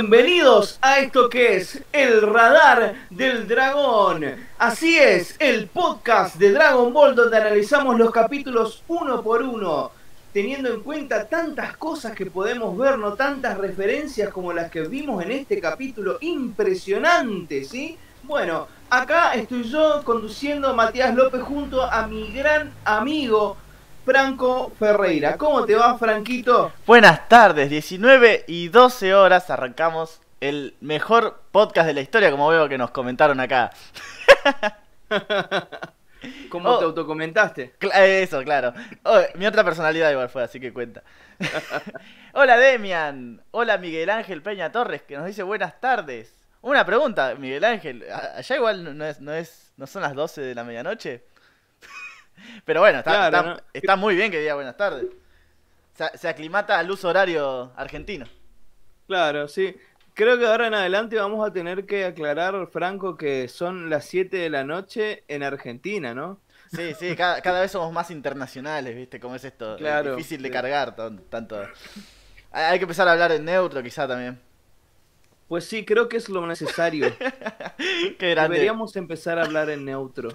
Bienvenidos a esto que es el radar del dragón. Así es, el podcast de Dragon Ball donde analizamos los capítulos uno por uno, teniendo en cuenta tantas cosas que podemos ver, no tantas referencias como las que vimos en este capítulo impresionante, ¿sí? Bueno, acá estoy yo conduciendo Matías López junto a mi gran amigo Franco Ferreira. ¿Cómo te va, Franquito? Buenas tardes, 19 y 12 horas arrancamos el mejor podcast de la historia, como veo que nos comentaron acá. ¿Cómo te oh. autocomentaste? Eso, claro. Oh, mi otra personalidad igual fue, así que cuenta. Hola Demian, hola Miguel Ángel Peña Torres, que nos dice buenas tardes. Una pregunta, Miguel Ángel, allá igual no, es, no, es, no son las 12 de la medianoche. Pero bueno, está, muy bien que diga buenas tardes. Se, aclimata al uso horario argentino. Claro, sí. Creo que ahora en adelante vamos a tener que aclarar, Franco, que son las 7 de la noche en Argentina, ¿no? Sí, sí, cada, vez somos más internacionales, ¿viste? ¿Cómo es esto? Claro, es difícil de cargar tanto. Hay que empezar a hablar en neutro, quizá también. Pues sí, creo que es lo necesario. Deberíamos empezar a hablar en neutro.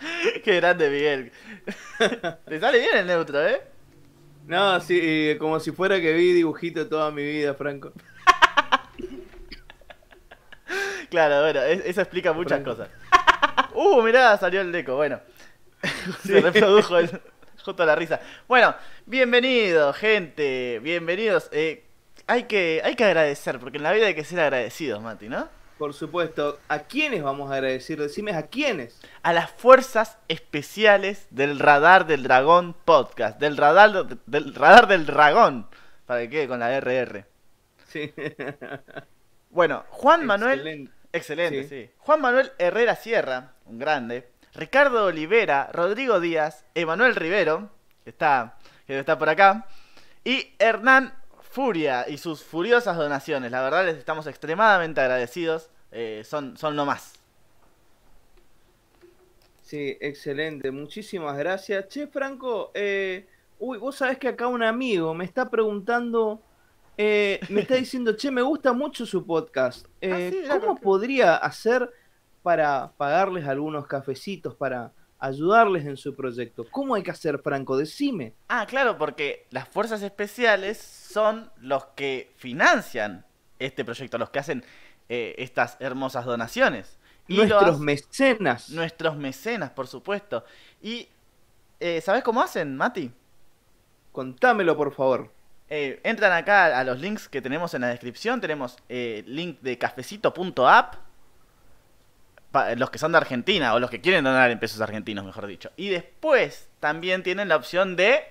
Qué grande, Miguel. Te sale bien el neutro, ¿eh? No, sí, como si fuera que vi dibujito toda mi vida, Franco. claro, bueno, eso explica muchas cosas. Uh, mirá, salió el deco, bueno. Se reprodujo el, justo la risa. Bueno, bienvenidos, gente, bienvenidos. Eh, hay, que, hay que agradecer, porque en la vida hay que ser agradecidos, Mati, ¿no? Por supuesto. ¿A quiénes vamos a agradecer? Decime a quiénes. A las fuerzas especiales del Radar del Dragón podcast. Del Radar del, radar del Dragón. Para que quede con la RR. Sí. Bueno, Juan Manuel. Excelente, sí. Juan Manuel Herrera Sierra, un grande. Ricardo Olivera, Rodrigo Díaz, Emanuel Rivero, que está, que está por acá. Y Hernán Furia y sus furiosas donaciones. La verdad les estamos extremadamente agradecidos. Eh, son, son lo más. Sí, excelente. Muchísimas gracias. Che, Franco, eh, uy, vos sabés que acá un amigo me está preguntando, eh, me está diciendo, che, me gusta mucho su podcast. Ah, ¿Cómo podría hacer para pagarles algunos cafecitos para ayudarles en su proyecto. ¿Cómo hay que hacer, Franco? Decime. Ah, claro, porque las fuerzas especiales son los que financian este proyecto, los que hacen eh, estas hermosas donaciones. nuestros mecenas. Nuestros mecenas, por supuesto. Y, eh, ¿sabes cómo hacen, Mati? Contámelo, por favor. Eh, entran acá a los links que tenemos en la descripción. Tenemos link de cafecito.app los que son de Argentina o los que quieren donar en pesos argentinos, mejor dicho. Y después también tienen la opción de...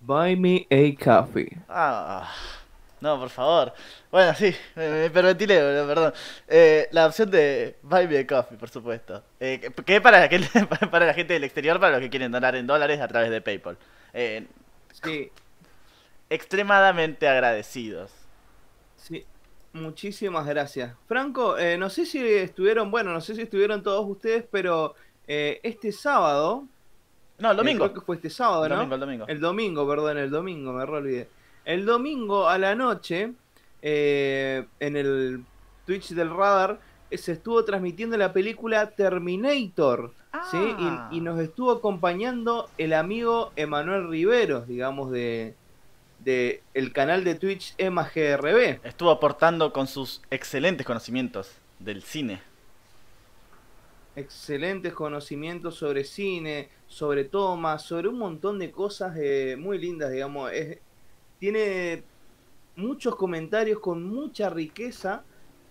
Buy me a coffee. Ah, no, por favor. Bueno, sí, me, perdón. Eh, la opción de Buy me a coffee, por supuesto. Eh, que para para la gente del exterior, para los que quieren donar en dólares a través de PayPal. Eh, sí. Extremadamente agradecidos. Sí, Muchísimas gracias. Franco, eh, no sé si estuvieron, bueno, no sé si estuvieron todos ustedes, pero eh, este sábado. No, el domingo. creo que fue este sábado, el ¿no? Domingo, el domingo. El domingo, perdón, el domingo, me olvidé. El domingo a la noche, eh, en el Twitch del Radar, se estuvo transmitiendo la película Terminator. ¿sí? Y, ah. y, nos estuvo acompañando el amigo Emanuel Riveros, digamos, de, el canal de Twitch EmaGRB. Estuvo aportando con sus excelentes conocimientos del cine. Excelentes conocimientos sobre cine, sobre tomas, sobre un montón de cosas eh, muy lindas, digamos. tiene muchos comentarios con mucha riqueza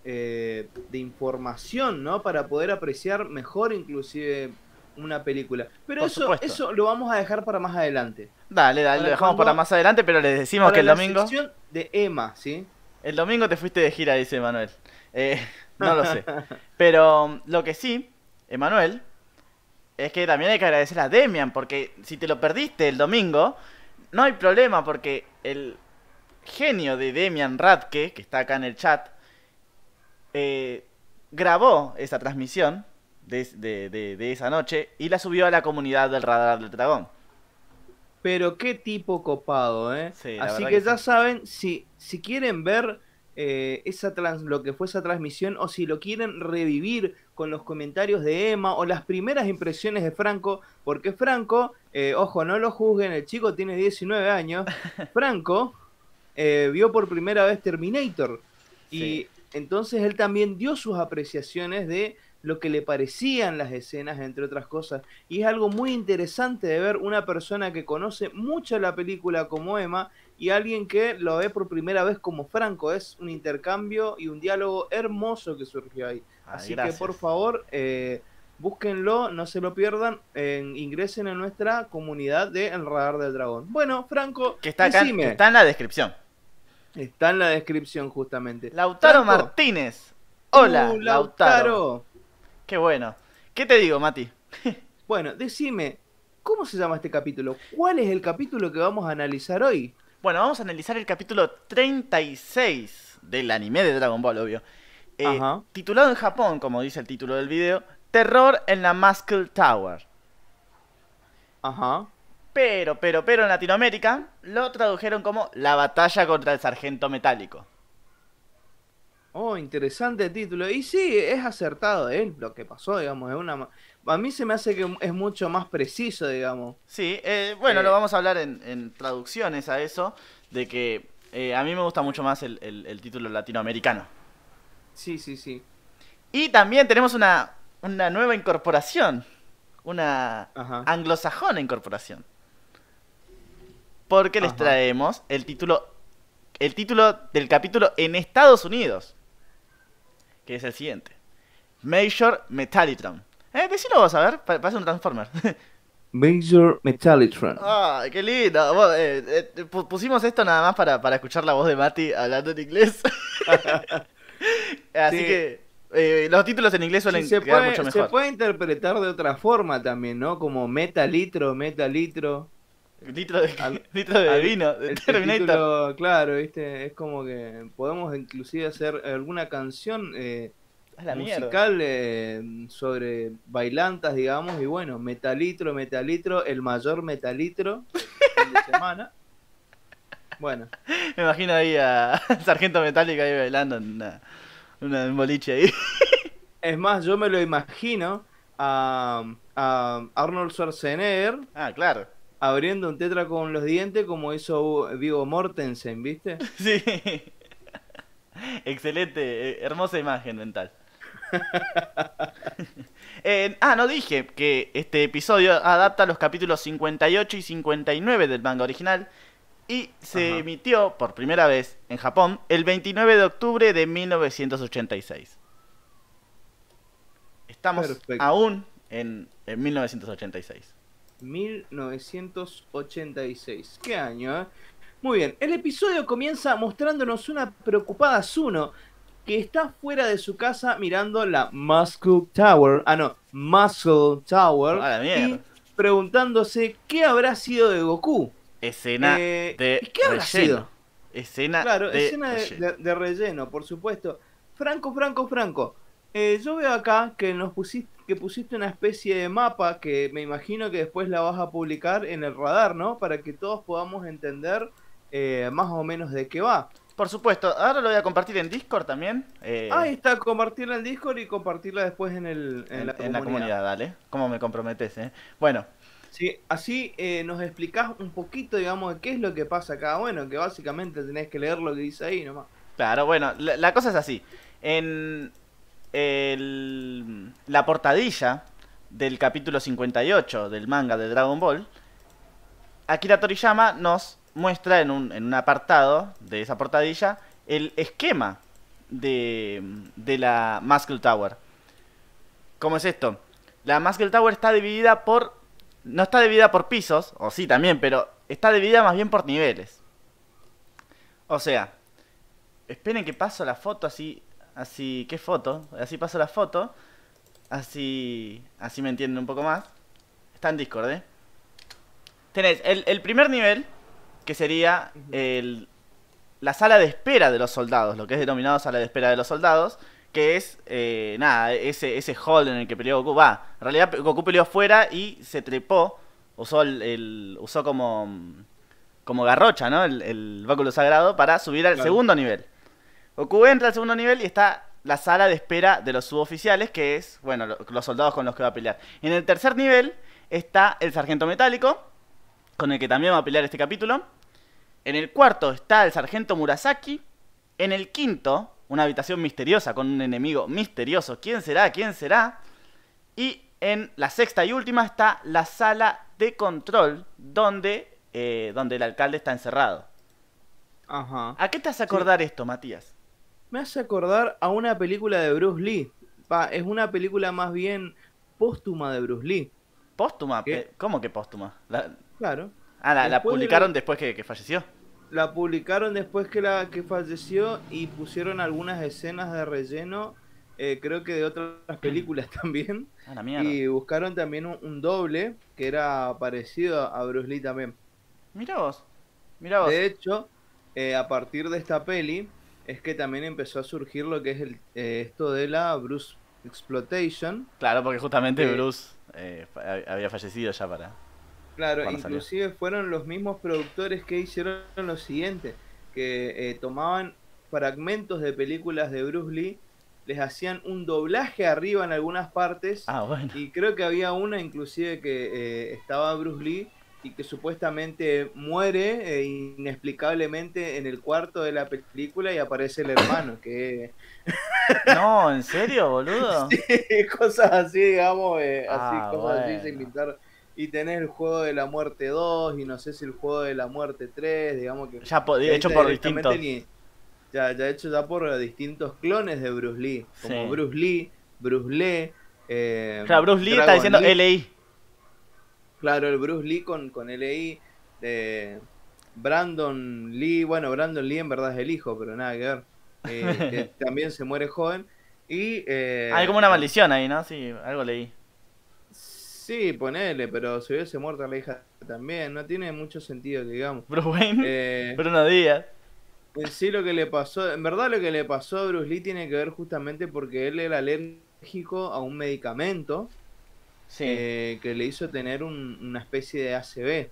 eh, de información, ¿no? Para poder apreciar mejor inclusive una película. Pero eso, eso lo vamos a dejar para más adelante. Dale, dale, lo dejamos para más adelante, pero les decimos que el domingo. de Emma, ¿sí? El domingo te fuiste de gira, dice Manuel. Eh, no lo sé. Pero um, lo que sí, Emanuel, es que también hay que agradecer a Demian, porque si te lo perdiste el domingo, no hay problema, porque el genio de Demian Radke, que está acá en el chat, eh, grabó esa transmisión de, esa noche y la subió a la comunidad del Radar del Dragón. Pero qué tipo copado, ¿eh? Así que, ya saben, si, si quieren ver eh, esa trans, lo que fue esa transmisión o si lo quieren revivir con los comentarios de Emma o las primeras impresiones de Franco, porque Franco, eh, ojo, no lo juzguen, el chico tiene 19 años, Franco eh, vio por primera vez Terminator y entonces él también dio sus apreciaciones de lo que le parecían las escenas, entre otras cosas. Y es algo muy interesante de ver una persona que conoce mucho la película como Emma y alguien que lo ve por primera vez como Franco. Es un intercambio y un diálogo hermoso que surgió ahí. Ah, Así que por favor, eh, búsquenlo, no se lo pierdan, ingresen en nuestra comunidad de El Radar del Dragón. Bueno, Franco, que está, acá, está en la descripción. Está en la descripción justamente. Lautaro Martínez. Hola, uh, Lautaro. Qué bueno. ¿Qué te digo, Mati? bueno, decime, ¿cómo se llama este capítulo? ¿Cuál es el capítulo que vamos a analizar hoy? Bueno, vamos a analizar el capítulo 36 del anime de Dragon Ball, obvio. Eh, titulado en Japón, como dice el título del video, Terror en la Muscle Tower. Ajá. Pero, pero, pero en Latinoamérica lo tradujeron como La batalla contra el sargento metálico. Oh, interesante título. Y sí, es acertado él lo que pasó, digamos. Es una... A mí se me hace que es mucho más preciso, digamos. Sí, eh, bueno, lo eh, vamos a hablar en, traducciones a eso, de que eh, a mí me gusta mucho más el, título latinoamericano. Sí, sí, sí. Y también tenemos una, una nueva incorporación, una anglosajona incorporación. Porque les traemos el título, el título del capítulo en Estados Unidos que es el siguiente. Major Metallitron. Eh, decilo vos, a ver, parece un Transformer. Major Metallitron. ¡Ay, qué lindo! Eh, eh, pusimos esto nada más para, para, escuchar la voz de Mati hablando en inglés. Así que eh, los títulos en inglés suelen se quedar mucho mejor. Se puede interpretar de otra forma también, ¿no? Como metalitro, metalitro. Litro de, litro de vino, de Terminator. claro, ¿viste? Es como que podemos inclusive hacer alguna canción eh, musical eh, sobre bailantas, digamos, y bueno, metalitro, metalitro, el mayor metalitro de semana. Bueno. Me imagino ahí a Sargento Metálica ahí bailando en una, una boliche ahí. Es más, yo me lo imagino a, a Arnold Schwarzenegger. Ah, claro abriendo un tetra con los dientes como hizo Vigo Mortensen, ¿viste? Sí. Excelente, eh, hermosa imagen mental. Eh, ah, no dije que este episodio adapta los capítulos 58 y 59 del manga original y se emitió por primera vez en Japón el 29 de octubre de 1986. Estamos aún en, en 1986. 1986. ¿Qué año, eh? Muy bien, el episodio comienza mostrándonos una preocupada Zuno que está fuera de su casa mirando la Muscle Tower. Ah, no, Muscle Tower. y preguntándose qué habrá sido de Goku. Escena eh, de ¿Qué habrá sido? Escena claro, de escena de, relleno, por supuesto. Franco, Franco, Franco. Eh, yo veo acá que nos pusiste que pusiste una especie de mapa que me imagino que después la vas a publicar en el radar, ¿no? Para que todos podamos entender eh, más o menos de qué va. Por supuesto, ahora lo voy a compartir en Discord también. Eh, Ahí está, compartirla en Discord y compartirla después en, el, en, la, comunidad. dale. ¿Cómo me comprometes, eh? Bueno. Sí, así eh, nos explicás un poquito, digamos, de qué es lo que pasa acá. Bueno, que básicamente tenés que leer lo que dice ahí nomás. Claro, bueno, la cosa es así. En, la portadilla del capítulo 58 del manga de Dragon Ball, Akira Toriyama nos muestra en un, en un apartado de esa portadilla el esquema de, de la Muscle Tower. ¿Cómo es esto? La Muscle Tower está dividida por... No está dividida por pisos, o sí también, pero está dividida más bien por niveles. O sea, esperen que paso la foto así Así, ¿qué foto? Así paso la foto. Así, así me entienden un poco más. Está en Discord, ¿eh? Tenés el, primer nivel, que sería el, la sala de espera de los soldados, lo que es denominado sala de espera de los soldados, que es, eh, nada, ese, ese hall en el que peleó Goku. Va, en realidad Goku peleó afuera y se trepó, usó, el, usó como, como garrocha, ¿no? El, el báculo sagrado para subir al segundo nivel. Goku entra al segundo nivel y está la sala de espera de los suboficiales, que es, bueno, los soldados con los que va a pelear. En el tercer nivel está el sargento metálico, con el que también va a pelear este capítulo. En el cuarto está el sargento Murasaki. En el quinto, una habitación misteriosa con un enemigo misterioso. ¿Quién será? ¿Quién será? Y en la sexta y última está la sala de control donde, eh, donde el alcalde está encerrado. Ajá. ¿A qué te hace acordar esto, Matías? Me hace acordar a una película de Bruce Lee. es una película más bien póstuma de Bruce Lee. ¿Póstuma? ¿Cómo que póstuma? Claro. Ah, la, publicaron después que, falleció. La publicaron después que, la, que falleció y pusieron algunas escenas de relleno, eh, creo que de otras películas también. Ah, la mierda. Y buscaron también un, doble que era parecido a Bruce Lee también. Mira vos. Mira vos. De hecho, eh, a partir de esta peli es que también empezó a surgir lo que es el, eh, esto de la Bruce Exploitation. Claro, porque justamente Bruce había fallecido ya para Claro, inclusive fueron los mismos productores que hicieron lo siguiente, que eh, tomaban fragmentos de películas de Bruce Lee, les hacían un doblaje arriba en algunas partes, ah, y creo que había una inclusive que eh, estaba Bruce Lee y que supuestamente muere eh, inexplicablemente en el cuarto de la película y aparece el hermano, que... No, ¿en serio, boludo? sí, cosas así, digamos, así, ah, cosas así se inventaron y tenés el juego de la muerte 2 y no sé si el juego de la muerte 3, digamos que... Ya hecho por distintos... ya, ya hecho ya por distintos clones de Bruce Lee, como Bruce Lee, Bruce Lee... Eh, claro, Bruce Lee está diciendo LI. Claro, el Bruce Lee con, con LI. de Brandon Lee, bueno, Brandon Lee en verdad es el hijo, pero nada que ver. Eh, que también se muere joven. Y, eh, Hay como una maldición ahí, ¿no? Sí, algo leí. Sí, ponele, pero si hubiese muerto la hija también, no tiene mucho sentido, digamos. Bruce Wayne, eh, Bruno Díaz. En sí lo que le pasó, en verdad lo que le pasó a Bruce Lee tiene que ver justamente porque él era alérgico a un medicamento eh, que le hizo tener una especie de ACV.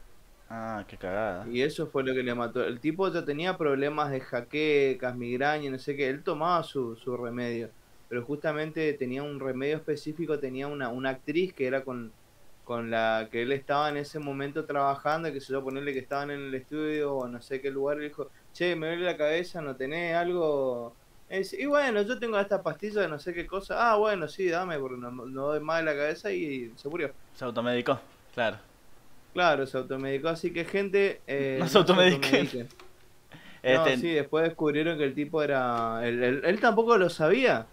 Ah, qué cagada. Y eso fue lo que le mató. El tipo ya tenía problemas de jaquecas, migraña, no sé qué. Él tomaba su, su remedio. Pero justamente tenía un remedio específico, tenía una, una actriz que era con, con la que él estaba en ese momento trabajando, que se yo ponerle que estaban en el estudio o no sé qué lugar, y dijo, che, me duele la cabeza, ¿no tenés algo? Y bueno, yo tengo esta pastilla de no sé qué cosa, ah, bueno, sí, dame, porque no, no doy más de la cabeza y se murió. Se automedicó, claro. Claro, se automedicó, así que gente... Eh, no se automedique. Este... sí, después descubrieron que el tipo era... Él, él, tampoco lo sabía.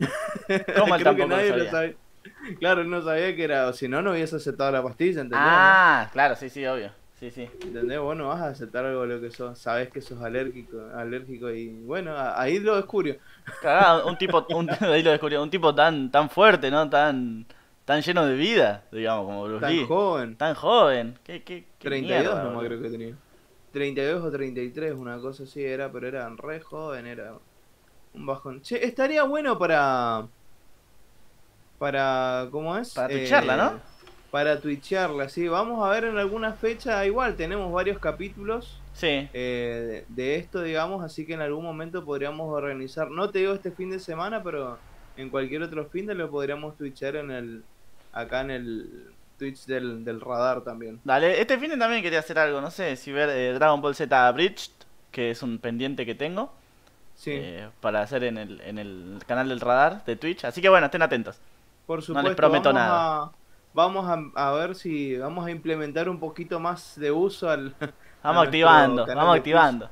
¿Cómo él tampoco lo sabía? Claro, él no sabía que era, si no, no hubiese aceptado la pastilla, ¿entendés? Ah, claro, sí, sí, obvio. Sí, sí. ¿Entendés? Vos no vas a aceptar algo de lo que sos, sabes que sos alérgico, alérgico y bueno, ahí lo descubrió. Un tipo, un, ahí lo descubrió, un tipo tan, tan fuerte, ¿no? Tan, tan lleno de vida, digamos, como Bruce Tan joven. Tan joven. ¿Qué, qué, qué 32 nomás creo que tenía. 32 o 33, una cosa así era, pero era re joven, era un bajón. Che, estaría bueno para para, ¿cómo es? Para twitcharla, ¿no? Eh, para twitcharla, sí. Vamos a ver en alguna fecha, igual tenemos varios capítulos sí. Eh, de, esto, digamos, así que en algún momento podríamos organizar, no te digo este fin de semana, pero en cualquier otro fin de lo podríamos twitchar en el, acá en el Twitch del, radar también. Dale, este fin de también quería hacer algo, no sé, si ver eh, Dragon Ball Z Bridged, que es un pendiente que tengo. Sí. para hacer en el, en el canal del radar de Twitch. Así que bueno, estén atentos. Por supuesto. No les prometo nada. A, vamos a, ver si vamos a implementar un poquito más de uso al. Vamos activando, vamos activando.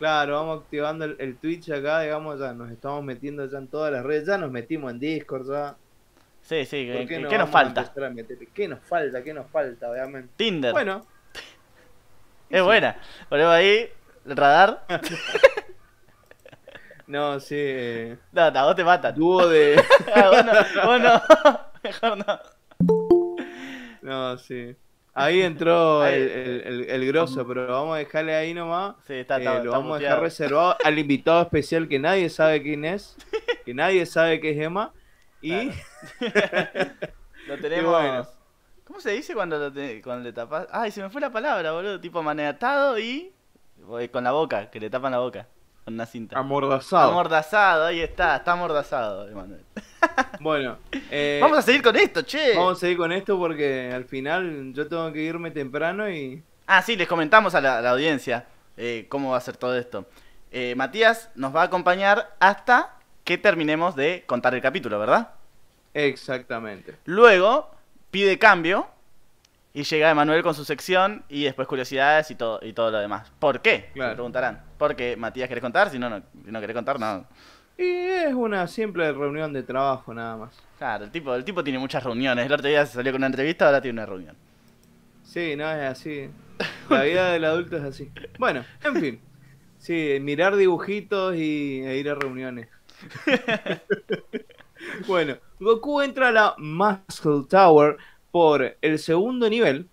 Claro, vamos activando el, Twitch acá, digamos, ya nos estamos metiendo ya en todas las redes, ya nos metimos en Discord, ya. Sí, sí, ¿qué, nos falta? ¿Qué nos falta? ¿Qué nos falta, obviamente? Tinder. Bueno. es buena. Ponemos ahí el radar. No, sí. No, a vos te matan. Dúo de. bueno, mejor no. No, sí. Ahí entró el, el, el, grosso, pero vamos a dejarle ahí nomás. Sí, está, está, eh, Lo vamos a dejar reservado al invitado especial que nadie sabe quién es, que nadie sabe que es Emma. Y. lo tenemos. ¿Cómo se dice cuando, cuando le tapas? Ay, se me fue la palabra, boludo. Tipo maneatado y. Con la boca, que le tapan la boca. con una cinta. Amordazado. Amordazado, ahí está, está amordazado, Emanuel. Bueno, eh, vamos a seguir con esto, che. Vamos a seguir con esto porque al final yo tengo que irme temprano y... Ah, sí, les comentamos a la, audiencia eh, cómo va a ser todo esto. Eh, Matías nos va a acompañar hasta que terminemos de contar el capítulo, ¿verdad? Exactamente. Luego pide cambio y llega Emanuel con su sección y después curiosidades y todo, y todo lo demás. ¿Por qué? Me preguntarán. Porque Matías quiere contar, si no, no, si no quiere contar, no. Y es una simple reunión de trabajo nada más. Claro, el tipo, el tipo tiene muchas reuniones. El otro día se salió con una entrevista, ahora tiene una reunión. Sí, no, es así. La vida del adulto es así. Bueno, en fin. Sí, mirar dibujitos y, e ir a reuniones. bueno, Goku entra a la Muscle Tower por el segundo nivel.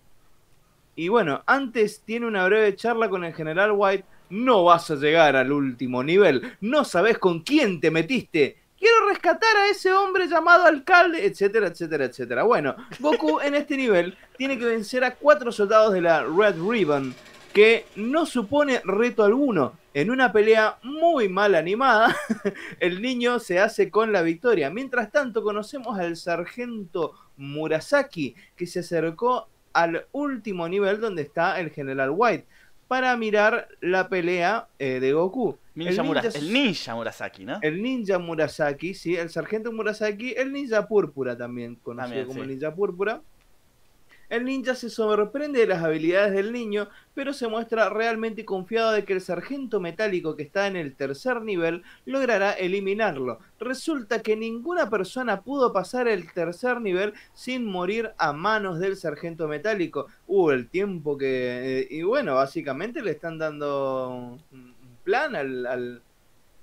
Y bueno, antes tiene una breve charla con el general White. No vas a llegar al último nivel. No sabes con quién te metiste. Quiero rescatar a ese hombre llamado alcalde, etcétera, etcétera, etcétera. Bueno, Goku en este nivel tiene que vencer a cuatro soldados de la Red Ribbon que no supone reto alguno. En una pelea muy mal animada, el niño se hace con la victoria. Mientras tanto, conocemos al sargento Murasaki, que se acercó al último nivel donde está el general White para mirar la pelea eh, de Goku. el, ninja, Murasaki, ¿no? El ninja Murasaki, sí, el sargento Murasaki, el ninja púrpura también, conocido como ninja púrpura. El ninja se sorprende de las habilidades del niño, pero se muestra realmente confiado de que el sargento metálico que está en el tercer nivel logrará eliminarlo. Resulta que ninguna persona pudo pasar el tercer nivel sin morir a manos del sargento metálico. Uh, el tiempo que... Eh, y bueno, básicamente le están dando un plan al, al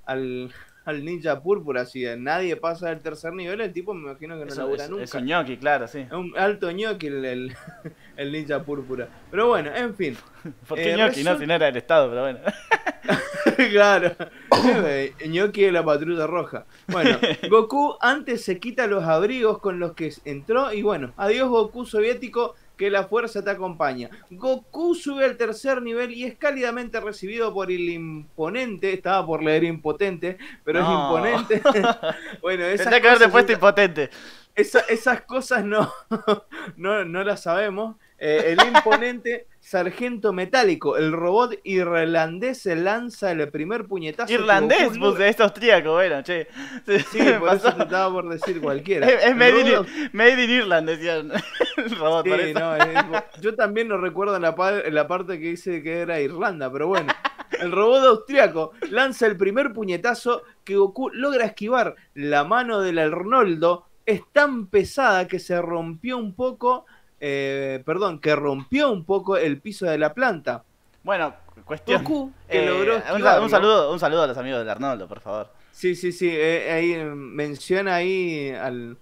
al ninja púrpura. Si nadie pasa del tercer nivel, el tipo me imagino que no labura nunca. Es un ñoqui, claro, sí. Es un alto ñoqui el, el, ninja púrpura. Pero bueno, en fin. ¿Por qué eh, ñoqui? No, si no era el Estado, pero bueno. claro. ñoqui de la patrulla roja. Bueno, Goku antes se quita los abrigos con los que entró y bueno, adiós Goku soviético que la fuerza te acompaña. Goku sube al tercer nivel y es cálidamente recibido por el imponente, estaba por leer impotente, pero es imponente. bueno, Tendría que haberte puesto impotente. esas cosas no, no, no las sabemos. Eh, el imponente sargento metálico, el robot irlandés se lanza el primer puñetazo. Irlandés, pues es austríaco, bueno, che. Sí, por eso te estaba por decir cualquiera. Es, made, in, Irland, decían el robot. Sí, no, yo también no recuerdo la, la parte que dice que era Irlanda, pero bueno. El robot austriaco lanza el primer puñetazo que Goku logra esquivar. La mano del Arnoldo es tan pesada que se rompió un poco eh, perdón, que rompió un poco el piso de la planta. Bueno, cuestión. Goku, que eh, logró un, saludo, un saludo a los amigos de Arnoldo, por favor. Sí, sí, sí. Eh, ahí menciona ahí al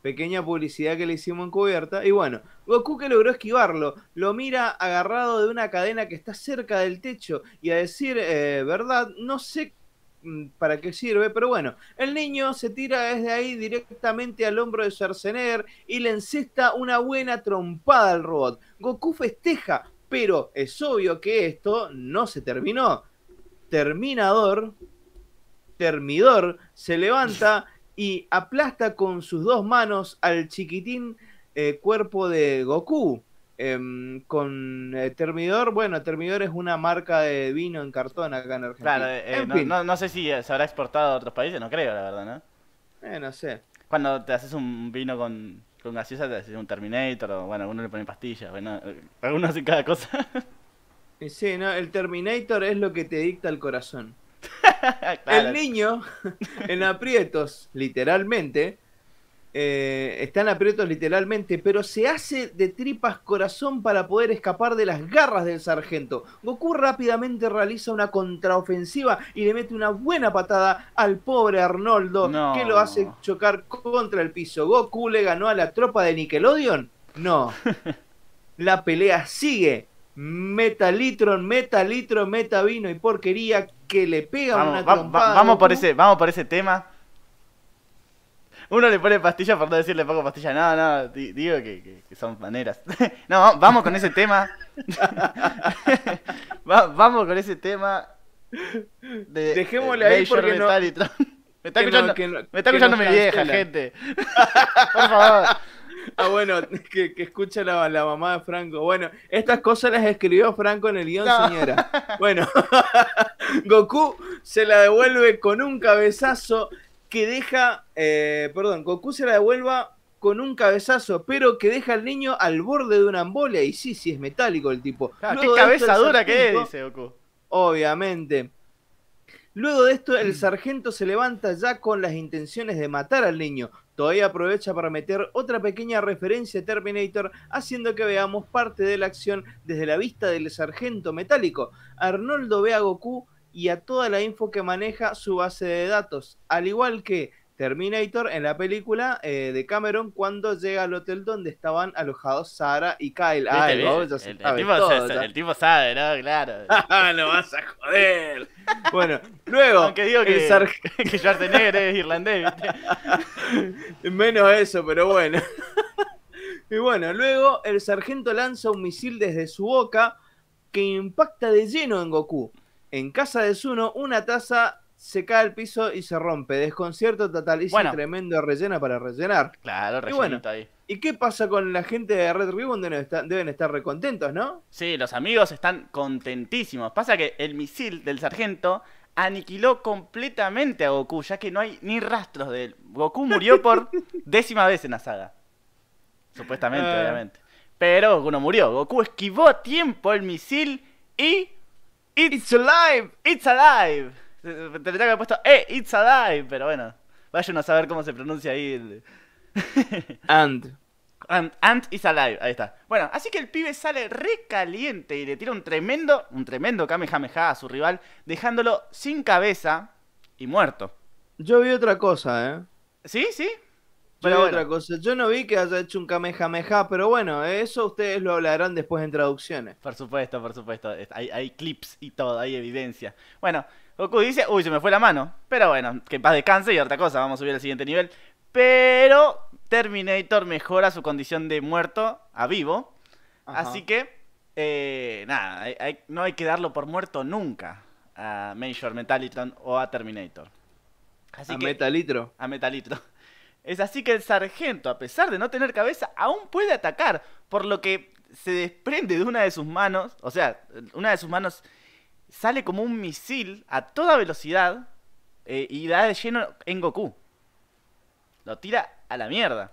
pequeña publicidad que le hicimos en cubierta. Y bueno, Goku que logró esquivarlo, lo mira agarrado de una cadena que está cerca del techo. Y a decir verdad, no sé para qué sirve, pero bueno, el niño se tira desde ahí directamente al hombro de Schwarzenegger y le encesta una buena trompada al robot. Goku festeja, pero es obvio que esto no se terminó. Terminador, Termidor, se levanta y aplasta con sus dos manos al chiquitín eh, cuerpo de Goku. Em, con eh, Termidor, bueno, Termidor es una marca de vino en cartón acá en Argentina. Claro, eh, no, sé si se habrá exportado a otros países, no creo, la verdad, ¿no? Eh, no sé. Cuando te haces un vino con, con gaseosa, te haces un Terminator, o bueno, algunos le ponen pastillas, bueno, algunos hacen cada cosa. sí, no, el Terminator es lo que te dicta el corazón. El niño, en aprietos, literalmente, eh, están aprietos literalmente, pero se hace de tripas corazón para poder escapar de las garras del sargento. Goku rápidamente realiza una contraofensiva y le mete una buena patada al pobre Arnoldo, que lo hace chocar contra el piso. ¿Goku le ganó a la tropa de Nickelodeon? No. la pelea sigue. Metalitron, metalitron, metavino y porquería que le pega una trompada. vamos, por ese, vamos por ese tema uno le pone pastilla por no decirle poco pastilla. No, no, digo que, son maneras. no, vamos con ese tema. vamos con ese tema. Dejémosle ahí porque no... Me está escuchando, me está escuchando mi vieja, gente. Por favor. Ah, bueno, que, que escucha la, la, mamá de Franco. Bueno, estas cosas las escribió Franco en el guion, señora. Bueno, Goku se la devuelve con un cabezazo que deja. Eh, perdón, Goku se la devuelva con un cabezazo, pero que deja al niño al borde de una embolia. Y sí, sí, es metálico el tipo. qué cabeza dura que es, dice Goku. Obviamente. Luego de esto, el sargento se levanta ya con las intenciones de matar al niño. Todavía aprovecha para meter otra pequeña referencia a Terminator, haciendo que veamos parte de la acción desde la vista del sargento metálico. Arnoldo ve a Goku y a toda la info que maneja su base de datos, al igual que Terminator en la película eh, de Cameron cuando llega al hotel donde estaban alojados Sara y Kyle. Ah, el, tipo, sabe, ¿no? Claro. no vas a joder. bueno, luego. Aunque digo que, Sar... que Schwarzenegger es irlandés, Menos eso, pero bueno. y bueno, luego el sargento lanza un misil desde su boca que impacta de lleno en Goku. En casa de Zuno, una taza se cae al piso y se rompe. Desconcierto total. Y tremendo relleno para rellenar. Claro, y bueno, ahí. ¿Y qué pasa con la gente de Red Ribbon? Deben estar, deben estar recontentos, ¿no? Sí, los amigos están contentísimos. Pasa que el misil del sargento aniquiló completamente a Goku, ya que no hay ni rastros de él. Goku murió por décima vez en la saga. Supuestamente, ah. obviamente. Pero Goku no murió. Goku esquivó a tiempo el misil y... It's alive! It's alive! Tendría que haber puesto, ¡eh! It's alive. Pero bueno, vayan a saber cómo se pronuncia ahí. And. And, and is alive, ahí está. Bueno, así que el pibe sale recaliente y le tira un tremendo, un tremendo Kamehameha a su rival, dejándolo sin cabeza y muerto. Yo vi otra cosa, ¿eh? ¿Sí? ¿Sí? Pero otra cosa. Yo no vi que haya hecho un Kamehameha, pero bueno, eso ustedes lo hablarán después en traducciones. Por supuesto, por supuesto. Hay, hay clips y todo, hay evidencia. Bueno, Goku dice, uy, se me fue la mano. Pero bueno, que paz descanse y otra cosa, vamos a subir al siguiente nivel. Pero Terminator mejora su condición de muerto a vivo. Así que, eh, nada, no hay que darlo por muerto nunca a Major Metalitron o a Terminator. Así a Metalitro. A Metalitro. Es así que el sargento, a pesar de no tener cabeza, aún puede atacar, por lo que se desprende de una de sus manos, o sea, una de sus manos sale como un misil a toda velocidad eh, y da de lleno en Goku. Lo tira a la mierda.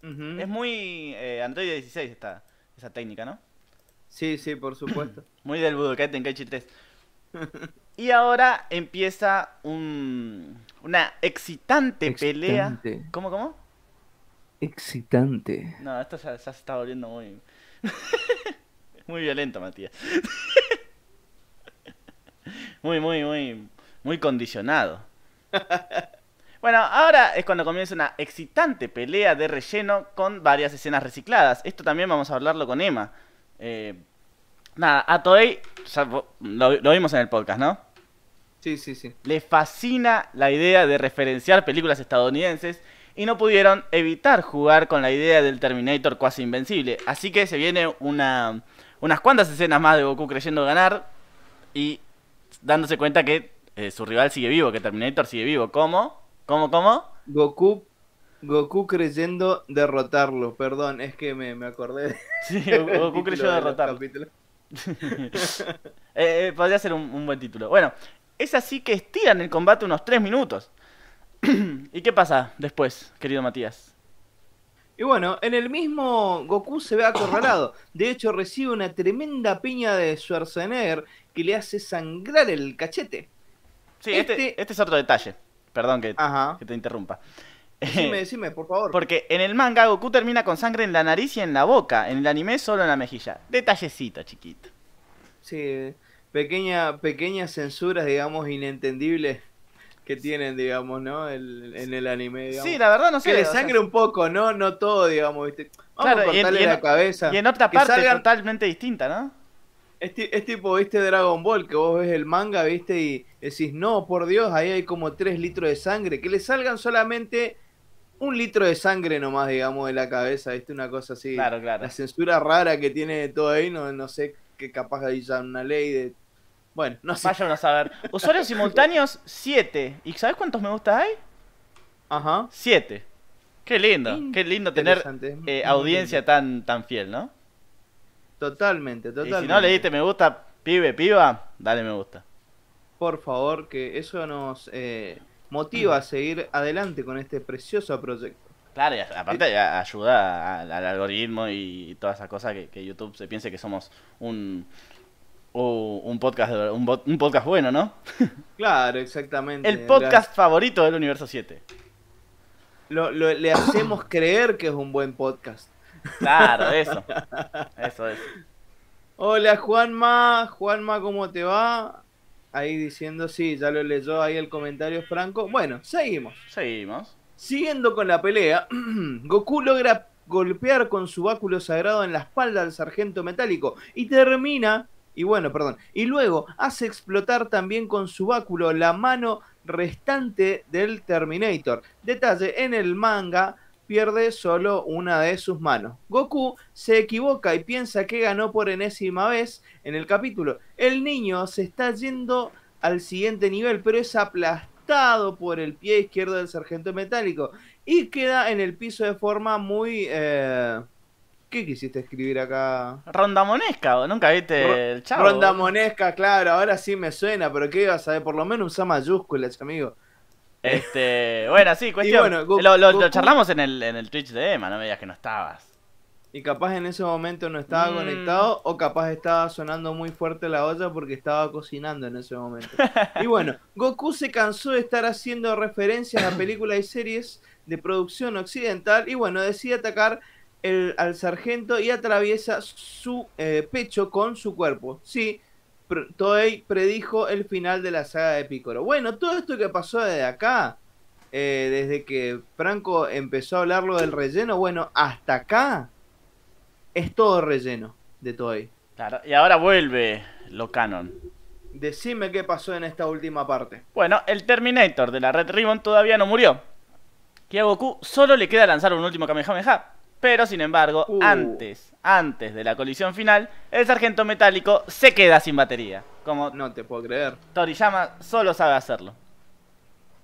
Es muy eh, Android 16 esta, esa técnica, ¿no? Sí, sí, por supuesto. muy del Budokai Tenkaichi 3. y ahora empieza un, una excitante, pelea. ¿Cómo, cómo? Excitante. No, esto ya, ya se está volviendo muy... muy violento, Matías muy, muy, muy, muy condicionado. Bueno, ahora es cuando comienza una excitante pelea de relleno con varias escenas recicladas. Esto también vamos a hablarlo con Emma. Eh, nada, a Toei, lo, lo, vimos en el podcast, ¿no? Sí, sí, sí. Le fascina la idea de referenciar películas estadounidenses y no pudieron evitar jugar con la idea del Terminator cuasi invencible. Así que se viene una, unas cuantas escenas más de Goku creyendo ganar y dándose cuenta que eh, su rival sigue vivo, que Terminator sigue vivo. ¿Cómo? ¿Cómo, cómo? Goku, Goku creyendo derrotarlo. Perdón, es que me, me acordé. Sí, Goku creyó derrotarlo. Eh, eh, podría ser un, buen título. Bueno, es así que estiran el combate unos 3 minutos. ¿Y qué pasa después, querido Matías? Y bueno, en el mismo Goku se ve acorralado. De hecho, recibe una tremenda piña de Schwarzenegger que le hace sangrar el cachete. Sí, este, este, este es otro detalle. Perdón que, que te interrumpa. Decime, decime, por favor. Porque en el manga Goku termina con sangre en la nariz y en la boca. En el anime solo en la mejilla. Detallecito, chiquito. Sí, pequeña, pequeñas censuras, digamos, inentendibles que tienen, digamos, ¿no? en el anime, digamos. Sí, la verdad no sé. Que le sangre un poco, ¿no? No todo, digamos, ¿viste? Vamos a cortarle la cabeza. Y en otra parte totalmente distinta, ¿no? Es, tipo, viste, Dragon Ball, que vos ves el manga, viste, y decís, no, por Dios, ahí hay como 3 litros de sangre. Que le salgan solamente un litro de sangre nomás, digamos, de la cabeza, viste, una cosa así. Claro, claro. La censura rara que tiene todo ahí, no, no sé, que capaz hay ya una ley de Bueno, no sé. Vayan a saber. Usuarios simultáneos, 7. ¿Y sabes cuántos me gusta hay? Ajá. 7. Qué lindo, qué lindo tener eh, audiencia tan, tan fiel, ¿no? Totalmente, totalmente. Y si no le diste me gusta, pibe, piba, dale me gusta. Por favor, que eso nos eh, motiva a seguir adelante con este precioso proyecto. Claro, y aparte ayuda al, algoritmo y todas esas cosas que, YouTube se piense que somos un, un podcast un, podcast bueno, ¿no? Claro, exactamente. El podcast favorito del universo 7. Lo, le hacemos creer que es un buen podcast. Claro, eso. Eso es. Hola Juanma, Juanma, ¿cómo te va? Ahí diciendo, sí, ya lo leyó ahí el comentario Franco. Bueno, seguimos. Seguimos. Siguiendo con la pelea, Goku logra golpear con su báculo sagrado en la espalda al sargento metálico y termina, y bueno, perdón, y luego hace explotar también con su báculo la mano restante del Terminator. Detalle, en el manga pierde solo una de sus manos. Goku se equivoca y piensa que ganó por enésima vez en el capítulo. El niño se está yendo al siguiente nivel, pero es aplastado por el pie izquierdo del sargento metálico y queda en el piso de forma muy... Eh... ¿Qué quisiste escribir acá? Rondamonesca, nunca viste el chavo. Rondamonesca, claro, ahora sí me suena, pero ¿qué ibas a ver? Por lo menos usa mayúsculas, amigo. Este, bueno, sí, cuestión. lo, charlamos en el, en el Twitch de Emma, no me digas que no estabas. Y capaz en ese momento no estaba mm. conectado o capaz estaba sonando muy fuerte la olla porque estaba cocinando en ese momento. y bueno, Goku se cansó de estar haciendo referencias a películas y series de producción occidental y bueno, decide atacar el, al sargento y atraviesa su eh, pecho con su cuerpo. Sí, Toei predijo el final de la saga de Piccolo. Bueno, todo esto que pasó desde acá, eh, desde que Franco empezó a hablarlo del relleno, bueno, hasta acá es todo relleno de Toei. Claro, y ahora vuelve lo canon. Decime qué pasó en esta última parte. Bueno, el Terminator de la Red Ribbon todavía no murió. Que a Goku solo le queda lanzar un último Kamehameha. Pero sin embargo, uh. antes, antes de la colisión final, el sargento metálico se queda sin batería. Como no te puedo creer. Toriyama solo sabe hacerlo.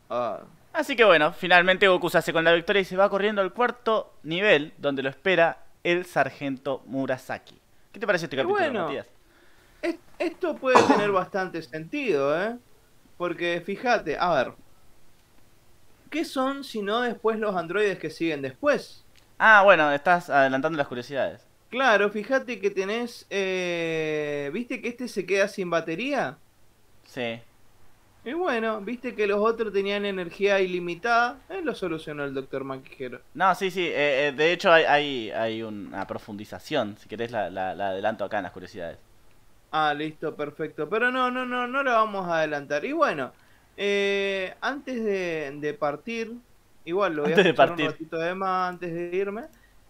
Ah. Así que bueno, finalmente Goku se hace con la victoria y se va corriendo al cuarto nivel, donde lo espera el sargento Murasaki. ¿Qué te parece este capítulo, bueno, Matías? esto puede tener bastante sentido, ¿eh? Porque fíjate, a ver, ¿qué son si no después los androides que siguen después? Ah, bueno, estás adelantando las curiosidades. Claro, fíjate que tenés, eh, ¿viste que este se queda sin batería? Sí. Y bueno, viste que los otros tenían energía ilimitada, él lo solucionó el doctor Maquijero. No, sí, sí, eh, eh, de hecho hay, hay, hay, una profundización, si querés la, la, adelanto acá en las curiosidades. Ah, listo, perfecto, pero no, no, no, no la vamos a adelantar. Y bueno, eh, antes de, partir, igual lo voy a hacer un ratito de Emma antes de irme.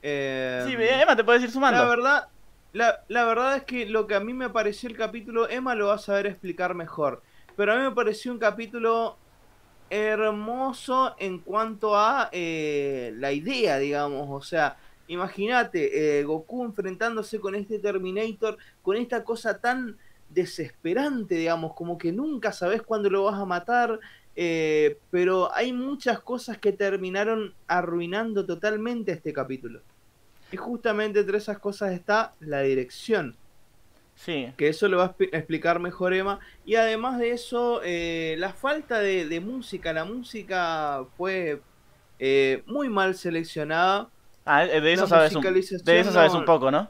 sí, Emma te puedes ir sumando. La verdad, la, la verdad es que lo que a mí me pareció el capítulo, Emma lo va a saber explicar mejor. Pero a mí me pareció un capítulo hermoso en cuanto a eh, la idea, digamos. O sea, imagínate, eh, Goku enfrentándose con este Terminator, con esta cosa tan desesperante, digamos, como que nunca sabes cuándo lo vas a matar. Eh, pero hay muchas cosas que terminaron arruinando totalmente este capítulo. Y justamente entre esas cosas está la dirección. Sí. Que eso lo va a explicar mejor Emma. Y además de eso, eh, la falta de, música. La música fue eh, muy mal seleccionada. Ah, de eso, sabes un, de eso sabes un poco, ¿no?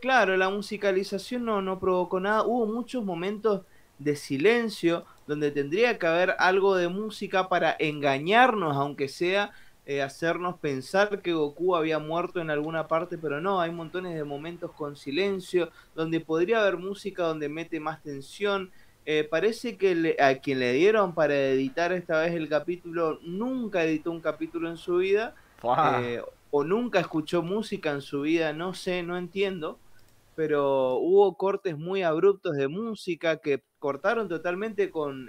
claro, la musicalización no, no provocó nada. Hubo muchos momentos de silencio donde tendría que haber algo de música para engañarnos, aunque sea eh, hacernos pensar que Goku había muerto en alguna parte, pero no, hay montones de momentos con silencio, donde podría haber música donde mete más tensión. Eh, parece que a quien le dieron para editar esta vez el capítulo nunca editó un capítulo en su vida, eh, o nunca escuchó música en su vida, no sé, no entiendo, pero hubo cortes muy abruptos de música que cortaron totalmente con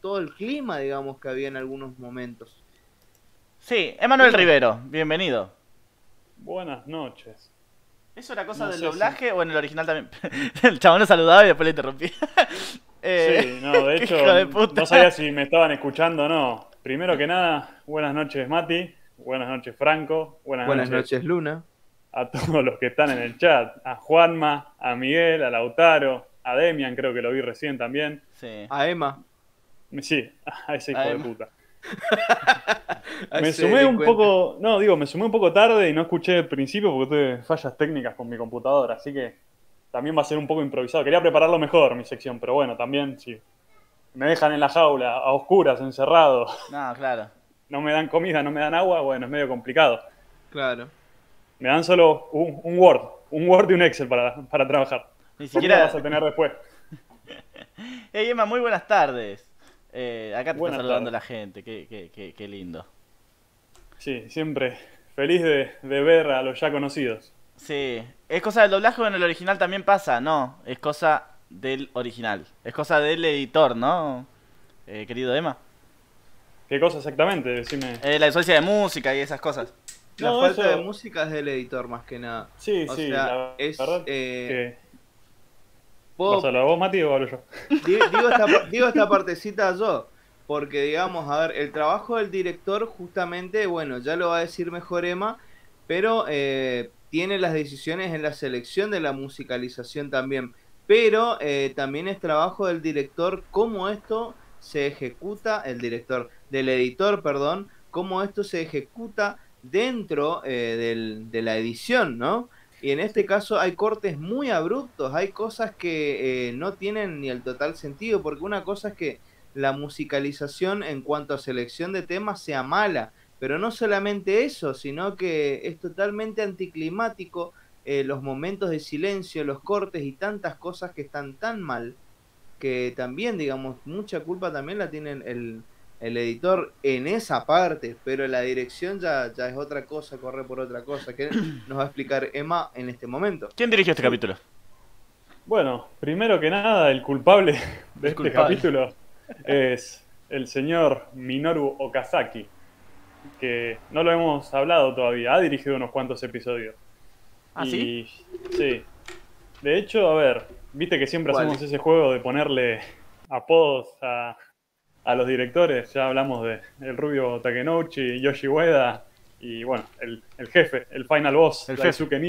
todo el clima, digamos, que había en algunos momentos. Sí, Emanuel Rivero, bienvenido. Buenas noches. ¿Eso era cosa del doblaje o en el original también? el chabón lo saludaba y después le interrumpí. Eh, sí, no, de hecho, no sabía si me estaban escuchando o no. Primero que nada, buenas noches Mati, buenas noches Franco, buenas, buenas noches, Luna. A todos los que están en el chat, a Juanma, a Miguel, a Lautaro, a Demian, creo que lo vi recién también. Sí. A Emma. Sí, a ese hijo de puta. me sumé un poco, no, digo, me sumé un poco tarde y no escuché el principio porque tuve fallas técnicas con mi computadora, así que también va a ser un poco improvisado. Quería prepararlo mejor mi sección, pero bueno, también si me dejan en la jaula, a oscuras, encerrado. No, claro. No me dan comida, no me dan agua, bueno, es medio complicado. Claro. Me dan solo un, Word, un Word y un Excel para, para trabajar. Ni siquiera vas a tener después. hey Emma, muy buenas tardes. Eh, acá te está saludando la gente, qué, lindo. Sí, siempre feliz de, ver a los ya conocidos. Sí, es cosa del doblaje o en el original también pasa, no, es cosa del original, es cosa del editor, ¿no? Eh, querido Emma. ¿Qué cosa exactamente? Decime. Eh, la ausencia de música y esas cosas. La falta de música es del editor más que nada. Sí, sí, la es, verdad eh, ¿Vas a vos, Mati, o hablo yo? Digo, esta, partecita yo, porque digamos, a ver, el trabajo del director justamente, bueno, ya lo va a decir mejor Emma, pero eh, tiene las decisiones en la selección de la musicalización también. Pero eh, también es trabajo del director cómo esto se ejecuta, el director, del editor, perdón, cómo esto se ejecuta dentro eh, de la edición, ¿no? Y en este caso hay cortes muy abruptos, hay cosas que eh, no tienen ni el total sentido, porque una cosa es que la musicalización en cuanto a selección de temas sea mala, pero no solamente eso, sino que es totalmente anticlimático eh, los momentos de silencio, los cortes y tantas cosas que están tan mal, que también, digamos, mucha culpa también la tienen el, el editor en esa parte, pero la dirección ya, ya es otra cosa, corre por otra cosa, que nos va a explicar Emma en este momento. ¿Quién dirigió este capítulo? Bueno, primero que nada, el culpable de este capítulo es el señor Minoru Okazaki, que no lo hemos hablado todavía, ha dirigido unos cuantos episodios. ¿Ah, sí? Sí. De hecho, a ver, viste que siempre hacemos ese juego de ponerle apodos a, a los directores, ya hablamos de el rubio Takenouchi, Yoshi Ueda y bueno, el, jefe, el final boss, el Daisuke.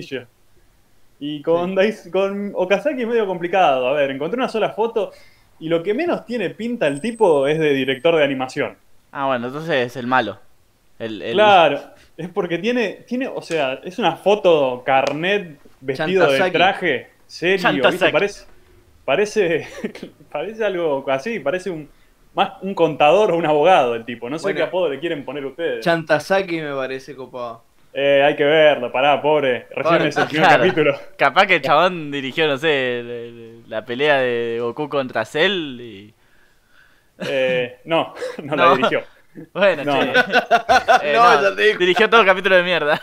Y con, con Okazaki es medio complicado. A ver, encontré una sola foto y lo que menos tiene pinta el tipo es de director de animación. Ah, bueno, entonces es el malo. Claro, es porque tiene, tiene, o sea, es una foto carnet vestido de traje serio, Parece, parece, parece algo así, parece un, más un contador o un abogado el tipo. No sé qué apodo le quieren poner ustedes. Chantasaki me parece copado. Eh, hay que verlo, pará, pobre. Recién es el primer capítulo. Capaz que el chabón dirigió, no sé, la pelea de Goku contra Cell y. Eh, no, no, la dirigió. Bueno, no, che. Eh, no, dirigió todo el capítulo de mierda.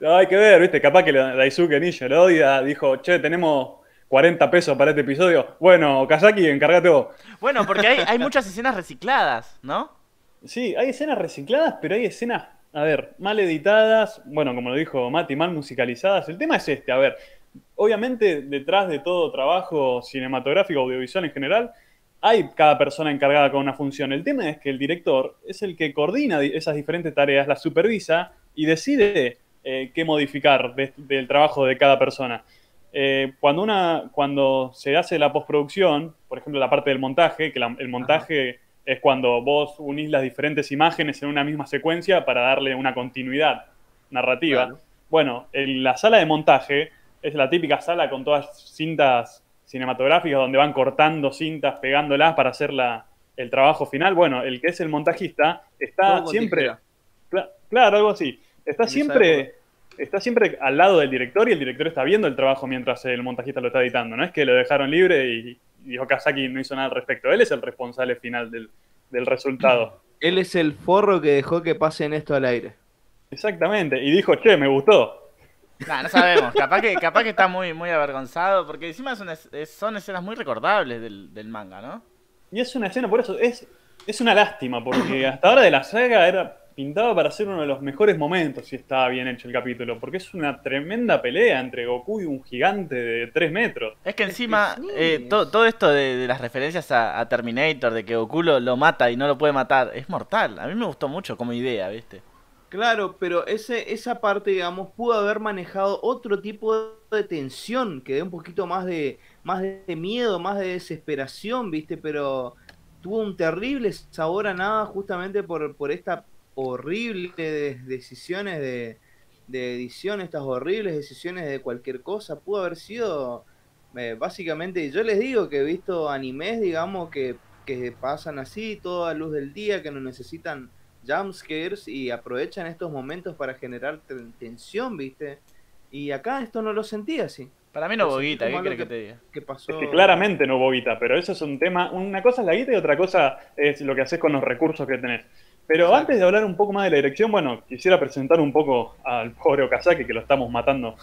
No, hay que ver, viste, capaz que Daisuke Ninja lo odia, dijo, che, tenemos 40 pesos para este episodio. Bueno, Kazaki, encárgate vos. Bueno, porque hay, hay muchas escenas recicladas, ¿no? Sí, hay escenas recicladas, pero hay escenas, a ver, mal editadas, bueno, como lo dijo Mati, mal musicalizadas. El tema es este, a ver, obviamente detrás de todo trabajo cinematográfico, audiovisual en general, hay cada persona encargada con una función. El tema es que el director es el que coordina esas diferentes tareas, las supervisa y decide eh, qué modificar del trabajo de cada persona. Eh, cuando, una, cuando se hace la postproducción, por ejemplo, la parte del montaje, que el montaje es cuando vos unís las diferentes imágenes en una misma secuencia para darle una continuidad narrativa. Bueno, en la sala de montaje es la típica sala con todas cintas cinematográficas donde van cortando cintas, pegándolas para hacer la, el trabajo final. Bueno, el que es el montajista está siempre... claro, algo así. Está siempre está siempre al lado del director y el director está viendo el trabajo mientras el montajista lo está editando. No es que lo dejaron libre y, dijo Kazaki no hizo nada al respecto. Él es el responsable final del, resultado. Él es el forro que dejó que pasen esto al aire. Exactamente. Y dijo, che, me gustó. no sabemos. Capaz que, capaz que está muy, muy avergonzado. Porque encima son, son escenas muy recordables del, manga, ¿no? Y es una escena, por eso, es, es una lástima. Porque hasta ahora de la saga era pintaba para ser uno de los mejores momentos si estaba bien hecho el capítulo, porque es una tremenda pelea entre Goku y un gigante de 3 metros. Es que encima, eh, todo esto de, las referencias a, Terminator, de que Goku lo, mata y no lo puede matar, es mortal. A mí me gustó mucho como idea, ¿viste? Claro, pero ese, esa parte, digamos, pudo haber manejado otro tipo de tensión, que dé un poquito más de, más de miedo, más de desesperación, ¿viste? Pero tuvo un terrible sabor a nada justamente por, por esta horrible decisiones de, edición, estas horribles decisiones de cualquier cosa, pudo haber sido eh, básicamente, yo les digo que he visto animes, digamos, que, que pasan así, toda luz del día, que no necesitan jumpscares y aprovechan estos momentos para generar tensión, ¿viste? Y acá esto no lo sentí así. Para mí no hubo guita, ¿qué crees que, te diga? Es que claramente no hubo guita, pero eso es un tema, una cosa es la guita y otra cosa es lo que haces con los recursos que tenés. Pero antes de hablar un poco más de la dirección, bueno, quisiera presentar un poco al pobre Okazaki que lo estamos matando.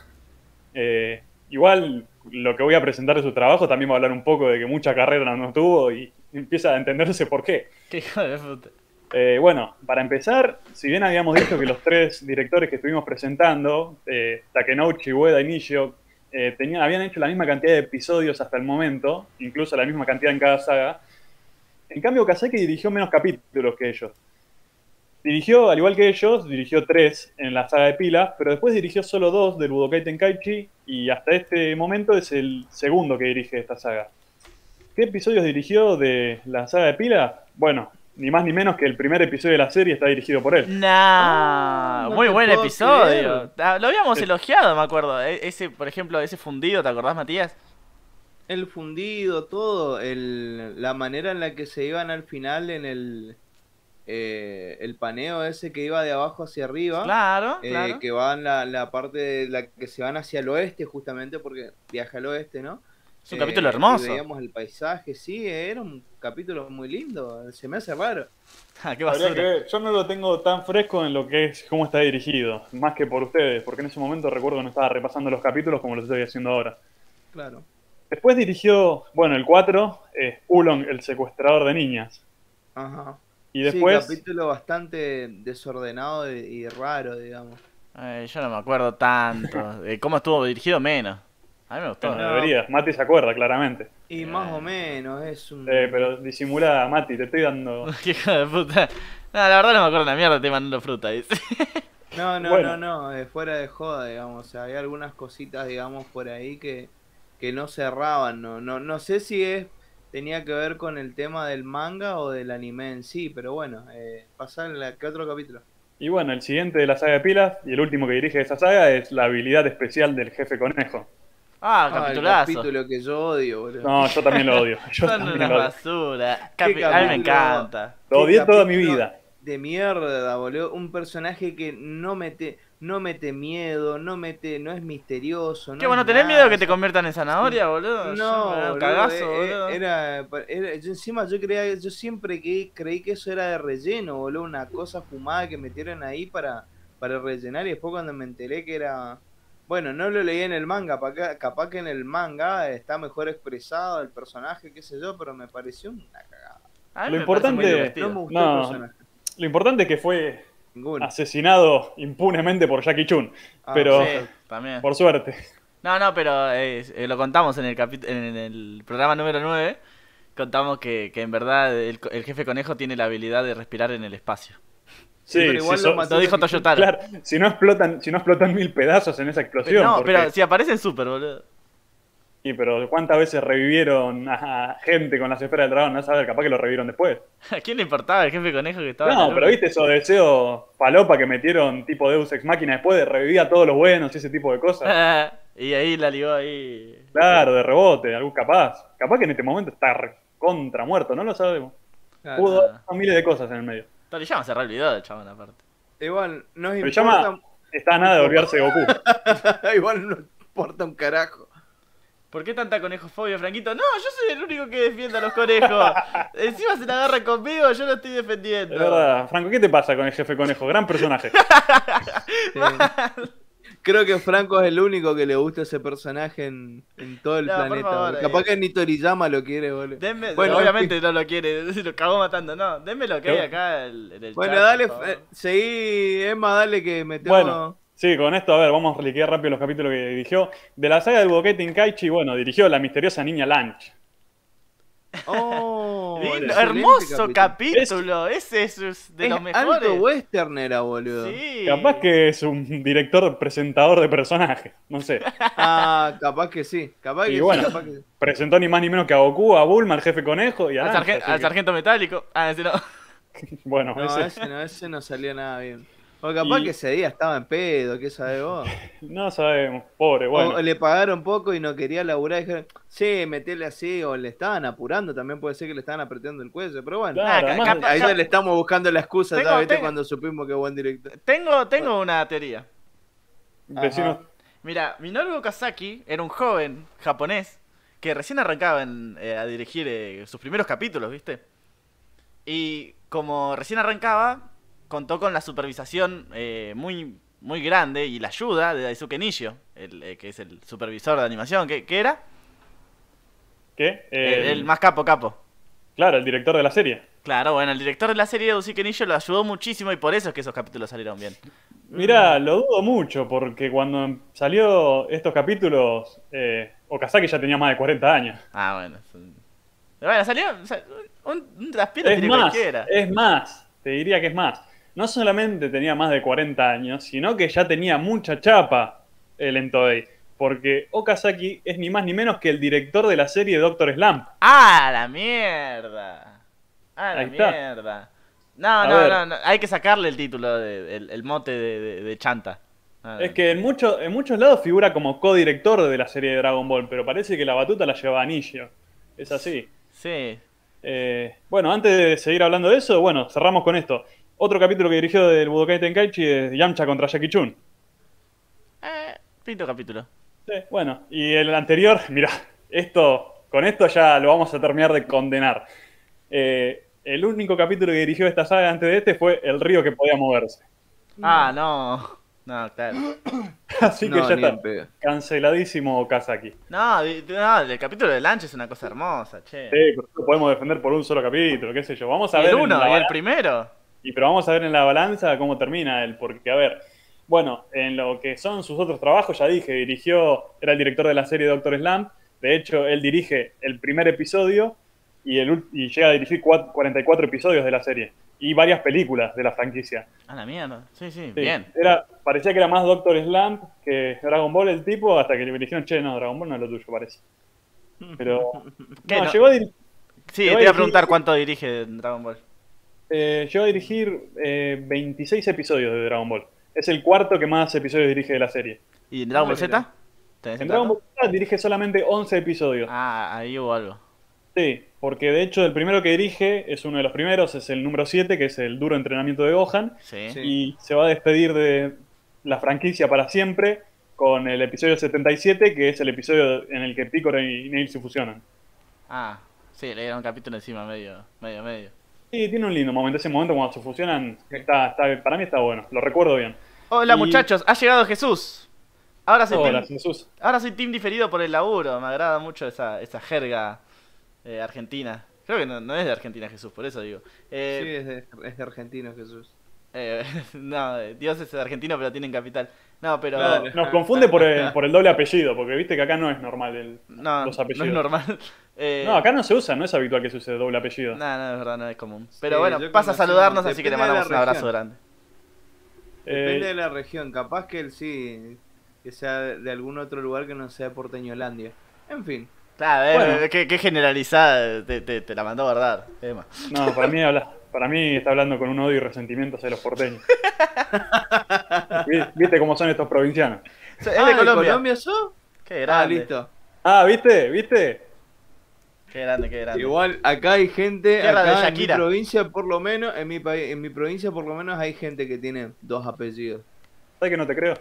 Eh, igual lo que voy a presentar de su trabajo también va a hablar un poco de que mucha carrera no tuvo y empieza a entenderse por qué. Qué hijo de puta. Eh, bueno, para empezar, si bien habíamos dicho que los tres directores que estuvimos presentando, eh, Takenouchi, Ueda y Nishio, eh, tenían, habían hecho la misma cantidad de episodios hasta el momento, incluso la misma cantidad en cada saga, en cambio Kazaki dirigió menos capítulos que ellos. Dirigió, al igual que ellos, dirigió tres en la saga de pilas, pero después dirigió solo dos del Budokai Tenkaichi y hasta este momento es el segundo que dirige esta saga. ¿Qué episodios dirigió de la saga de pilas? Bueno, ni más ni menos que el primer episodio de la serie está dirigido por él. Nah, ah, muy buen episodio. Ah, lo habíamos elogiado, me acuerdo. E-, ese, por ejemplo, ese fundido, ¿te acordás, Matías? El fundido, todo, el, la manera en la que se iban al final en el eh, el paneo ese que iba de abajo hacia arriba. Claro, eh, Que van la, la parte de la que se van hacia el oeste, justamente porque viaja al oeste, ¿no? Es un capítulo eh, hermoso. veíamos el paisaje, sí, era un capítulo muy lindo. Se me hace raro. Ah, qué yo no lo tengo tan fresco en lo que es cómo está dirigido, más que por ustedes, porque en ese momento recuerdo que no estaba repasando los capítulos como lo estoy haciendo ahora. Claro. Después dirigió, bueno, el 4, eh, Ulong, el secuestrador de niñas. Ajá. Y después... Sí, capítulo bastante desordenado y, raro, digamos. yo no me acuerdo tanto. de ¿Cómo estuvo dirigido? Menos. A mí me gustó. No, deberías. Mati se acuerda, claramente. Y más o menos, es un... Eh, pero disimulada, Mati, te estoy dando... Qué hijo de puta. No, la verdad no me acuerdo la mierda, te mandando fruta, dice. No, no, no, no, eh, fuera de joda, digamos. O sea, hay algunas cositas, digamos, por ahí que, que no cerraban. No, no, no sé si es tenía que ver con el tema del manga o del anime en sí, pero bueno, eh, pasar a qué otro capítulo. Y bueno, el siguiente de la saga de pilas y el último que dirige esa saga es la habilidad especial del jefe conejo. Ah, ah El capítulo que yo odio, boludo. No, yo también lo odio. Yo Son una basura. a mí me encanta. Lo odié toda mi vida. De mierda, boludo. Un personaje que no mete no mete miedo, no mete, no es misterioso. ¿Qué bueno, tenés miedo que te conviertan en zanahoria, boludo? No, cagazo, eh, boludo. Era, era, yo encima yo creía, yo siempre que, creí que eso era de relleno, boludo, una cosa fumada que metieron ahí para, para rellenar y después cuando me enteré que era bueno, no lo leí en el manga, capaz que en el manga está mejor expresado el personaje, qué sé yo, pero me pareció una cagada. Lo importante, lo importante es que fue asesinado impunemente por Jackie Chun, ah, pero también. por suerte. No, no, pero eh, eh, lo contamos en el, en el programa número 9, contamos que, que en verdad el, el jefe conejo tiene la habilidad de respirar en el espacio. Sí, pero igual lo, dijo Toyotaro. Claro, si no explotan, si no explotan mil pedazos en esa explosión. no, pero si aparecen super, boludo. Y pero ¿cuántas veces revivieron a gente con las esferas del dragón? No sabes, capaz que lo revivieron después. ¿A quién le importaba el jefe conejo que estaba? No, pero viste esos deseos palopa que metieron tipo Deus Ex Máquina después de revivir a todos los buenos y ese tipo de cosas. y ahí la ligó ahí. Claro, de rebote, algún capaz. Capaz que en este momento está contra muerto, no lo sabemos. Pudo haber miles de cosas en el medio. Toriyama se olvidó del chabón aparte. Igual, no importa. Toriyama está nada de olvidarse de Goku. Igual no importa un carajo. ¿Por qué tanta conejofobia, Franquito? No, yo soy el único que defiende a los conejos. Encima se la agarra conmigo, yo lo estoy defendiendo. Es verdad. Franco, ¿qué te pasa con el jefe conejo? Gran personaje. Creo que Franco es el único que le gusta ese personaje en, todo el planeta. Capaz eh. que ni Toriyama lo quiere, boludo. bueno, obviamente no lo quiere, lo cagó matando. No, denme lo que hay acá en el, Bueno, dale, eh, seguí, Emma, dale que metemos... Bueno. Sí, con esto, a ver, vamos a liquidar rápido los capítulos que dirigió. De la saga del Budokai Tenkaichi, bueno, dirigió La misteriosa niña Lunch. Oh, hermoso capítulo. Ese es de los mejores. Alto western era, boludo. Sí. Capaz que es un director presentador de personajes. No sé. Ah, capaz que sí. Capaz que bueno, sí, Presentó ni más ni menos que a Goku, a Bulma, al jefe conejo y a al, sargento metálico. Ah, ese no. bueno, ese... ese no, ese no salió nada bien. O capaz que ese día estaba en pedo, ¿qué sabes vos? no sabemos, pobre, bueno. O le pagaron poco y no quería laburar y dijeron, sí, metele así, o le estaban apurando, también puede ser que le estaban apretando el cuello, pero bueno. ahí le estamos buscando la excusa, ¿sabes? Cuando supimos que buen director. Tengo, tengo una teoría. Mira, Minoru Kazaki era un joven japonés que recién arrancaba eh, a dirigir eh, sus primeros capítulos, ¿viste? Y como recién arrancaba, contó con la supervisación eh, muy, muy grande y la ayuda de Daisuke Nishio, el, eh, que es el supervisor de animación. ¿Qué, qué era? ¿Qué? El, más capo capo. Claro, el director de la serie. Claro, bueno, el director de la serie, Daisuke Nishio, lo ayudó muchísimo y por eso es que esos capítulos salieron bien. Mira, lo dudo mucho, porque cuando salió estos capítulos, eh, Okazaki ya tenía más de 40 años. Ah, bueno. Bueno, salió un, un es más, Es más, te diría que es más no solamente tenía más de 40 años, sino que ya tenía mucha chapa el Entoei. Porque Okazaki es ni más ni menos que el director de la serie Doctor Slump. ¡Ah, la mierda! ¡Ah, la mierda! No, no, no, hay que sacarle el título, de, el, mote de, Chanta. Ah. es que en, muchos en muchos lados figura como codirector de la serie de Dragon Ball, pero parece que la batuta la lleva Anillo. Es así. Sí. Eh, bueno, antes de seguir hablando de eso, bueno, cerramos con esto. Otro capítulo que dirigió del Budokai Tenkaichi es Yamcha contra Jackie Chun. Eh, pinto capítulo. Sí, bueno, y el anterior, mira, esto, con esto ya lo vamos a terminar de condenar. Eh, el único capítulo que dirigió esta saga antes de este fue El río que podía moverse. Ah, no. No, claro. Así que ya está. Canceladísimo Kazaki. No, no, el capítulo de Lanche es una cosa hermosa, che. Sí, lo podemos defender por un solo capítulo, qué sé yo. Vamos a ver. El uno, y el primero. Y pero vamos a ver en la balanza cómo termina él, porque a ver, bueno, en lo que son sus otros trabajos, ya dije, dirigió, era el director de la serie Doctor Slump, de hecho, él dirige el primer episodio y, el, y llega a dirigir 44 episodios de la serie y varias películas de la franquicia. A la mierda, sí, sí, bien. Era, parecía que era más Doctor Slump que Dragon Ball el tipo, hasta que le dijeron, che, no, Dragon Ball no es lo tuyo, parece. Pero. no, llegó a Sí, te iba a preguntar cuánto dirige Dragon Ball. Eh, yo a dirigir 26 eh, episodios de Dragon Ball. Es el cuarto que más episodios dirige de la serie. ¿Y en Dragon Ball Z? En Dragon Ball Z dirige solamente 11 episodios. Ah, ahí hubo algo. Sí, porque de hecho el primero que dirige es uno de los primeros, es el número 7, que es el duro entrenamiento de Gohan. Sí. Y se va a despedir de la franquicia para siempre con el episodio 77, que es el episodio en el que Piccolo y Nail se fusionan. Ah, sí, le dieron un capítulo encima, medio, medio, medio. Sí, tiene un lindo momento. Ese momento cuando se fusionan, está, está, para mí está bueno. Lo recuerdo bien. Hola muchachos, ha llegado Jesús. Ahora soy, Hola, team, Jesús. ahora soy team diferido por el laburo. Me agrada mucho esa, esa jerga eh, argentina. Creo que no, es de Argentina Jesús, por eso digo. Eh, sí, es de, es de argentino Jesús. Eh, no, Dios es de argentino, pero tienen capital. No, pero. nos confunde por el, por el doble apellido, porque viste que acá no es normal el, los apellidos. No es normal. Eh, no, acá no se usa, no es habitual que se use doble apellido. No, no, es verdad, no es común. Pero bueno, pasa a saludarnos, así que le mandamos un abrazo grande. Depende de la región, capaz que él sí, que sea de algún otro lugar que no sea Porteñolandia. En fin. Claro, eh, qué, generalizada te, te, la mandó a verdad, No, para mí, habla, para mí está hablando con un odio y resentimiento hacia los porteños. ¿Viste cómo son estos provincianos? ¿Es de ah, Colombia? Colombia Qué grande. Ah, listo. Ah, ¿viste? ¿Viste? Qué grande, qué grande. Igual acá hay gente, acá en mi provincia por lo menos, en mi en mi provincia por lo menos hay gente que tiene dos apellidos. ¿Sabes que no te creo?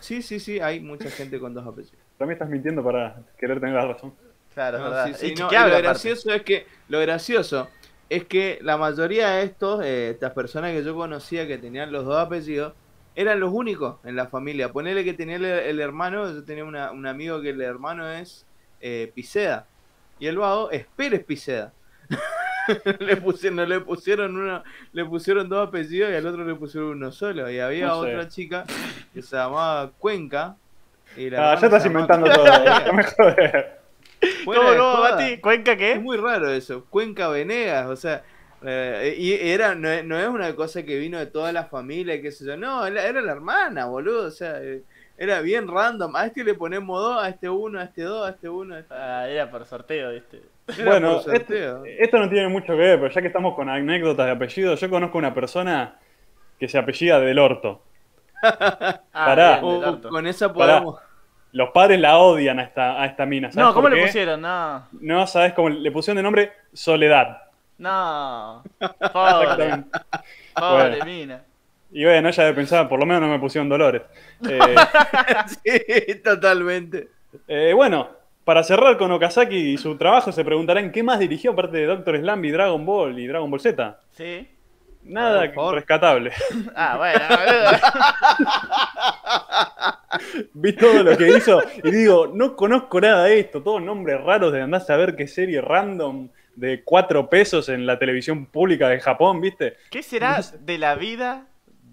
Sí, sí, sí, hay mucha gente con dos apellidos. También estás mintiendo para querer tener la razón. Claro, verdad. lo gracioso es que lo gracioso es que la mayoría de estos, eh, estas personas que yo conocía que tenían los dos apellidos, eran los únicos en la familia. Ponele que tenía el, hermano, yo tenía un amigo que el hermano es eh, Piceda. Y el vago es Pérez Piceda. le pusieron, le pusieron uno, le pusieron dos apellidos y al otro le pusieron uno solo. Y había otra chica que se llamaba Cuenca. Y la ah, ya estás inventando todo. ¿Cómo, ¿Cuenca qué? Es muy raro eso. Cuenca Venegas, o sea. Eh, y era, no, es una cosa que vino de toda la familia, qué sé yo. No, era, la hermana, boludo. O sea, eh, era bien random. A este le ponemos dos, a este uno, a este dos, a este uno. A este... Ah, era por sorteo, ¿viste? bueno, esto, no tiene mucho que ver, pero ya que estamos con anécdotas de apellido, yo conozco una persona que se apellida del orto. ah, Pará. con esa podemos. Los padres la odian a esta, a esta mina. no, ¿cómo le pusieron? No. No, ¿sabes cómo? Le pusieron de nombre Soledad. No. Pobre. Pobre mina. Y bueno, ella debe pensar, por lo menos no me pusieron dolores. Eh, sí, totalmente. Eh, bueno, para cerrar con Okazaki y su trabajo, se preguntarán qué más dirigió aparte de Doctor Slamby, Dragon Ball y Dragon Ball Z. Sí. Nada rescatable. Ah, bueno. Vi todo lo que hizo y digo, no conozco nada de esto, todos nombres raros de andar a saber qué serie random de cuatro pesos en la televisión pública de Japón, ¿viste? ¿Qué será de la vida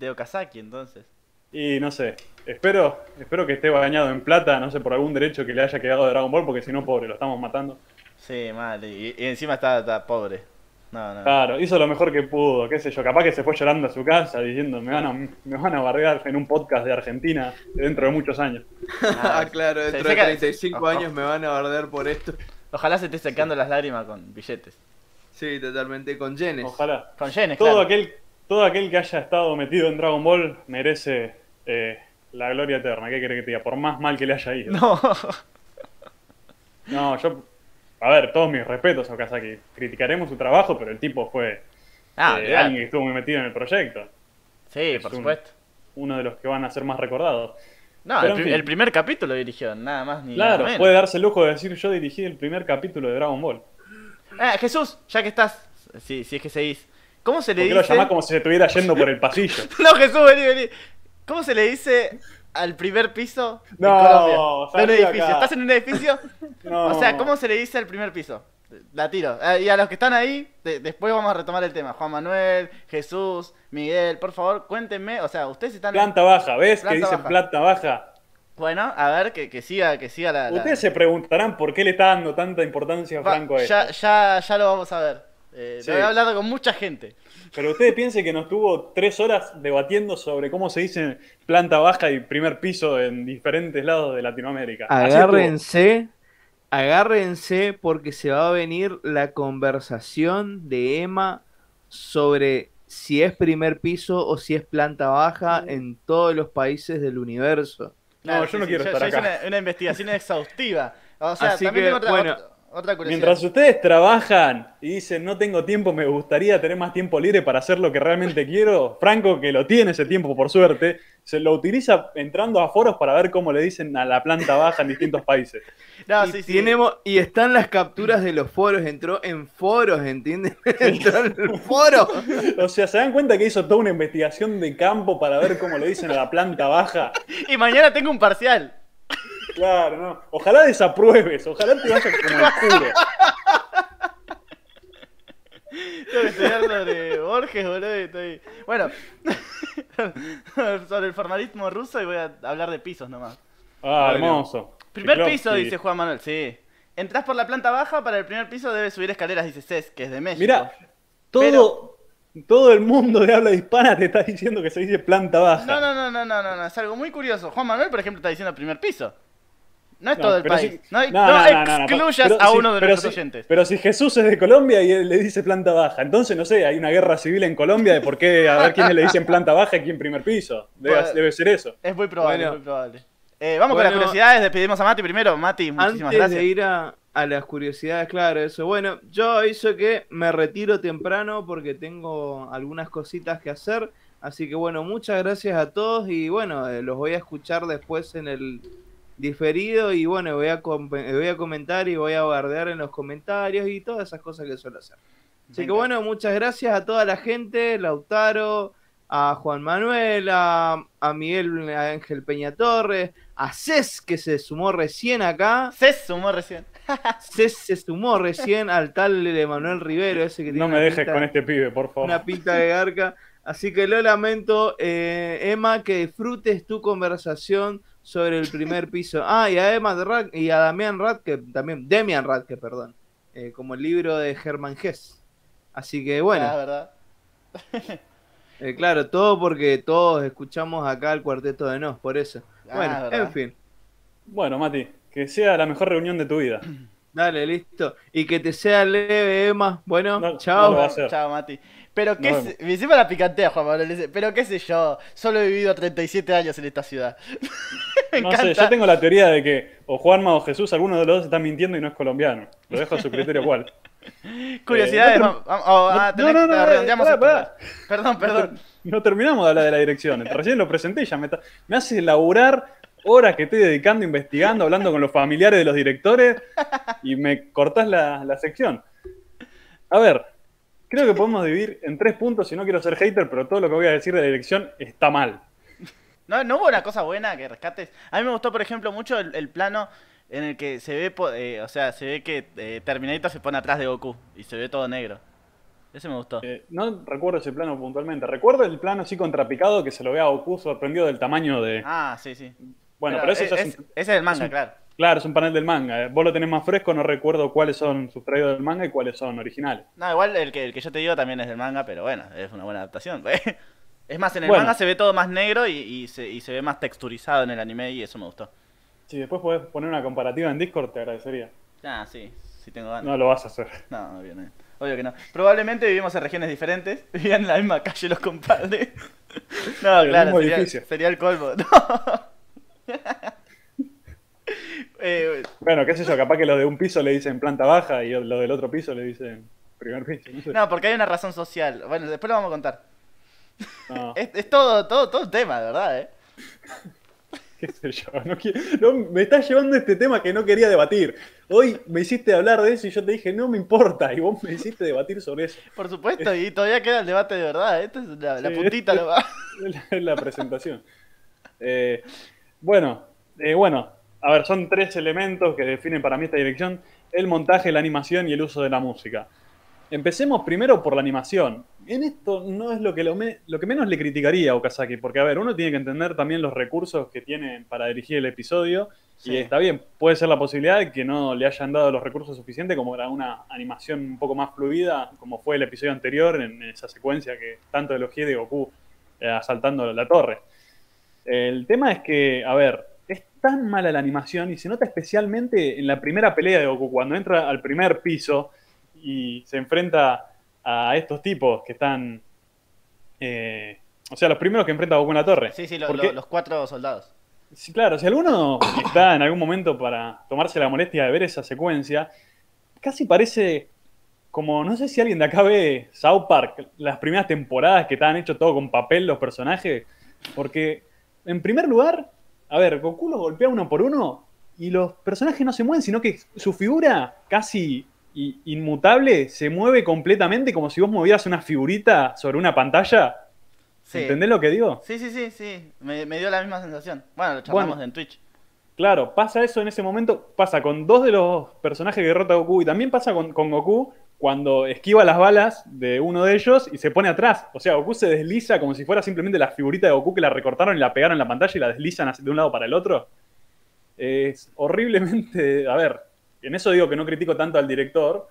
de Okazaki entonces? Y no sé, espero, espero que esté bañado en plata, no sé, por algún derecho que le haya quedado de Dragon Ball, porque si no, pobre, lo estamos matando. Sí, mal, y, encima está, pobre. No, no. Claro, hizo lo mejor que pudo, qué sé yo, capaz que se fue llorando a su casa diciendo me van a, me van a barrear en un podcast de Argentina dentro de muchos años. Ah, claro, dentro de 35 años me van a bardear por esto. Ojalá se esté secando las lágrimas con billetes. Sí, totalmente, con yenes. Ojalá. Con yenes, todo Aquel, todo aquel que haya estado metido en Dragon Ball merece eh, la gloria eterna, ¿qué quiere que te diga? Por más mal que le haya ido. No. No, yo. A ver, todos mis respetos a Kazaki. Criticaremos su trabajo, pero el tipo fue ah, eh, alguien que estuvo muy metido en el proyecto. Sí, por supuesto. Uno de los que van a ser más recordados. No, el, primer capítulo dirigió, nada más ni Claro, puede darse el lujo de decir yo dirigí el primer capítulo de Dragon Ball. Ah, Jesús, ya que estás, si, si es que seguís, ¿cómo se le dice? lo llamás como si se estuviera yendo por el pasillo. no, Jesús, vení, vení. ¿Cómo se le dice al primer piso no, de edificio? ¿Estás en un edificio? no. O sea, ¿cómo se le dice al primer piso? La tiro. Eh, y a los que están ahí, después vamos a retomar el tema. Juan Manuel, Jesús, Miguel, por favor, cuéntenme. O sea, ustedes están. Planta baja, ¿ves? que dice planta baja. Bueno, a ver, que, siga, que siga la, Ustedes se preguntarán por qué le está dando tanta importancia a Franco a esto. Ya, ya, ya lo vamos a ver. Eh, Lo he hablado con mucha gente. Pero ustedes piensen que nos tuvo tres horas debatiendo sobre cómo se dice planta baja y primer piso en diferentes lados de Latinoamérica. Agárrense, agárrense porque se va a venir la conversación de Emma sobre si es primer piso o si es planta baja en todos los países del universo. no, yo no quiero estar acá. Una, investigación exhaustiva. O sea, también tengo bueno, Mientras ustedes trabajan y dicen no tengo tiempo, me gustaría tener más tiempo libre para hacer lo que realmente quiero, Franco, que lo tiene ese tiempo por suerte, se lo utiliza entrando a foros para ver cómo le dicen a la planta baja en distintos países. y, Tenemos, y están las capturas de los foros, entró en foros, ¿entiendes? entró en el foro. o sea, ¿se dan cuenta que hizo toda una investigación de campo para ver cómo le dicen a la planta baja? Y mañana tengo un parcial. Claro, no. Ojalá desapruebes, ojalá te vayas como el culo. Tengo que estudiar sobre Borges, boludo. Estoy... Bueno, sobre el formalismo ruso y voy a hablar de pisos nomás. Ah, hermoso. Primer piso, dice Juan Manuel, sí. Entrás por la planta baja, para el primer piso debes subir escaleras, dice Cés, que es de México. Mira, todo, todo el mundo de habla hispana te está diciendo que se dice planta baja. No, no, no, no, no, no, no, es algo muy curioso. Juan Manuel, por ejemplo, está diciendo primer piso. No es todo el país. no, excluyas a uno de los oyentes. Pero si Jesús es de Colombia y él le dice planta baja, entonces no sé, hay una guerra civil en Colombia de por qué, a ver quiénes le dicen planta baja y quién primer piso. Debe, ser eso. Es muy probable, muy probable. Eh, vamos con las curiosidades, despedimos a Mati primero. Mati, muchísimas antes gracias. de ir a, a, las curiosidades, claro, eso. Bueno, yo hizo que me retiro temprano porque tengo algunas cositas que hacer. Así que bueno, muchas gracias a todos y bueno, eh, los voy a escuchar después en el diferido y bueno, voy a, voy a comentar y voy a guardar en los comentarios y todas esas cosas que suelo hacer. Así que bueno, muchas gracias a toda la gente, Lautaro, a Juan Manuel, a, Miguel Ángel Peña Torres, a Cés que se sumó recién acá. Cés sumó recién. Cés se sumó recién al tal de Manuel Rivero, ese que No me dejes con este pibe, por favor. Una pinta de garca. Así que lo lamento, eh, Emma, que disfrutes tu conversación sobre el primer piso. Ah, y a Emma y a Damián Radke, también, Demian Radke, perdón, eh, como el libro de Germán Hess. Así que bueno. Ah, ¿verdad? Eh, claro, todo porque todos escuchamos acá el cuarteto de Nos, por eso. Ah, bueno, en fin. Bueno, Mati, que sea la mejor reunión de tu vida. Dale, listo. Y que te sea leve, Emma. Bueno, chao. chao, Mati. Pero qué sé, me encima la picantea Juan Manuel, dice, pero qué sé yo, solo he vivido 37 años en esta ciudad. no sé, yo tengo la teoría de que o Juanma o Jesús, alguno de los dos está mintiendo y no es colombiano. Lo dejo a su criterio cuál. Curiosidades, eh, ah, no, no, no, redondeamos Perdón, perdón. No, terminamos de hablar de la dirección. Recién lo presenté y ya me, me hace laburar horas que estoy dedicando, investigando, hablando con los familiares de los directores y me cortás la, la sección. A ver, creo que podemos dividir en tres puntos, si no quiero ser hater, pero todo lo que voy a decir de la dirección está mal. No, no hubo una cosa buena que rescates. A mí me gustó, por ejemplo, mucho el plano en el que se ve, eh, o sea, se ve que eh, Terminator se pone atrás de Goku y se ve todo negro. Ese me gustó. Eh, no recuerdo ese plano puntualmente. Recuerdo el plano así contrapicado que se lo ve a Goku sorprendido del tamaño de. Ah, sí, sí. Bueno, pero, eso es, es, Ese es el manga, claro. Claro, es un panel del manga. Vos lo tenés más fresco, no recuerdo cuáles son sustraídos del manga y cuáles son originales. No, igual el que, el que yo te digo también es del manga, pero bueno, es una buena adaptación. es más, en el manga se ve todo más negro y, se, y se ve más texturizado en el anime y eso me gustó. Si después podés poner una comparativa en Discord, te agradecería. Ah, sí, sí tengo ganas. No lo vas a hacer. No, obvio, no. obvio que no. Probablemente vivimos en regiones diferentes, vivían en la misma calle los compadres. No, claro, sería, sería, el colmo. Eh, bueno, qué sé yo, capaz que los de un piso le dicen planta baja y los del otro piso le dicen primer piso. No, porque hay una razón social. Bueno, después lo vamos a contar. Es, es, todo, todo, todo un tema, de verdad, ¿eh? no me estás llevando este tema que no quería debatir. Hoy me hiciste hablar de eso y yo te dije, no me importa, y vos me hiciste debatir sobre eso. Por supuesto, y todavía queda el debate de verdad. Esta es la, puntita, Es la presentación. Eh, bueno, eh, bueno, a ver, son tres elementos que definen para mí esta dirección: el montaje, la animación y el uso de la música. Empecemos primero por la animación. En esto no es lo que, lo, que menos le criticaría a Okazaki, porque a ver, uno tiene que entender también los recursos que tiene para dirigir el episodio. Y está bien, puede ser la posibilidad de que no le hayan dado los recursos suficientes como era una animación un poco más fluida, como fue el episodio anterior en esa secuencia que tanto elogié de Goku eh, asaltando la torre. El tema es que, a ver, tan mala la animación y se nota especialmente en la primera pelea de Goku, cuando entra al primer piso y se enfrenta a estos tipos que están. Eh, o sea, los primeros que enfrenta a Goku en la torre. Sí, sí, los cuatro soldados. Sí, claro, si alguno está en algún momento para tomarse la molestia de ver esa secuencia, casi parece como, no sé si alguien de acá ve South Park, las primeras temporadas que estaban hechos todo con papel los personajes, porque en primer lugar, a ver, Goku los golpea uno por uno y los personajes no se mueven, sino que su figura casi inmutable se mueve completamente como si vos movieras una figurita sobre una pantalla. ¿Entendés lo que digo? Sí, sí, sí, sí. Me, dio la misma sensación. Bueno, lo charlamos en Twitch. Claro, pasa eso en ese momento. Pasa con dos de los personajes que derrota Goku y también pasa con, con Goku cuando esquiva las balas de uno de ellos y se pone atrás. O sea, Goku se desliza como si fuera simplemente la figurita de Goku que la recortaron y la pegaron en la pantalla y la deslizan de un lado para el otro. Es horriblemente. A ver, en eso digo que no critico tanto al director,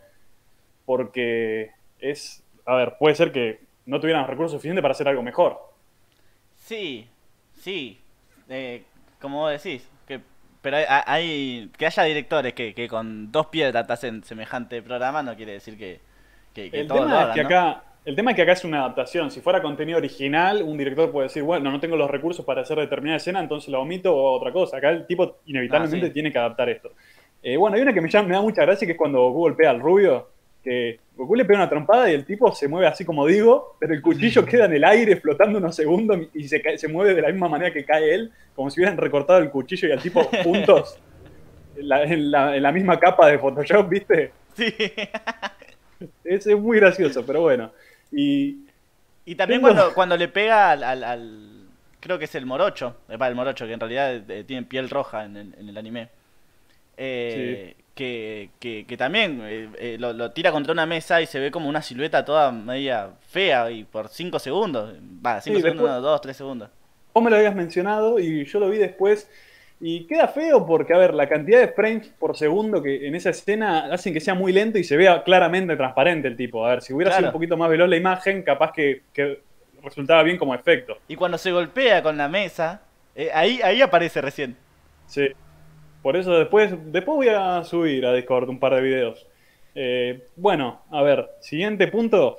porque es, a ver, puede ser que no tuvieran recursos suficientes para hacer algo mejor. Sí, sí, eh, como vos decís, pero hay, que haya directores que, con dos piedras hacen semejante programa no quiere decir que, que, el tema es que acá el tema es que acá es una adaptación. Si fuera contenido original, un director puede decir, bueno, no tengo los recursos para hacer determinada escena, entonces la omito o otra cosa. Acá el tipo inevitablemente ah, tiene que adaptar esto. Eh, bueno, hay una que me, llama, me da mucha gracia que es cuando Goku golpea al rubio. Que Goku le pega una trompada y el tipo se mueve así como digo, pero el cuchillo queda en el aire flotando unos segundos y se, se mueve de la misma manera que cae él, como si hubieran recortado el cuchillo y al tipo juntos en la, misma capa de Photoshop, ¿viste? Sí. Es, es, muy gracioso, pero bueno. Y Y también cuando, cuando le pega al, Creo que es el morocho. el morocho, que en realidad eh, tiene piel roja en el, anime. Eh, que, que, también eh, lo, tira contra una mesa y se ve como una silueta toda media fea y por 5 segundos. Va, 5 segundos, 2, 3 segundos. Vos me lo habías mencionado y yo lo vi después. Y queda feo porque, a ver, la cantidad de frames por segundo que en esa escena hacen que sea muy lento y se vea claramente transparente el tipo. A ver, si hubiera sido un poquito más veloz la imagen, capaz que, resultaba bien como efecto. Y cuando se golpea con la mesa, eh, ahí, ahí aparece recién. Sí. Por eso después, después voy a subir a Discord un par de videos. Eh, bueno, a ver, siguiente punto,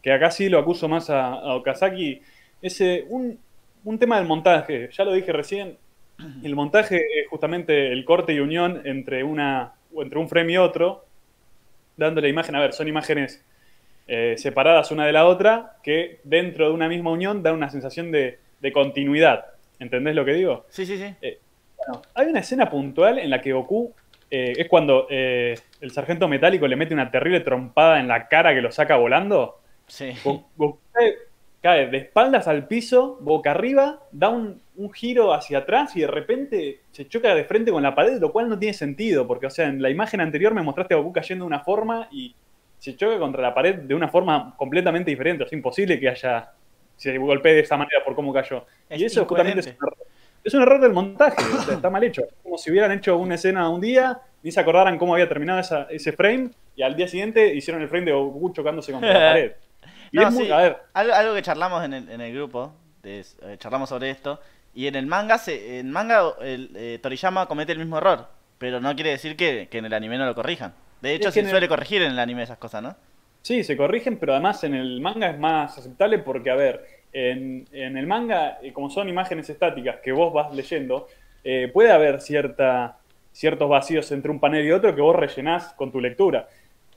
que acá sí lo acuso más a, Okazaki, es un, un tema del montaje. Ya lo dije recién, el montaje es justamente el corte y unión entre, una, entre un frame y otro, dándole imagen, a ver, son imágenes eh, separadas una de la otra, que dentro de una misma unión da una sensación de, continuidad. ¿Entendés lo que digo? Sí, sí, sí. Eh, bueno, hay una escena puntual en la que Goku eh, es cuando el sargento metálico le mete una terrible trompada en la cara que lo saca volando. Sí. Goku cae de espaldas al piso, boca arriba, da un, giro hacia atrás y de repente se choca de frente con la pared, lo cual no tiene sentido, porque, o sea, en la imagen anterior me mostraste a Goku cayendo de una forma y se choca contra la pared de una forma completamente diferente. Es imposible que haya, se golpee de esa manera por cómo cayó. y eso justamente es un, error, es un error del montaje, está mal hecho. Como si hubieran hecho una escena un día, ni se acordaran cómo había terminado ese frame, y al día siguiente hicieron el frame de Goku chocándose contra la pared. Algo, que charlamos en el, en el grupo, eh, charlamos sobre esto, y en el manga, se, en manga el, eh, Toriyama comete el mismo error, pero no quiere decir que, en el anime no lo corrijan. De hecho, se suele corregir en el anime esas cosas, ¿no? Sí, se corrigen, pero además en el manga es más aceptable porque, a ver, en, el manga, eh, como son imágenes estáticas que vos vas leyendo, puede haber cierta, ciertos vacíos entre un panel y otro que vos rellenás con tu lectura.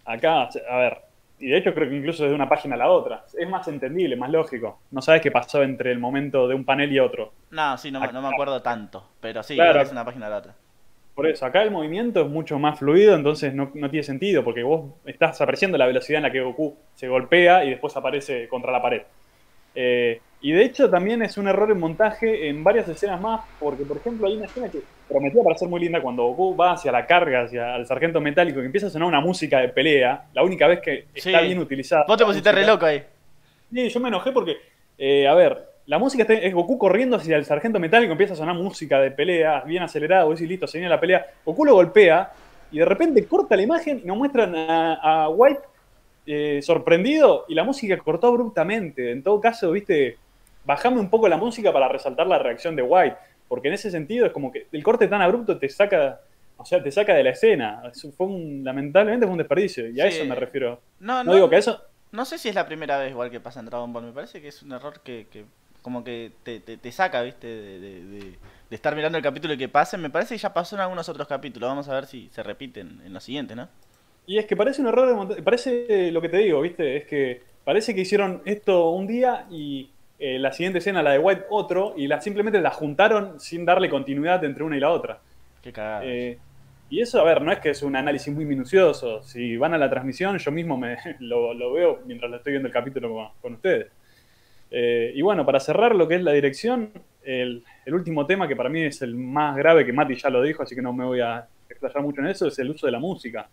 Acá, a ver, y de hecho creo que incluso desde una página a la otra. Es más entendible, más lógico. No sabes qué pasó entre el momento de un panel y otro. No, sí, no, no me acuerdo tanto. Pero sí, claro, es una página a la otra. Por eso, acá el movimiento es mucho más fluido, entonces no, no, tiene sentido, porque vos estás apreciando la velocidad en la que Goku se golpea y después aparece contra la pared. Eh, y de hecho también es un error en montaje en varias escenas más, porque por ejemplo hay una escena que prometía para ser muy linda cuando Goku va hacia la carga, hacia el sargento metálico, que empieza a sonar una música de pelea, la única vez que está bien utilizada. Vos te pusiste re loco ahí. Sí, yo me enojé porque, eh, a ver, la música es Goku corriendo hacia el sargento metálico, empieza a sonar música de pelea, bien acelerada, vos decís, listo, se viene la pelea. Goku lo golpea y de repente corta la imagen y nos muestran a, White eh, sorprendido y la música cortó abruptamente. En todo caso, viste, bajame un poco la música para resaltar la reacción de White, porque en ese sentido es como que el corte tan abrupto te saca, o sea, te saca de la escena. Fue un, lamentablemente fue un desperdicio, y a eso me refiero. No, no, digo que eso... No sé si es la primera vez igual que pasa en Dragon Ball, me parece que es un error que, como que te, te, saca, viste, de, estar mirando el capítulo y que pase. Me parece que ya pasó en algunos otros capítulos, vamos a ver si se repiten en los siguientes, ¿no? Y es que parece un error de montaje, parece lo que te digo, viste, es que parece que hicieron esto un día y eh, la siguiente escena, la de White, otro, y la, simplemente la juntaron sin darle continuidad entre una y la otra. Qué cagada. Eh, y eso, a ver, no es que es un análisis muy minucioso. Si van a la transmisión, yo mismo me, lo, veo mientras lo estoy viendo el capítulo con, ustedes. Eh, y bueno, para cerrar lo que es la dirección, el, último tema que para mí es el más grave, que Mati ya lo dijo, así que no me voy a explayar mucho en eso, es el uso de la música.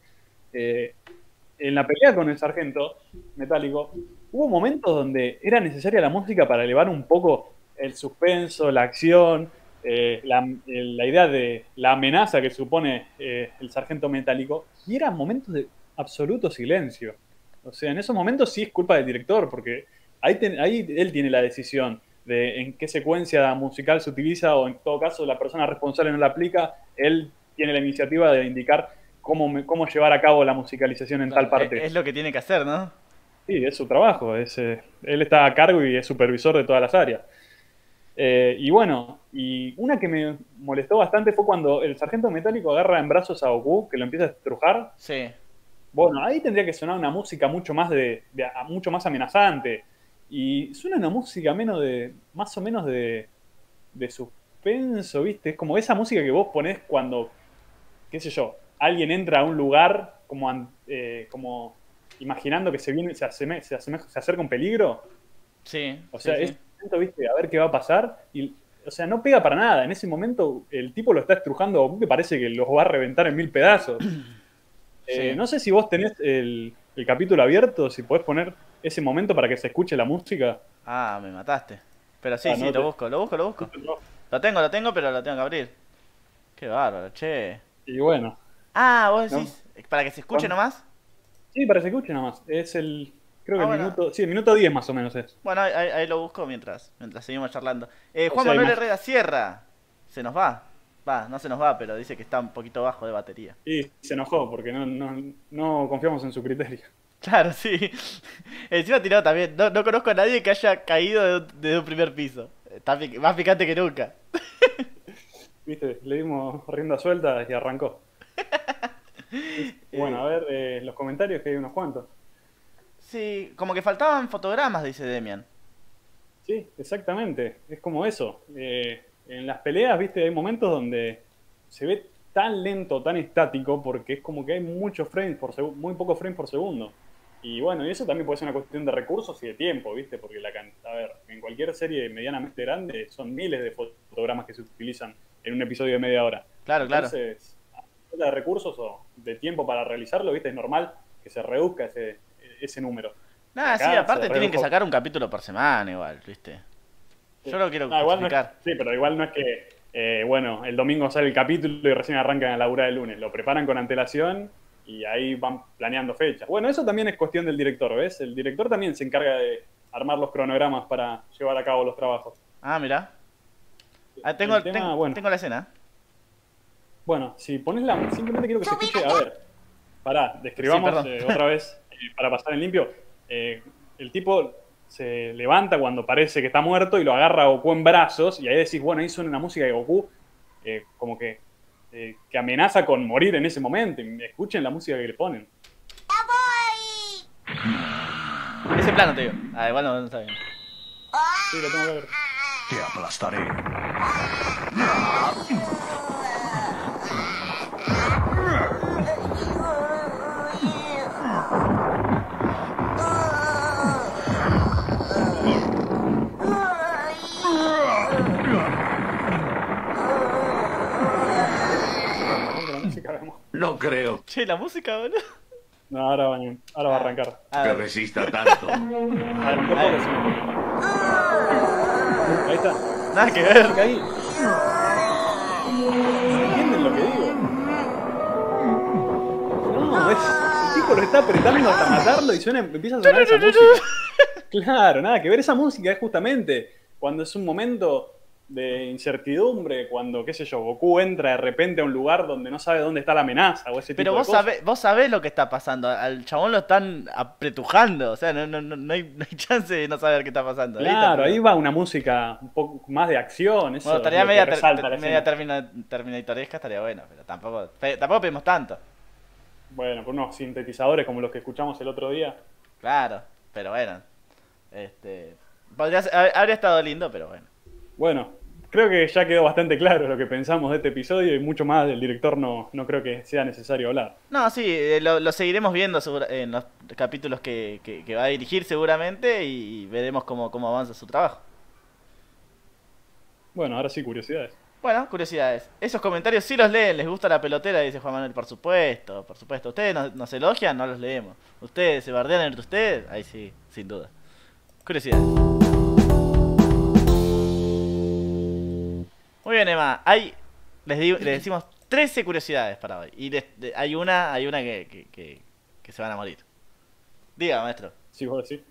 En la pelea con el sargento metálico, hubo momentos donde era necesaria la música para elevar un poco el suspenso, la acción, eh, la, idea de la amenaza que supone eh, el sargento metálico, y eran momentos de absoluto silencio. O sea, en esos momentos sí es culpa del director, porque ahí él tiene la decisión de en qué secuencia musical se utiliza, o en todo caso la persona responsable no la aplica, él tiene la iniciativa de indicar cómo, cómo llevar a cabo la musicalización en tal parte. Es lo que tiene que hacer, ¿no? Sí, es su trabajo. Es, eh, él está a cargo y es supervisor de todas las áreas. Eh, y bueno, y una que me molestó bastante fue cuando el sargento metálico agarra en brazos a Goku, que lo empieza a estrujar. Sí. Bueno, ahí tendría que sonar una música mucho más de, mucho más amenazante. Y suena una música menos de. más o menos de. de suspenso, ¿viste? Es como esa música que vos ponés cuando. qué sé yo, alguien entra a un lugar como, eh, como imaginando que se viene, se, se, acerca un peligro. Sí. O sea, sí, es sí. momento, viste, a ver qué va a pasar. Y, o sea, no pega para nada. En ese momento el tipo lo está estrujando a Goku que parece que los va a reventar en mil pedazos. Eh, no sé si vos tenés el, el capítulo abierto, si podés poner ese momento para que se escuche la música. Ah, me mataste. Pero sí, Ah, sí, no lo te- busco, lo busco, lo busco. Lo tengo, lo tengo, pero lo tengo que abrir. Qué bárbaro, che. Y bueno, Ah, vos decís, para que se escuche ¿Cómo? nomás. sí, para que se escuche nomás. Es el, creo que Ah, el bueno. minuto, sí, el minuto 10 más o menos es. Bueno, ahí, ahí- lo busco mientras, mientras seguimos charlando. Eh, O Juan sea, Manuel Herrera Sierra. Se nos va. Va, no se nos va, pero dice que está un poquito bajo de batería. Y se enojó porque no, no, no confiamos en su criterio. Claro, sí. Encima tirado también. No, no conozco a nadie que haya caído de un, de un primer piso. Está más picante que nunca. Viste, le dimos rienda suelta y arrancó. Bueno, a ver, eh, los comentarios que hay unos cuantos. Sí, como que faltaban fotogramas, dice Demian. Sí, exactamente. Es como eso. Eh, en las peleas, viste, hay momentos donde se ve tan lento, tan estático, porque es como que hay muchos frames por segundo, muy pocos frames por segundo. Y bueno, y eso también puede ser una cuestión de recursos y de tiempo, ¿viste? Porque la a ver, en cualquier serie medianamente grande son miles de fotogramas que se utilizan en un episodio de media hora. Claro, claro. Entonces, falta de recursos o de tiempo para realizarlo, ¿viste? Es normal que se reduzca ese, ese número. Nada, sí, aparte tienen que sacar un capítulo por semana igual, ¿viste? Yo lo quiero Ah, igual no es- justificar. sí, pero igual no es que, eh, bueno, el domingo sale el capítulo y recién arrancan a laburar el lunes. Lo preparan con antelación y ahí van planeando fechas. Bueno, eso también es cuestión del director, ¿ves? El director también se encarga de armar los cronogramas para llevar a cabo los trabajos. Ah, mira. Ah, tengo, El tema, tengo, bueno. tengo la escena. Bueno, si pones la... Simplemente quiero que se escuche... A ver, pará, describamos Sí, eh, otra vez eh, para pasar en limpio. Eh, el tipo se levanta cuando parece que está muerto y lo agarra a Goku en brazos y ahí decís, bueno, ahí suena una música de Goku eh, como que, eh, que amenaza con morir en ese momento. Escuchen la música que le ponen. Ese plano te digo. Ah, igual no, no está bien. Sí, lo tengo que ver. Te aplastaré. No creo Che, la música, boludo. No, ahora va, ahora va a arrancar. Ah, que resista tanto. A ver, un poco Ahí. está. nada que ver. Ahí. ¿Entienden lo que digo? No, es, el tipo lo está apretando hasta matarlo y suena, empieza a sonar esa música. Claro, nada que ver. Esa música es justamente cuando es un momento de incertidumbre, cuando, qué sé yo, Goku entra de repente a un lugar donde no sabe dónde está la amenaza o ese tipo Pero de vos cosas. sabés, vos sabés lo que está pasando. Al chabón lo están apretujando. O sea, no, no, no, no hay, no hay chance de no saber qué está pasando. Claro, ahí va una música un poco más de acción. Eso Bueno, estaría media, ter- media termina, terminatoresca, estaría bueno, pero tampoco, tampoco pedimos tanto. Bueno, por unos sintetizadores como los que escuchamos el otro día. Claro, pero bueno. Este. Podría habría estado lindo, pero bueno. Bueno, creo que ya quedó bastante claro lo que pensamos de este episodio y mucho más del director no, no creo que sea necesario hablar. No, sí, eh, lo, lo seguiremos viendo segura- en los capítulos que, que- que va a dirigir seguramente y veremos cómo, cómo avanza su trabajo. Bueno, ahora sí, curiosidades. Bueno, curiosidades. Esos comentarios sí los leen, les gusta la pelotera, dice Juan Manuel, por supuesto, por supuesto. Ustedes nos, nos elogian, no los leemos. Ustedes se bardean entre ustedes, ahí sí, sin duda. Curiosidades. Muy bien, Emma. Hay, les, digo- les decimos 13 curiosidades para hoy. Y de- hay una, hay una que, que- que- que se van a morir. Diga, maestro. Sí, vos decís.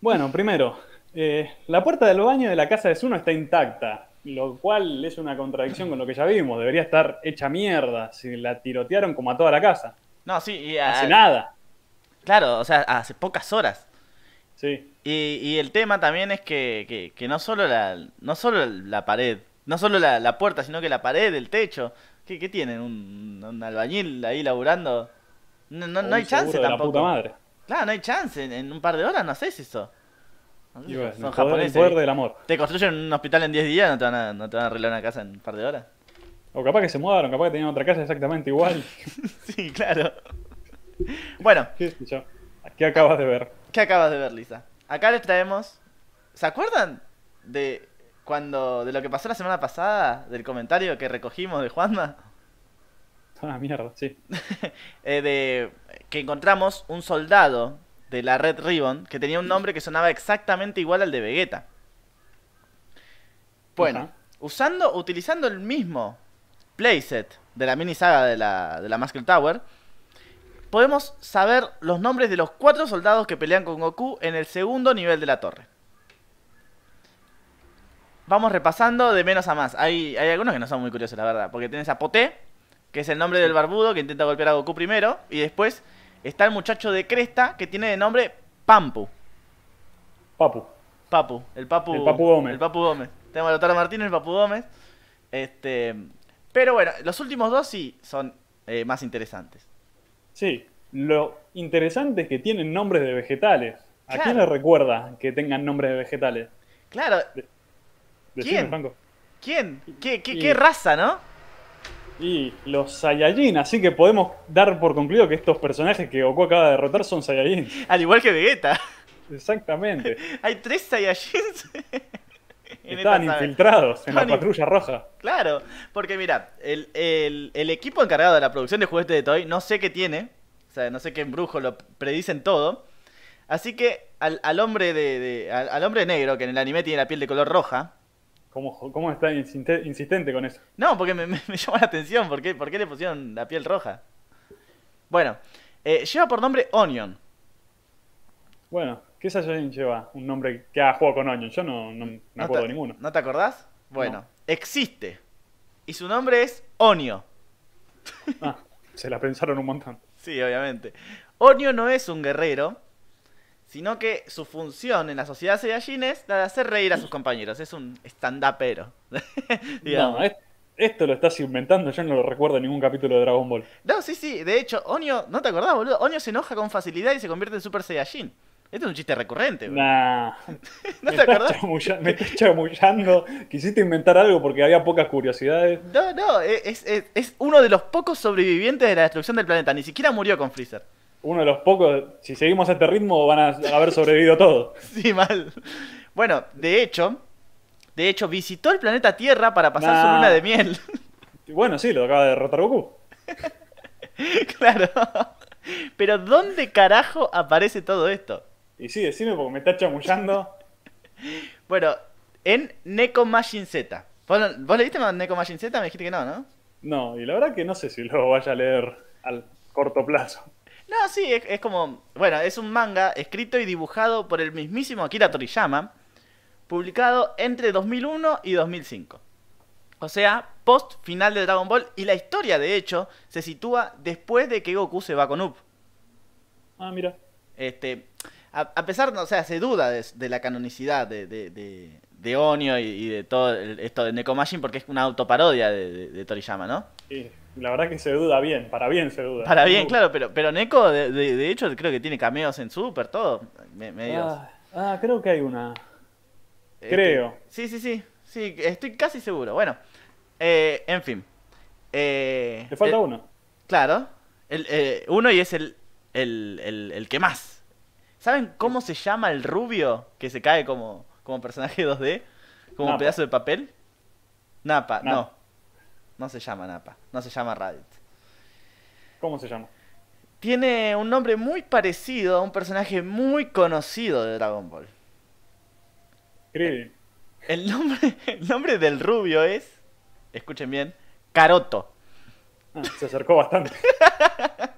Bueno, primero, eh, la puerta del baño de la casa de Zuno está intacta, lo cual es una contradicción con lo que ya vimos. Debería estar hecha mierda si la tirotearon como a toda la casa. No, sí, y, Hace ah, nada. claro, o sea, hace pocas horas. Sí. Y, y el tema también es que, que, que no solo la no solo la pared, no solo la, la puerta, sino que la pared, el techo. ¿Qué, qué tienen? ¿Un, un albañil ahí laburando? No, no, no hay chance tampoco. puta madre. Claro, no hay chance. En, en un par de horas no haces eso. Y bueno, son el poder, el japoneses. poder del amor. Te construyen un hospital en 10 días, no te, van a, no te van a arreglar una casa en un par de horas. O capaz que se mudaron, capaz que tenían otra casa exactamente igual. sí, claro. Bueno, ¿Qué? ¿Qué acabas de ver? ¿qué acabas de ver, Lisa? Acá les traemos ¿Se acuerdan de cuando de lo que pasó la semana pasada, del comentario que recogimos de Juanma? Ah, mierda, sí. Eh, de que encontramos un soldado de la Red Ribbon que tenía un nombre que sonaba exactamente igual al de Vegeta. Bueno, usando, utilizando el mismo playset de la mini saga de la, de la Muscle Tower, podemos saber los nombres de los cuatro soldados que pelean con Goku en el segundo nivel de la torre. Vamos repasando de menos a más. Hay, hay algunos que no son muy curiosos, la verdad. Porque tienes a Poté, que es el nombre del barbudo que intenta golpear a Goku primero. Y después está el muchacho de Cresta, que tiene de nombre Pampu. Papu. Papu, el Papu, El Papu Gómez. El Papu Gómez. Tenemos a Lautaro Martínez, el Papu Gómez. Este, pero bueno, los últimos dos sí son eh, más interesantes. Sí, lo interesante es que tienen nombres de vegetales. ¿A Claro. quién le recuerda que tengan nombres de vegetales? Claro, ¿Quién? Franco. ¿quién? ¿Qué, qué, Y- qué raza, no? Y los Saiyajin, así que podemos dar por concluido que estos personajes que Goku acaba de derrotar son Saiyajin. Al igual que Vegeta. Exactamente. Hay tres Saiyajins. Estaban infiltrados en la in- patrulla roja. Claro, porque mira, el, el- el equipo encargado de la producción de juguetes de Toy, no sé qué tiene, o sea, no sé qué embrujo lo predicen todo. Así que al, al hombre de, de- al, al hombre negro, que en el anime tiene la piel de color roja, ¿Cómo, cómo está insiste- insistente con eso? no, porque me, me- me llama la atención, ¿por qué, por qué le pusieron la piel roja? Bueno, eh, lleva por nombre Onion. Bueno, ¿qué Saiyajin lleva un nombre que ha jugado con Onion? Yo no, no me ¿No acuerdo te, de ninguno. ¿No te acordás? Bueno, No. existe. Y su nombre es Onio. Ah, se la pensaron un montón. Sí, obviamente. Onio no es un guerrero, sino que su función en la sociedad Saiyajin es la de hacer reír a sus compañeros. Es un stand-upero. No, es- esto lo estás inventando, yo no lo recuerdo en ningún capítulo de Dragon Ball. No, sí, sí. De hecho, Onio, ¿no te acordás, boludo? Onio se enoja con facilidad y se convierte en Super Saiyajin. Este es un chiste recurrente, boludo. Nah, ¿No te acordás? me estás chamullando. Quisiste inventar algo porque había pocas curiosidades. No, no, es, es- es uno de los pocos sobrevivientes de la destrucción del planeta. Ni siquiera murió con Freezer. Uno de los pocos, si seguimos a este ritmo, van a haber sobrevivido todos. Sí, mal. Bueno, de hecho, de hecho, visitó el planeta Tierra para pasar su luna de miel. Bueno, sí, lo acaba de derrotar Goku. claro. Pero ¿dónde carajo aparece todo esto? Y sí, decime porque me estás chamullando. Bueno, en Neko Machine Z. ¿Vos, vos leíste Neko Machine Z? Me dijiste que no, ¿no? No, y la verdad que no sé si lo vaya a leer al corto plazo. No, sí, es, es como. Bueno, es un manga escrito y dibujado por el mismísimo Akira Toriyama, publicado entre 2001 y 2005. O sea, post final de Dragon Ball, y la historia, de hecho, se sitúa después de que Goku se va con Up. Ah, mira. Este, a, a pesar, o sea, se duda de, de la canonicidad de, de, de, de Onio y, y de todo el- esto de Nekomajin porque es una autoparodia de, Toriyama, ¿no? Y la verdad que se duda bien, para bien se duda. Para bien, claro, pero, pero Neko, de, de- de hecho, creo que tiene cameos en Super, todo. Me, medios, Ah, ah, creo que hay una. este, creo. sí, sí, sí, sí, estoy casi seguro. Bueno, eh, en fin. Eh, Te falta el- uno. Claro, el, eh, uno y es el, el, el, el que más. ¿Saben cómo se llama el rubio que se cae como, como personaje 2D? Como un pedazo de papel. Napa, no. No se llama Napa, no se llama Raditz. ¿Cómo se llama? Tiene un nombre muy parecido a un personaje muy conocido de Dragon Ball. Krillin. El nombre, el nombre del rubio es, escuchen bien, Caroto. Ah, se acercó bastante.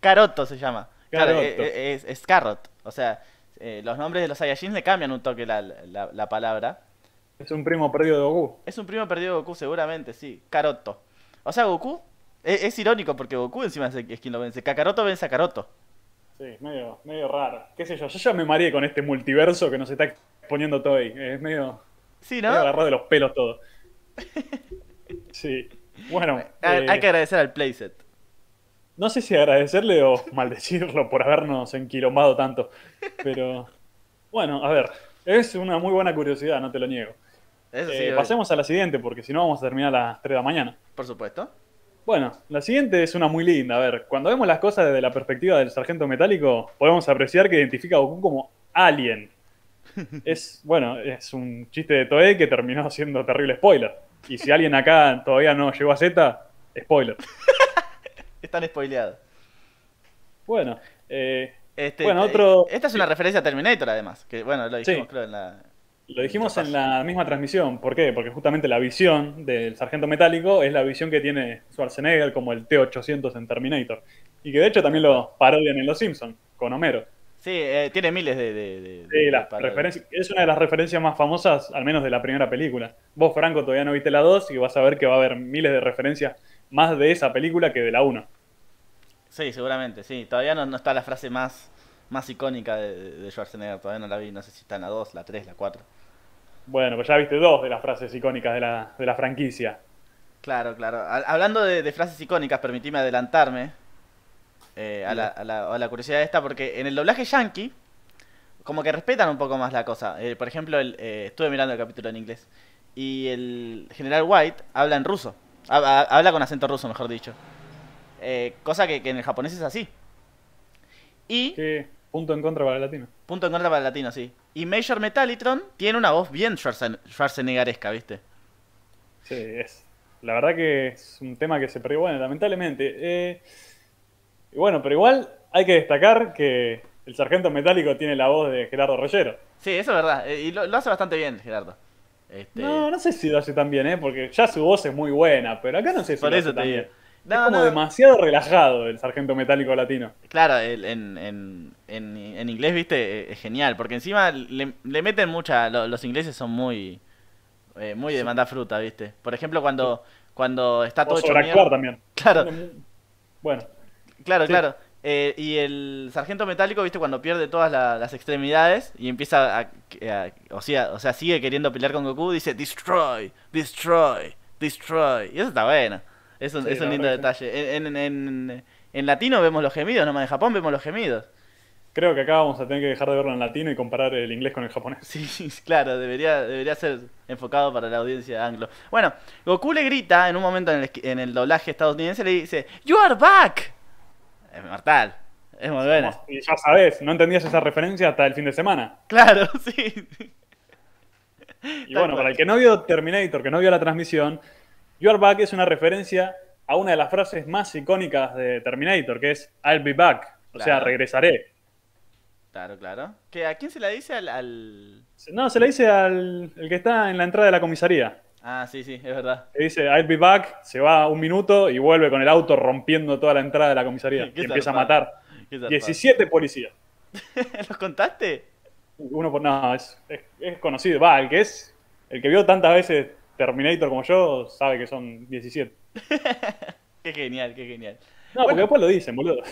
Caroto se llama. Caroto. eh, eh, es, es Carrot. O sea, eh, los nombres de los Saiyajins le cambian un toque la, la- la palabra. Es un primo perdido de Goku. Es un primo perdido de Goku, seguramente, sí. Caroto. O sea, Goku es, es irónico porque Goku encima es, es quien lo vence. Kakaroto vence a Caroto. Sí, medio, medio raro. ¿Qué sé yo? Yo ya me mareé con este multiverso que nos está exponiendo Toei. Es medio, Sí, medio ¿no? agarrado de los pelos todo. Sí. Bueno, Hay, eh, hay que agradecer al playset. no sé si agradecerle o maldecirlo por habernos enquilombado tanto. Pero bueno, a ver. Es una muy buena curiosidad, no te lo niego. Eso sí, Eh, pasemos a la siguiente, porque si no vamos a terminar a las 3 de la mañana. por supuesto. Bueno, la siguiente es una muy linda. A ver, cuando vemos las cosas desde la perspectiva del sargento metálico, podemos apreciar que identifica a Goku como alien. es, bueno, es un chiste de Toei que terminó siendo terrible spoiler. Y si alguien acá todavía no llegó a Z, spoiler. Están spoileados. Bueno, eh, Este, Bueno, eh, otro- Esta es una referencia a Terminator, además. Que bueno, lo dijimos, Sí. creo, en la. lo dijimos en la misma transmisión. ¿Por qué? Porque justamente la visión del sargento metálico es la visión que tiene Schwarzenegger como el T-800 en Terminator. Y que de hecho también lo parodian en Los Simpsons, con Homero. Sí, eh, tiene miles de. de, de- Sí, de referencias- es una de las referencias más famosas, al menos de la primera película. Vos, Franco, todavía no viste la 2 y vas a ver que va a haber miles de referencias más de esa película que de la 1. Sí, seguramente, sí. Todavía no, no está la frase más, más icónica de, Schwarzenegger. Todavía no la vi. No sé si está en la 2, la 3, la 4. Bueno, pues ya viste dos de las frases icónicas de la, de la franquicia. Claro, claro. Ha- Hablando de, de frases icónicas, permitime adelantarme eh, a, la, a la- a la curiosidad esta, porque en el doblaje yankee, como que respetan un poco más la cosa. Eh, por ejemplo, el, eh, estuve mirando el capítulo en inglés, y el general White habla en ruso. Ha- ha- Habla con acento ruso, mejor dicho. Eh, cosa que, que en el japonés es así. Y, ¿Qué punto en contra para el latino? punto en contra para el latino, sí. Y Major Metallitron tiene una voz bien Schwarzen- ¿viste? Sí, es. La verdad que es un tema que se perdió, bueno, lamentablemente. Eh, y bueno, pero igual hay que destacar que el sargento metálico tiene la voz de Gerardo Rollero. Sí, eso es verdad. eh, Y lo, lo hace bastante bien, Gerardo. Este, No, no sé si lo hace tan bien, ¿eh? Porque ya su voz es muy buena, pero acá no sé si Por lo eso hace tan bien. No, es como no. demasiado relajado el sargento metálico latino. Claro, el- en, en, en, en inglés, viste, eh, es genial, porque encima le, le meten mucha, lo- los ingleses son muy eh, muy de mandar fruta, viste. Por ejemplo, cuando cuando está todo O sobreactuar también. Claro, Bueno, claro, Sí. claro. Eh, y el sargento metálico, viste, cuando pierde todas la- las extremidades y empieza a, a- o sea, o sea, sigue queriendo pelear con Goku, dice destroy, destroy, destroy. Y eso está bueno. Es un, Sí, es un lindo detalle. En, en, en, en latino vemos los gemidos, nomás en Japón vemos los gemidos. creo que acá vamos a tener que dejar de verlo en latino y comparar el inglés con el japonés. Sí, claro, debería, debería ser enfocado para la audiencia anglo. Bueno, Goku le grita en un momento en el, en el doblaje estadounidense, le dice, You are back. Es mortal, es muy buena. Y ya sabes, no entendías esa referencia hasta el fin de semana. Claro, sí. Y bueno, para el que no vio Terminator, que no vio la transmisión, You Are Back es una referencia a una de las frases más icónicas de Terminator, que es I'll be back. O sea, regresaré. Claro, claro. ¿Que ¿A quién se la dice? Al, al- No, se le dice al el que está en la entrada de la comisaría. Ah, sí, sí, es verdad. Que dice I'll be back, se va un minuto y vuelve con el auto rompiendo toda la entrada de la comisaría. Y empieza a matar. Qué zarpado. 17 policías. ¿Los contaste? Uno por. No, es, es, es conocido. Va, el que es. El que vio tantas veces Terminator como yo sabe que son 17. Qué genial, qué genial. No, porque después lo dicen, boludo.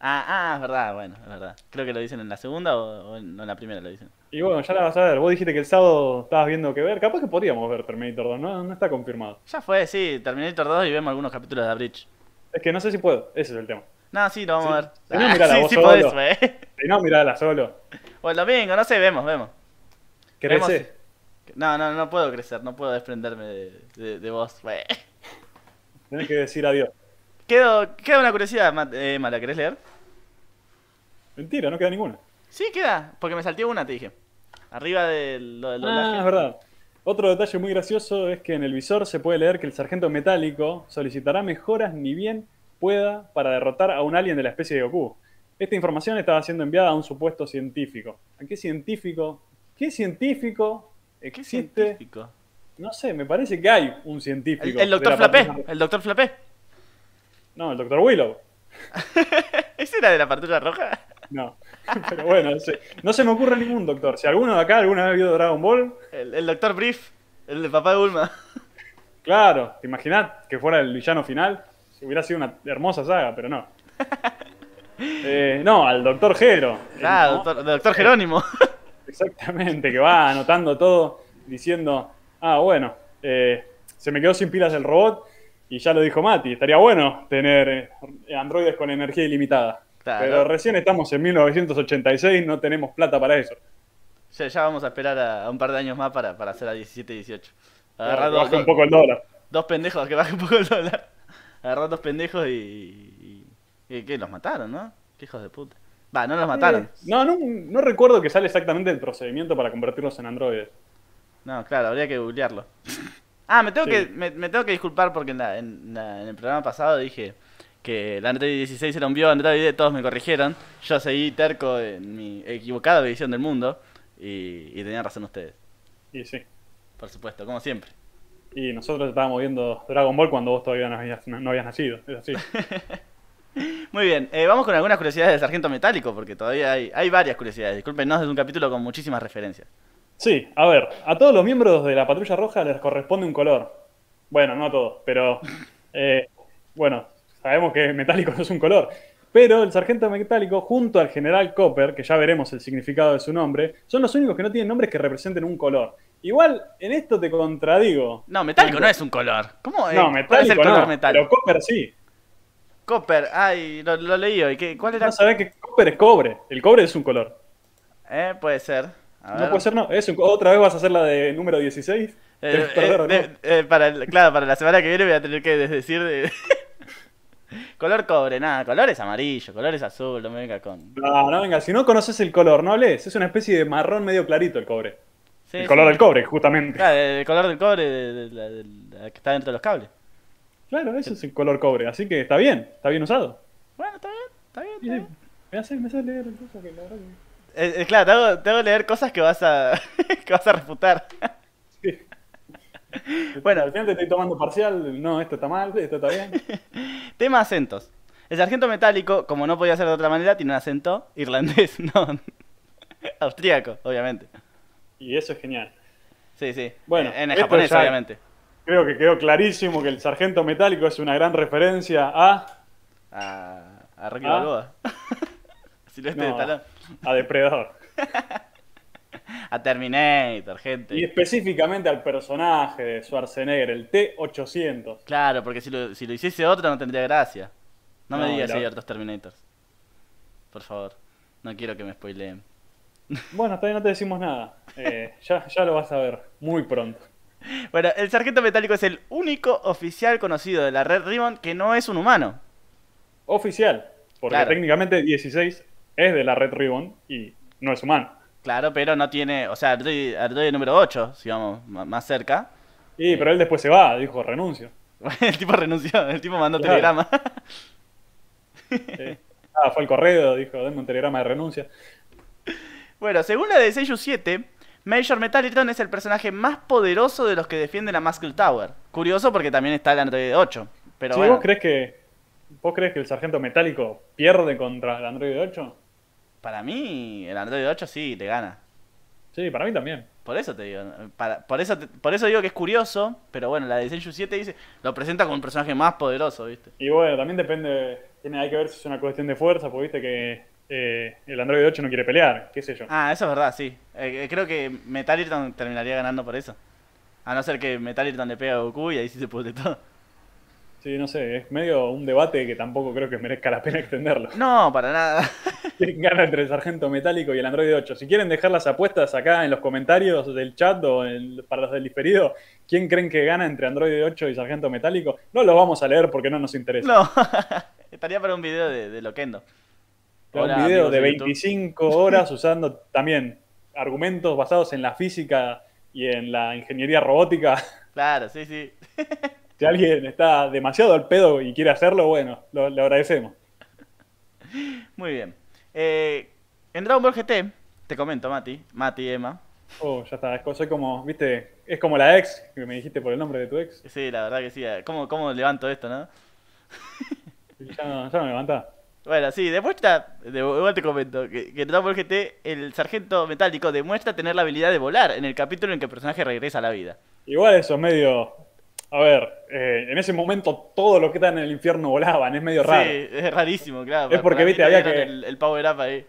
Ah, ah, es verdad, bueno, es verdad. Creo que lo dicen en la segunda o, o en, la primera lo dicen. Y bueno, ya la vas a ver. Vos dijiste que el sábado estabas viendo que ver. Capaz que podríamos ver Terminator 2, no, no está confirmado. Ya fue, sí, Terminator 2 y vemos algunos capítulos de The Bridge. Es que no sé si puedo, ese es el tema. No, sí, lo vamos Sí. a ver. Si no, mirala sí, vos sí solo. podés, wey. Si no, mirala solo. O el domingo, no sé, vemos, vemos. Si- No, no, no puedo crecer, no puedo desprenderme de, de, de vos. Tenés que decir adiós. Quedo, queda una curiosidad, Ma- eh, Emma, ¿la querés leer? Mentira, no queda ninguna. Sí, queda, porque me salté una, te dije. Arriba del, lo del doblaje. Ah, es verdad. Otro detalle muy gracioso es que en el visor se puede leer que el sargento metálico solicitará mejoras ni bien pueda para derrotar a un alien de la especie de Goku. Esta información estaba siendo enviada a un supuesto científico. ¿A qué científico? ¿Qué científico ¿Qué existe? científico? No sé, me parece que hay un científico. El, doctor la Flapé, patrulla- el doctor Flapé. No, el doctor Willow. ¿Ese era de la patrulla roja? No. Pero bueno, no se me ocurre ningún doctor. Si alguno de acá alguna vez vio Dragon Ball, El, el doctor Brief, el de papá de Bulma. claro, ¿te imaginás que fuera el villano final? Hubiera sido una hermosa saga, pero no. Eh, no, al doctor Jero. Claro, ¿no? doctor, doctor Jerónimo. Exactamente, que va anotando todo, diciendo, ah, bueno, eh, se me quedó sin pilas el robot y ya lo dijo Mati, estaría bueno tener eh, androides con energía ilimitada. Claro. Pero recién estamos en 1986, no tenemos plata para eso. Ya, ya vamos a esperar a, a un par de años más para, para hacer a 17 y 18. Agarrar Claro, que dos, baje un poco el dólar. dos pendejos, que baje un poco el dólar. Agarrar dos pendejos y. y, y- que los mataron, ¿no? Qué hijos de puta. Va, no los mataron. No, no, no recuerdo que sale exactamente el procedimiento para convertirlos en androides. No, claro, habría que googlearlo. Ah, me tengo, Sí. que, me, me tengo que disculpar porque en, la- en la- en el programa pasado dije que el Android 16 era un bio Android, todos me corrigieron. Yo seguí terco en mi equivocada visión del mundo y, y tenían razón ustedes, Y sí. por supuesto, como siempre. Y nosotros estábamos viendo Dragon Ball cuando vos todavía no habías, no habías nacido. Es así. Muy bien, eh, vamos con algunas curiosidades del Sargento Metálico porque todavía hay, hay varias curiosidades. Disculpenos, es un capítulo con muchísimas referencias. Sí, a ver, a todos los miembros de la Patrulla Roja les corresponde un color. Bueno, no a todos, pero. eh, bueno, sabemos que metálico no es un color. Pero el sargento metálico, junto al general Copper, que ya veremos el significado de su nombre, son los únicos que no tienen nombres que representen un color. Igual, en esto te contradigo. No, metálico no es un color. ¿Cómo es? No, ¿Cuál es metálico el color no, metálico? pero Copper sí. Copper, ay, lo, lo leí hoy. ¿Qué, ¿Cuál era? No sabés que Copper es cobre. El cobre es un color. Eh, puede ser. A No ver. puede ser, no. Es un- ¿Otra vez vas a hacer la de número 16? Eh, que perder, eh, ¿no? eh, para el- claro, para la semana que viene voy a tener que decir de... color cobre, nada, color es amarillo, color es azul, no me venga con... No, no, venga, si no conoces el color, no hables. Es una especie de marrón medio clarito el cobre. Sí, el sí. color del cobre, justamente. Claro, el color del cobre de, de que está dentro de los cables. Claro, ese es el color cobre, así que está bien, está bien usado. Bueno, está bien, está bien. Está bien. me hace, me hace leer el coso que la verdad que- Eh, eh, claro, te hago, te hago leer cosas que vas a, que vas a refutar. Sí. Bueno. al final te estoy tomando parcial, no, esto está mal, esto está bien. Tema acentos. El sargento metálico, como no podía ser de otra manera, tiene un acento irlandés, no austríaco, obviamente. Y eso es genial. Sí, sí. Bueno, en el japonés, ya- obviamente. Creo que quedó clarísimo que el sargento metálico es una gran referencia a, A, a Rocky Ah. Balboa. Silvestre de No. talón. a Depredador. A Terminator, gente. Y específicamente al personaje de Schwarzenegger, el T-800. Claro, porque si lo, si lo hiciese otro no tendría gracia. No, me digas si hay otros Terminators. Por favor. No quiero que me spoileen. Bueno, todavía no te decimos nada. Eh, ya, ya lo vas a ver muy pronto. Bueno, el sargento metálico es el único oficial conocido de la Red Ribbon que no es un humano. Oficial, porque Claro. técnicamente 16 es de la Red Ribbon y no es humano. Claro, pero no tiene. O sea, Android número 8, si vamos más cerca. Y pero él después se va, dijo renuncio. El tipo renunció, el tipo mandó Claro. telegrama. Sí. Ah, fue al correo, dijo, denme un telegrama de renuncia. Bueno, según la de Seiyuu 7, Major Metalliton es el personaje más poderoso de los que defienden la Muscle Tower. Curioso porque también está el Android 8. Pero Sí, bueno, ¿vos crees que vos crees que el sargento metálico pierde contra el Android 8? para mí el Android 8 sí le gana. Sí, para mí también. Por eso te digo, para- por, eso te- por eso digo que es curioso, pero bueno, la de Seiyuu 7 dice, lo presenta como un personaje más poderoso, ¿viste? Y bueno, también depende, tiene, hay que ver si es una cuestión de fuerza, porque viste que eh, el Android 8 no quiere pelear, qué sé yo. Ah, eso es verdad, sí. Eh, eh, creo que Metalliton terminaría ganando por eso. A no ser que Metalliton le pega a Goku y ahí sí se pudre todo. Sí, no sé, es medio un debate que tampoco creo que merezca la pena extenderlo. No, para nada. ¿Quién gana entre el sargento metálico y el Android 8? Si quieren dejar las apuestas acá en los comentarios del chat o en- para los del diferido, ¿quién creen que gana entre Android 8 y sargento metálico? No lo vamos a leer porque no nos interesa. No. Estaría para un video de, de Loquendo. Un video de de YouTube. 25 horas usando también argumentos basados en la física y en la ingeniería robótica. Claro, sí, sí. Si alguien está demasiado al pedo y quiere hacerlo, bueno, lo, le agradecemos. Muy bien. Eh, en Dragon Ball GT, te comento, Mati, Mati, Emma. Oh, ya está, es soy como, viste, es como la ex que me dijiste por el nombre de tu ex. Sí, la verdad que sí. eh, ¿Cómo, cómo levanto esto, no? Ya, no- ya me levanta. Bueno, sí, demuestra, de, igual te comento, que, que en Dragon Ball GT el sargento metálico demuestra tener la habilidad de volar en el capítulo en que el personaje regresa a la vida. Igual eso es medio. A ver, eh, en ese momento todos los que están en el infierno volaban, es medio raro. Sí, es rarísimo, claro. Es porque, viste, había que- El, el power up ahí.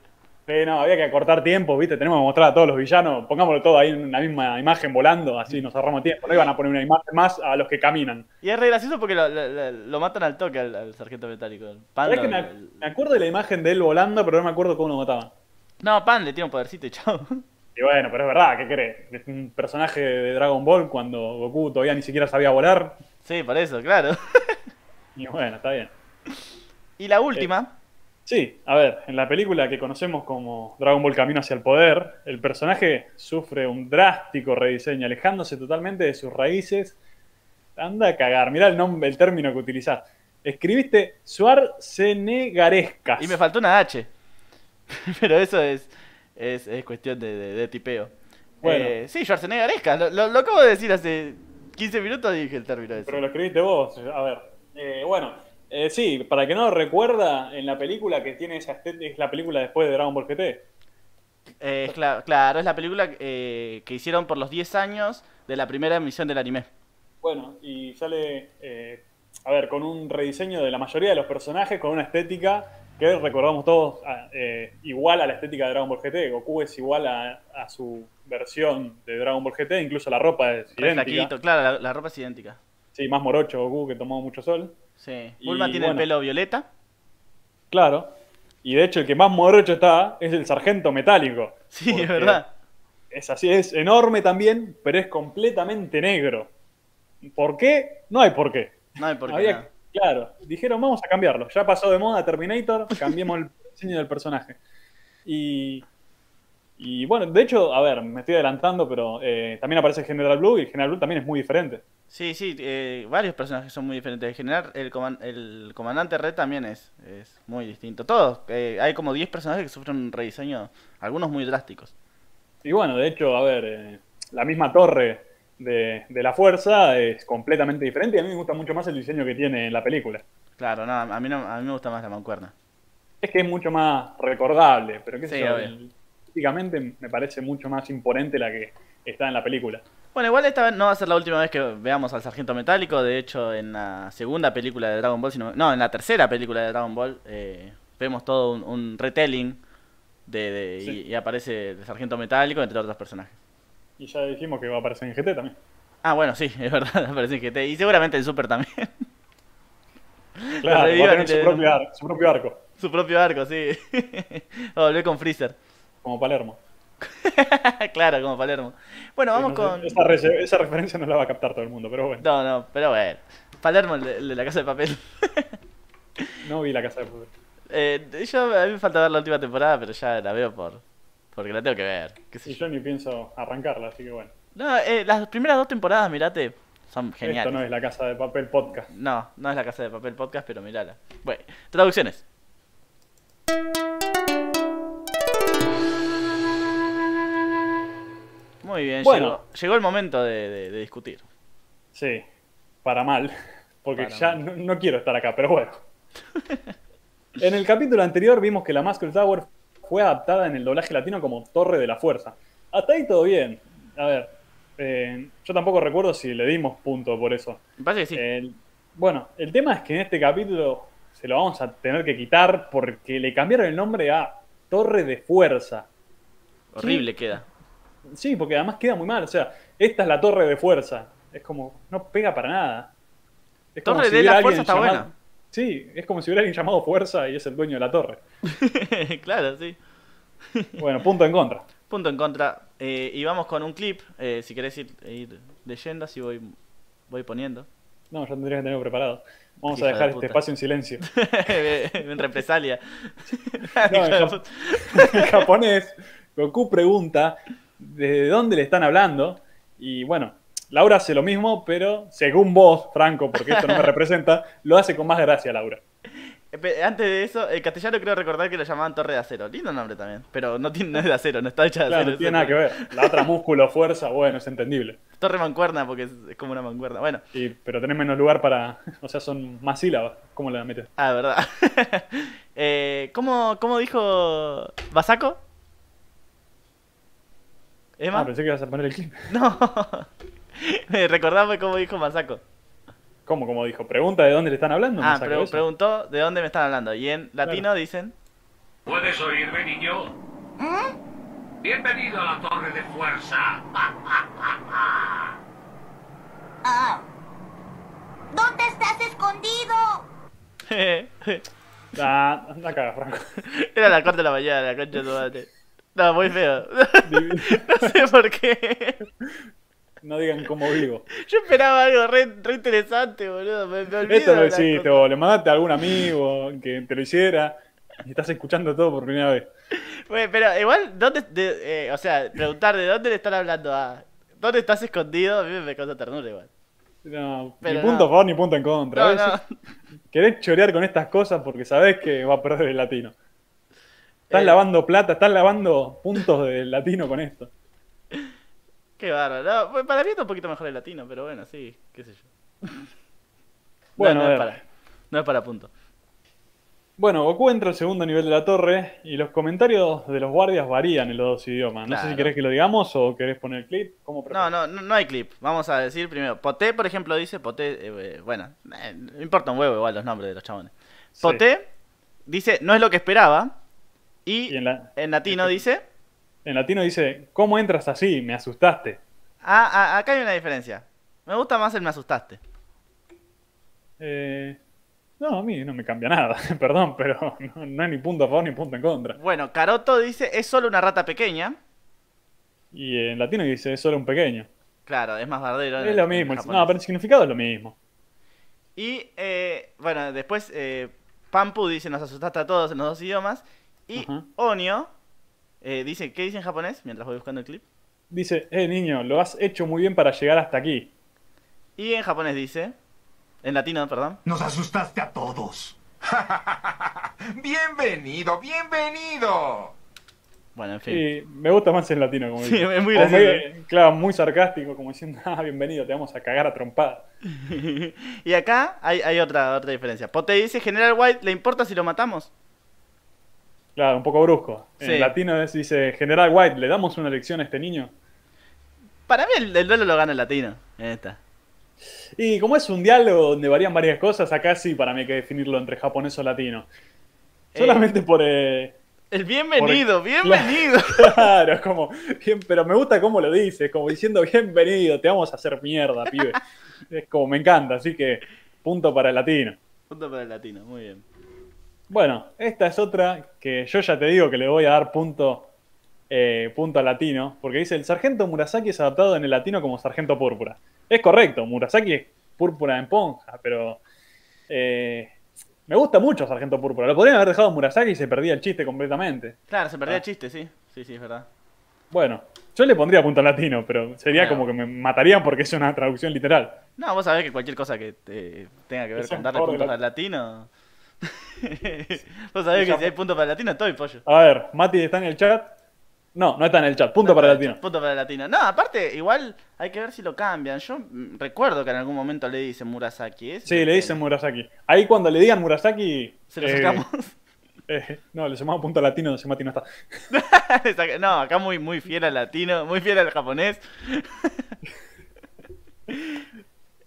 Sí, no, había que acortar tiempo, viste, tenemos que mostrar a todos los villanos, pongámoslo todo ahí en una misma imagen volando, así nos ahorramos tiempo. No iban a poner una imagen más a los que caminan. Y es re gracioso porque lo, lo- lo- lo matan al toque al, al sargento metálico. el Pan, ¿Sabés que lo- me, ac- me acuerdo de la imagen de él volando, pero no me acuerdo cómo lo mataban? No, Pan le tiene un podercito y chao. Y bueno, pero es verdad, ¿qué crees? Es un personaje de Dragon Ball cuando Goku todavía ni siquiera sabía volar. Sí, por eso, claro. Y bueno, está bien. Y la última, Sí, a ver, en la película que conocemos como Dragon Ball Camino hacia el Poder, el personaje sufre un drástico rediseño, alejándose totalmente de sus raíces. Anda a cagar, mirá el nombre, el término que utilizás. Escribiste Schwarzeneggarescas. Y me faltó una H. Pero eso es, es, es cuestión de, de- de tipeo. Bueno. Eh, sí, Schwarzeneggaresca. Lo, lo, lo acabo de decir hace 15 minutos y dije el término ese. Pero lo escribiste vos. A ver. eh, bueno, eh, sí, para que no lo recuerda, en la película que tiene esa estética, es la película después de Dragon Ball GT. Eh, claro, es la película eh, que hicieron por los 10 años de la primera emisión del anime. Bueno, y sale, eh, a ver, con un rediseño de la mayoría de los personajes, con una estética que recordamos todos eh, igual a la estética de Dragon Ball GT. Goku es igual a, a su versión de Dragon Ball GT, incluso la ropa es Re idéntica. flaquito, claro, la, la ropa es idéntica. Sí, más morocho Goku que tomó mucho sol. Sí. Y Bulma tiene bueno. el pelo violeta. Claro. Y de hecho el que más morocho está es el sargento metálico. Sí, es verdad. Es así, es enorme también, pero es completamente negro. ¿Por qué? No hay por qué. No hay por qué. Había-. Claro, dijeron vamos a cambiarlo. Ya pasó de moda Terminator, cambiemos el diseño del personaje. Y, y bueno, de hecho, a ver, me estoy adelantando, pero eh, también aparece General Blue y General Blue también es muy diferente. Sí, sí, eh, varios personajes son muy diferentes. En general, el, coman- el comandante Red también es, es muy distinto. Todos, eh, hay como 10 personajes que sufren un rediseño, algunos muy drásticos. Y bueno, de hecho, a ver, eh, la misma torre de, de la fuerza es completamente diferente y a mí me gusta mucho más el diseño que tiene en la película. Claro, no, a mí, no, a mí me gusta más la mancuerna. Es que es mucho más recordable, pero qué sé Sí, yo, estéticamente me parece mucho más imponente la que está en la película. Bueno, igual esta vez no va a ser la última vez que veamos al Sargento Metálico. De hecho, en la segunda película de Dragon Ball, si no, en la tercera película de Dragon Ball, eh, vemos todo un, un retelling de, de- Sí. y, y aparece el Sargento Metálico entre otros personajes. Y ya dijimos que va a aparecer en GT también. Ah, bueno, sí, es verdad, aparece en GT. Y seguramente en Super también. Claro, va a tener su propio, ar- su propio arco, Su propio arco, sí. Va a volver con Freezer. Como Palermo. claro, como Palermo. Bueno, vamos no con. Esa, re- esa referencia no la va a captar todo el mundo, pero bueno. No, no, pero bueno. Palermo, el de, el de la casa de papel. No vi la casa de fútbol. Eh, yo, a mí me falta ver la última temporada, pero ya la veo por porque la tengo que ver. qué sé Y yo. yo ni pienso arrancarla, así que bueno. No, eh, las primeras dos temporadas, mirate, son geniales. Esto no es la casa de papel podcast. No, no es la casa de papel podcast, pero mirala. Bueno, traducciones. Muy bien, Bueno. llegó, llegó el momento de, de- de discutir. Sí, para mal. Porque Para ya mal. no, no quiero estar acá, pero bueno. En el capítulo anterior vimos que la Muscle Tower fue adaptada en el doblaje latino como Torre de la Fuerza. Hasta ahí todo bien. A ver, eh, yo tampoco recuerdo si le dimos punto por eso. Me parece que sí. Bueno, el tema es que en este capítulo se lo vamos a tener que quitar porque le cambiaron el nombre a Torre de Fuerza. Horrible queda. Sí, porque además queda muy mal. O sea, esta es la Torre de Fuerza. Es como, no pega para nada. Es como Torre de hubiera la Fuerza está llamado- buena. Sí, es como si hubiera alguien llamado Fuerza y es el dueño de la torre. claro, sí. Bueno, punto en contra. Punto en contra. Eh, y vamos con un clip. eh, si querés ir, ir leyendo, así voy, voy poniendo. No, ya tendría que tenerlo preparado. Vamos a de dejar este espacio en silencio. en represalia. No, de en, jap- en japonés, Goku pregunta de dónde le están hablando. Y bueno, Laura hace lo mismo, pero según vos, Franco, porque esto no me representa, lo hace con más gracia, Laura. Antes de eso, el castellano creo recordar que lo llamaban Torre de Acero. Lindo nombre también. Pero no, tiene, no es de acero, no está hecha de Claro, acero. no tiene nada que ver. La otra músculo, fuerza, bueno, es entendible. Torre mancuerna porque es, es como una mancuerna. Bueno, pero tenés menos lugar para. O sea, son más sílabas. ¿Cómo la metes? ah, verdad. eh, ¿cómo, ¿Cómo dijo Ah, pensé que ibas a poner el clip. No. Recordame cómo dijo Masako. ¿Cómo? Como dijo, pregunta de dónde le están hablando. Ah, eso. preguntó de dónde me están hablando. Y en latino dicen. ¿Puedes oírme, niño? Bienvenido a la Torre de Fuerza. Ah. ¿Dónde estás escondido? Ah, anda acá, Franco. Era la corte de la mañana, la concha de tu madre. No, muy feo. no sé por qué. No digan cómo vivo. Yo esperaba algo re, re interesante, boludo. Me, me Esto lo hiciste, o le mandaste a algún amigo que te lo hiciera. y estás escuchando todo por primera vez. Bueno, pero igual, ¿dónde, de- eh, o sea, preguntar de dónde le están hablando a... ¿Dónde estás escondido? A mí me causa ternura igual. No, Pero ni punto no. a favor ni punto en contra. No, no. Querés chorear con estas cosas porque sabés que va a perder el latino. Estás Eh. lavando plata, estás lavando puntos del latino con esto. Qué bárbaro. No, para mí está un poquito mejor el latino, pero bueno, sí, qué sé yo. Bueno, no, es para, no es para punto. Bueno, Goku entra al segundo nivel de la torre y los comentarios de los guardias varían en los dos idiomas. No sé si querés que lo digamos o querés poner el clip. ¿Cómo No, no, no, no hay clip. Vamos a decir primero. Poté, por ejemplo, dice Poté. eh, bueno, eh, importa un huevo igual los nombres de los chabones. Sí. Poté dice, no es lo que esperaba. Y, Y en, la- en latino dice, en latino dice, ¿cómo entras así? Me asustaste. ah, ah, acá hay una diferencia. Me gusta más el me asustaste. Eh, no, a mí no me cambia nada, perdón, pero no, no hay ni punto a favor ni punto en contra. Bueno, Caroto dice, es solo una rata pequeña. Y en latino dice, es solo un pequeño. Claro, es más bardero. Es lo mismo, el- no, pero el significado es lo mismo. Y eh, bueno, después eh, Pampu dice nos asustaste a todos en los dos idiomas. Y Ajá. Onio eh, dice, ¿qué dice en japonés? Mientras voy buscando el clip. Dice, eh, niño, lo has hecho muy bien para llegar hasta aquí. Y en japonés dice, en latino, perdón. Nos asustaste a todos. Bienvenido, bienvenido. Bueno, en fin. Y me gusta más el latino, como Sí, dice. es muy gracioso. claro, muy sarcástico, como diciendo, ah, bienvenido, te vamos a cagar a trompada. y acá hay, hay otra, otra diferencia. Pote dice, General White, ¿le importa si lo matamos? Claro, un poco brusco. En latino es- dice, General White, ¿le damos una lección a este niño? Para mí el, el duelo lo gana el latino. Esta. Y como es un diálogo donde varían varias cosas, acá sí para mí hay que definirlo entre japonés o latino. Eh. Solamente por... eh, El bienvenido, Por- bienvenido. Claro, es como, bien, pero me gusta cómo lo dice, como diciendo bienvenido, te vamos a hacer mierda, pibe. Es como, me encanta, así que punto para el latino. Punto para el latino, muy bien. Bueno, esta es otra que yo ya te digo que le voy a dar punto, eh, punto al latino, porque dice, el sargento Murasaki es adaptado en el latino como sargento púrpura. Es correcto, Murasaki es púrpura en ponja, pero eh, me gusta mucho sargento púrpura. Lo podrían haber dejado Murasaki y se perdía el chiste completamente. Claro, se perdió Ah. el chiste, sí. Sí, sí, es verdad. Bueno, yo le pondría punto latino, pero sería como que me matarían porque es una traducción literal. No, vos sabés que cualquier cosa que te- tenga que ver con darle puntos al latino. vos sabés que si hay puntos para el latino, estoy pollo. A ver, Mati está en el chat. No, no está en el chat. Punto para el latino. Punto para el latino. No, aparte, igual hay que ver si lo cambian. Yo mm, recuerdo que en algún momento le dicen Murasaki. ¿es? Sí, le dicen Murasaki. Ahí cuando le digan Murasaki. Se lo eh, sacamos. eh, no, le sumamos punto latino si Mati no está. No, acá muy, muy fiel al latino, muy fiel al japonés.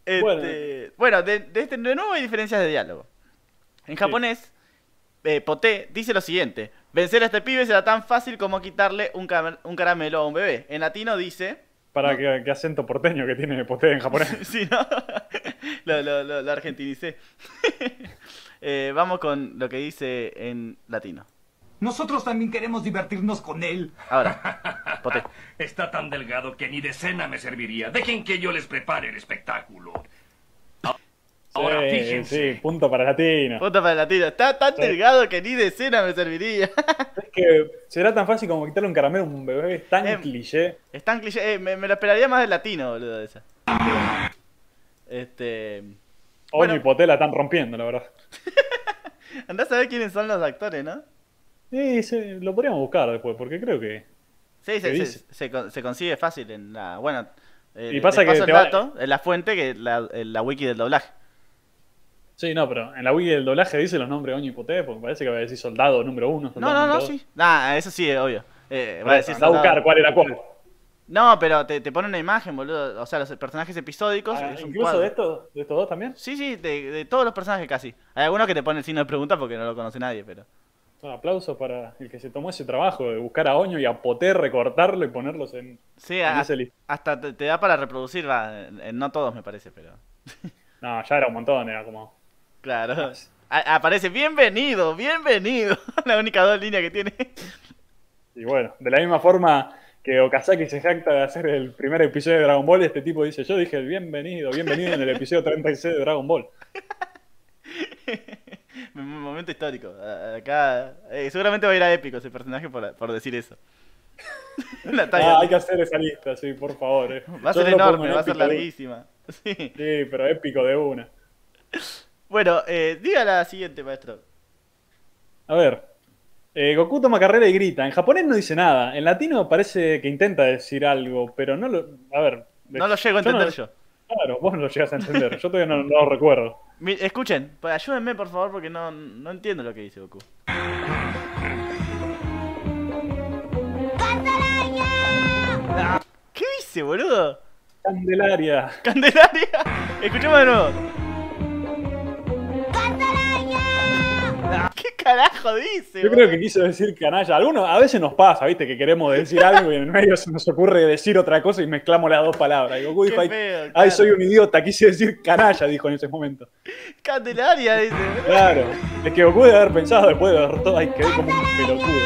Este, Bueno. bueno, de, de este, de nuevo hay diferencias de diálogo. En japonés, eh, Poté dice lo siguiente: Vencer a este pibe será tan fácil como quitarle un, caramelo a un bebé. En latino dice. Para que, que acento porteño que tiene Poté en japonés. Sí, ¿no? lo, lo, lo, lo argentinicé. Eh, vamos con lo que dice en latino. Nosotros también queremos divertirnos con él. Ahora, Poté. Está tan delgado que ni de cena me serviría. Dejen que yo les prepare el espectáculo. Ahora Sí, fíjense. Sí, punto para latino. Punto para latino. Está tan Sí. delgado que ni de cena me serviría. Es que será tan fácil como quitarle un caramelo a un bebé. Es tan Em. cliché. Es tan cliché. eh, me, me lo esperaría más del latino, boludo, de esa. Este. Bueno. Bueno. y Poté la están rompiendo, la verdad. Andás a ver quiénes son los actores, ¿no? Sí, sí, lo podríamos buscar después, porque creo que. Sí, se, ¿Qué se, se con- se consigue fácil en la. Bueno. eh, Y pasa que paso el va- dato, en la fuente, que la, en la wiki del doblaje. Sí, no, pero en la wiki del doblaje dice los nombres Oño y Poté, porque parece que va a decir soldado número uno. No, soldado no, no, dos. sí. Nah, eso sí es obvio. Eh, va a decir a soldado. buscar cuál era cuál. No, pero te, te pone una imagen, boludo. O sea, los personajes episódicos. Ah, es incluso de estos, de estos dos también. Sí, sí, de, de todos los personajes casi. Hay algunos que te ponen el signo de pregunta porque no lo conoce nadie, pero. Un aplauso para el que se tomó ese trabajo de buscar a Oño y a Poté, recortarlo y ponerlos en, Sí, en a- ese list. hasta te, te da para reproducir, va, en- en no todos me parece, pero. No, ya era un montón, era como. Claro. A- aparece bienvenido, bienvenido. La única dos líneas que tiene. Y bueno, de la misma forma que Okazaki se jacta de hacer el primer episodio de Dragon Ball, este tipo dice, yo dije bienvenido, bienvenido en el episodio 36 de Dragon Ball. Momento histórico. Acá. eh, seguramente va a ir a épico ese personaje por, por decir eso. La talla. Ah, hay que hacer esa lista, sí, por favor. eh. Va a ser enorme, en va a ser larguísima. Sí. Sí, pero épico de una. Bueno, eh, diga la siguiente, maestro. A ver. eh, Goku toma carrera y grita. En japonés no dice nada. En latino parece que intenta decir algo, pero no lo. A ver. No lo llego a yo no- entender yo. Claro, vos no lo llegas a entender. Yo todavía no, no lo recuerdo. Escuchen, pues ayúdenme por favor porque no, no entiendo lo que dice Goku. ¿Qué dice, boludo? Candelaria. Candelaria. Escuchemos de nuevo. ¿Qué carajo dice? Yo creo que quiso decir canalla. Algunos, a veces nos pasa, ¿viste? Que queremos decir algo y en el medio se nos ocurre decir otra cosa y mezclamos las dos palabras. Y Goku dijo, ay, feo, ay, claro. soy un idiota, quise decir canalla, dijo en ese momento. Candelaria dice. Claro. Es que Goku debe haber pensado después de ver todo, ay, quedé como un pelotudo.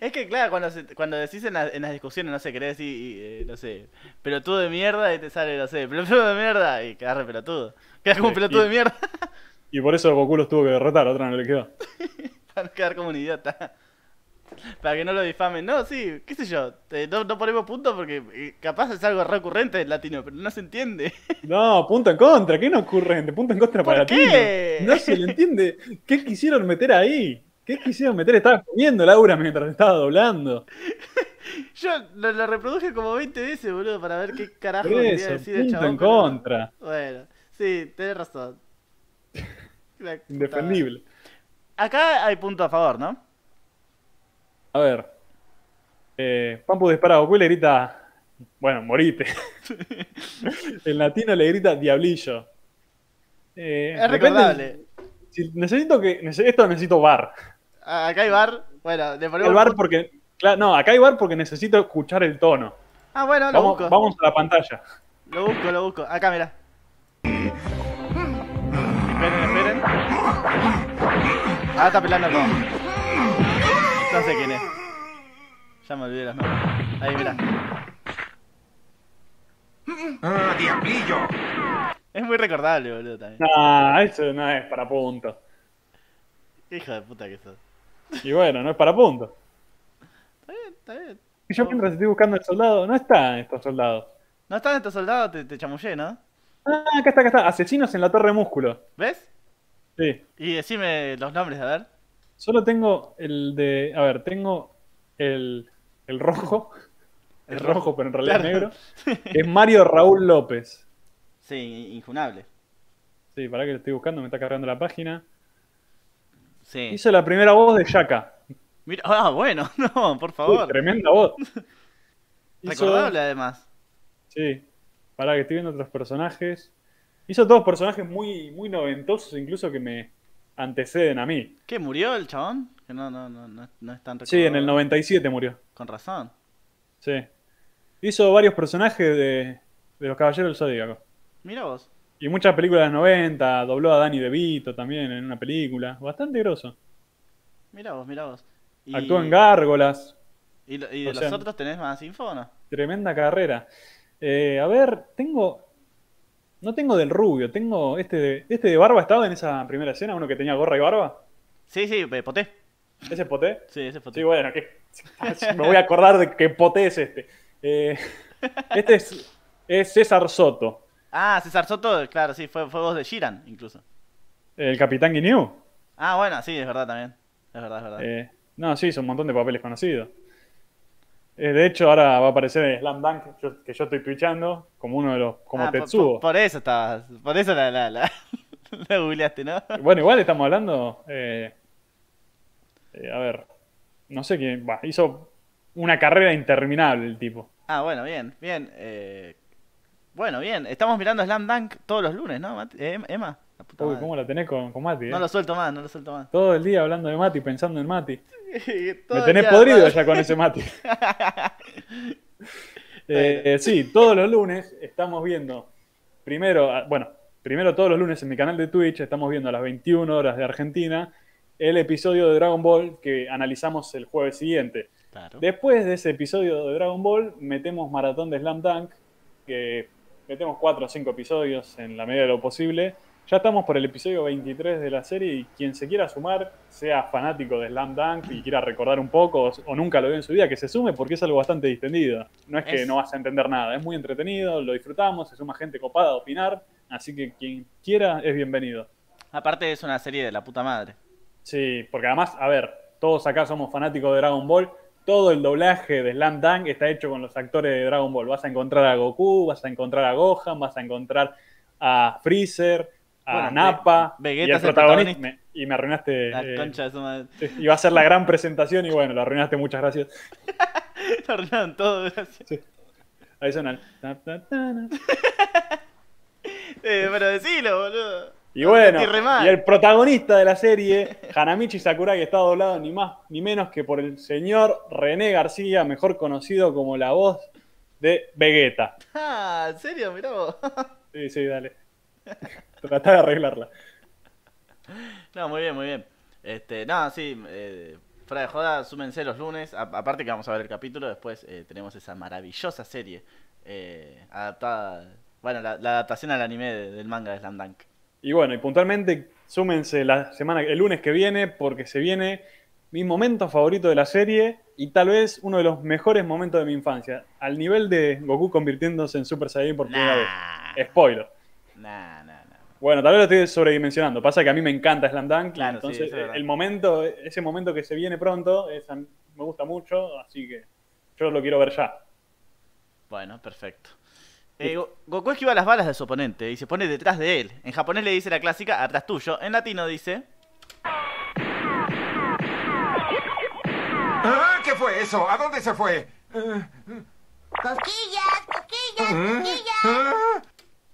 Es que claro, cuando, se- cuando decís en, la- en las discusiones, no sé, querés decir, eh, no sé, pelotudo de mierda y te sale, no sé, pelotudo de mierda y quedás re pelotudo. Quedás como un pelotudo de mierda Y por eso Goku los tuvo que derrotar, otra no le quedó. para no quedar como un idiota. Para que no lo difamen. No, sí, qué sé yo, te- no, no ponemos punto porque eh, capaz es algo recurrente en latino, pero no se entiende. No, punto en contra, ¿qué no ocurrente? Punto en contra para ¿Por ti. qué? No se le entiende. ¿Qué quisieron meter ahí? ¿Qué quisieron meter? Estaba comiendo Laura mientras estaba doblando. Yo lo, lo reproduje como 20 veces, boludo, para ver qué carajo quería decir el punto chabón. en pero- contra. Bueno, sí, tenés razón. Indefendible. Acá hay punto a favor, ¿no? A ver. Eh, Pampu dispara a Goku y le grita. Bueno, morite. en latino le grita diablillo. Eh, Es recordable. si necesito que. Esto necesito bar. A- Acá hay bar. Bueno, le ponemos. El bar porque. No, acá hay bar porque necesito escuchar el tono. Ah, bueno, lo Vamos, busco. vamos a la pantalla. Lo busco, lo busco. Acá, mira. Ah, está pelando todo. No sé quién es. Ya me olvidé los nombres. Ahí, mira. ¡Ah, diablillo! Es muy recordable, boludo, también. No, eso no es para punto. Qué hijo de puta que sos. Y bueno, no es para punto. Está bien, está bien. Y yo mientras estoy buscando el soldado, no están estos soldados. No están estos soldados, te, te chamullé, ¿no? Ah, acá está, acá está. Asesinos en la Torre Músculo. ¿Ves? Sí. Y decime los nombres, a ver. Solo tengo el de. A ver, tengo el, el rojo. El El rojo, rojo, pero en realidad claro. es negro. Que es Mario Raúl López. Sí, injunable. Sí, para que lo estoy buscando, me está cargando la página. Sí. Hizo la primera voz de Shaka. Mira, ah, bueno, no, por Uy, favor. tremenda voz. Hizo- Recordable, además. Sí. Para que estoy viendo otros personajes. Hizo todos personajes muy, muy noventosos, incluso que me anteceden a mí. ¿Qué, murió el chabón? Que no, no, no, no, no es tan Sí, en el recordado. 97 murió. Con razón. Sí. Hizo varios personajes de, de los Caballeros del Zodíaco. Mira vos. Y muchas películas de los 90. Dobló a Danny DeVito también en una película. Bastante grosso. Mira vos, mira vos. Y, Actuó en Gárgolas. ¿Y, de o los sea- otros tenés más info o no? Tremenda carrera. Eh, a ver, tengo. No tengo del rubio, tengo este de, este de barba estaba en esa primera escena, uno que tenía gorra y barba. Sí, sí, eh, poté. ¿Ese es Poté? Sí, ese poté. Sí, bueno, que, me voy a acordar de que Poté es este. Eh, este es, es César Soto, Ah, César Soto, claro, sí, fue, fue voz de Shiran, incluso. el Capitán Guinew. Ah, bueno, sí, es verdad también. Es verdad, es verdad. Eh, no, sí, son un montón de papeles conocidos. Eh, de hecho, ahora va a aparecer en Slam Dunk, yo- que yo estoy twitchando, como uno de los. como Ah, por- Tetsuo. Por, por eso estabas. Por eso la, la, la, la googleaste, ¿no? Bueno, igual estamos hablando. eh, eh, a ver. No sé quién. va, hizo una carrera interminable el tipo. Ah, bueno, bien, bien. eh, bueno, bien. Estamos mirando Slam Dunk todos los lunes, ¿no? Eh, Emma? La puta Uy, madre. ¿cómo la tenés con, con Mati? eh? No lo suelto más, no lo suelto más. Todo el día hablando de Mati, pensando en Mati. Todo Me tenés día podrido ya con ese Mati. Eh, eh, sí, todos los lunes estamos viendo. Primero, ah, bueno, primero todos los lunes en mi canal de Twitch estamos viendo a las 21 horas de Argentina el episodio de Dragon Ball que analizamos el jueves siguiente. Claro. Después de ese episodio de Dragon Ball, metemos maratón de Slam Dunk, que metemos 4 o 5 episodios en la medida de lo posible, Ya estamos por el episodio 23 de la serie y quien se quiera sumar, sea fanático de Slam Dunk y quiera recordar un poco o, nunca lo vio en su vida, que se sume porque es algo bastante distendido. No es que Es- no vas a entender nada, es muy entretenido, lo disfrutamos, se suma gente copada a opinar, así que quien quiera es bienvenido. Aparte es una serie de la puta madre. Sí, porque además, a ver, todos acá somos fanáticos de Dragon Ball. Todo el doblaje de Slam Dunk está hecho con los actores de Dragon Ball. Vas a encontrar a Goku, vas a encontrar a Gohan, vas a encontrar a Freezer, a Bueno, Vegeta y el protagonista. protagonista. me- y me arruinaste. La eh, concha de su madre. sí, iba a ser la gran presentación y bueno, lo arruinaste, muchas gracias. Lo arruinaron todo, gracias. Ahí suena. Eh, pero decilo, boludo. Y bueno, y el protagonista de la serie, Hanamichi Sakuragi, está doblado ni más ni menos que por el señor René García, mejor conocido como la voz de Vegeta. Ah, ¿en serio? Mirá vos. Sí, sí, dale. Tratá de arreglarla. No, muy bien, muy bien. Este, no, sí, eh, fuera de joda, súmense los lunes. A- aparte que vamos a ver el capítulo, después eh, tenemos esa maravillosa serie eh, adaptada. Bueno, la, la adaptación al anime de- del manga de Slam Dunk. Y bueno, y puntualmente súmense la semana, el lunes que viene, porque se viene mi momento favorito de la serie y tal vez uno de los mejores momentos de mi infancia. Al nivel de Goku convirtiéndose en Super Saiyan por primera Nah. vez. Spoiler. Nah. Bueno, tal vez lo estoy sobredimensionando. Pasa que a mí me encanta Slam Dunk. Claro, entonces, es el momento, ese momento que se viene pronto, es- me gusta mucho, así que yo lo quiero ver ya. Bueno, perfecto. Eh, Go- Goku esquiva las balas de su oponente y se pone detrás de él. En japonés le dice la clásica atrás tuyo. En latino dice. Ah, ¿Qué fue eso? ¿A dónde se fue? Cosquillas, cosquillas, ah, cosquillas. ah.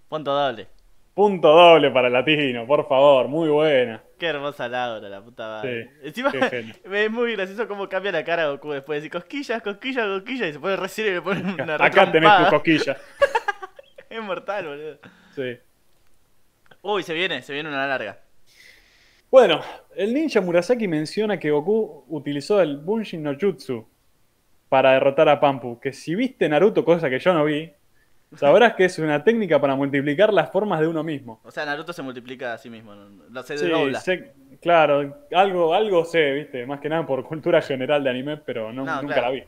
Punto doble. Punto doble para el latino, por favor, muy buena. Qué hermosa Laura, la puta madre. Sí, Encima es muy gracioso cómo cambia la cara Goku después de decir cosquillas, cosquillas, cosquillas y se pone recién y le pone una Acá tenés tu cosquilla. Es mortal, boludo. Sí. Uy, se viene, se viene una larga. Bueno, el ninja Murasaki menciona que Goku utilizó el Bunshin no Jutsu para derrotar a Pampu. Que si viste Naruto, cosa que yo no vi, sabrás que es una técnica para multiplicar las formas de uno mismo. O sea, Naruto se multiplica a sí mismo, no- lo se Sí, dobla. sé- claro, algo, algo sé, viste, más que nada por cultura general de anime, pero no, No, nunca claro. la vi.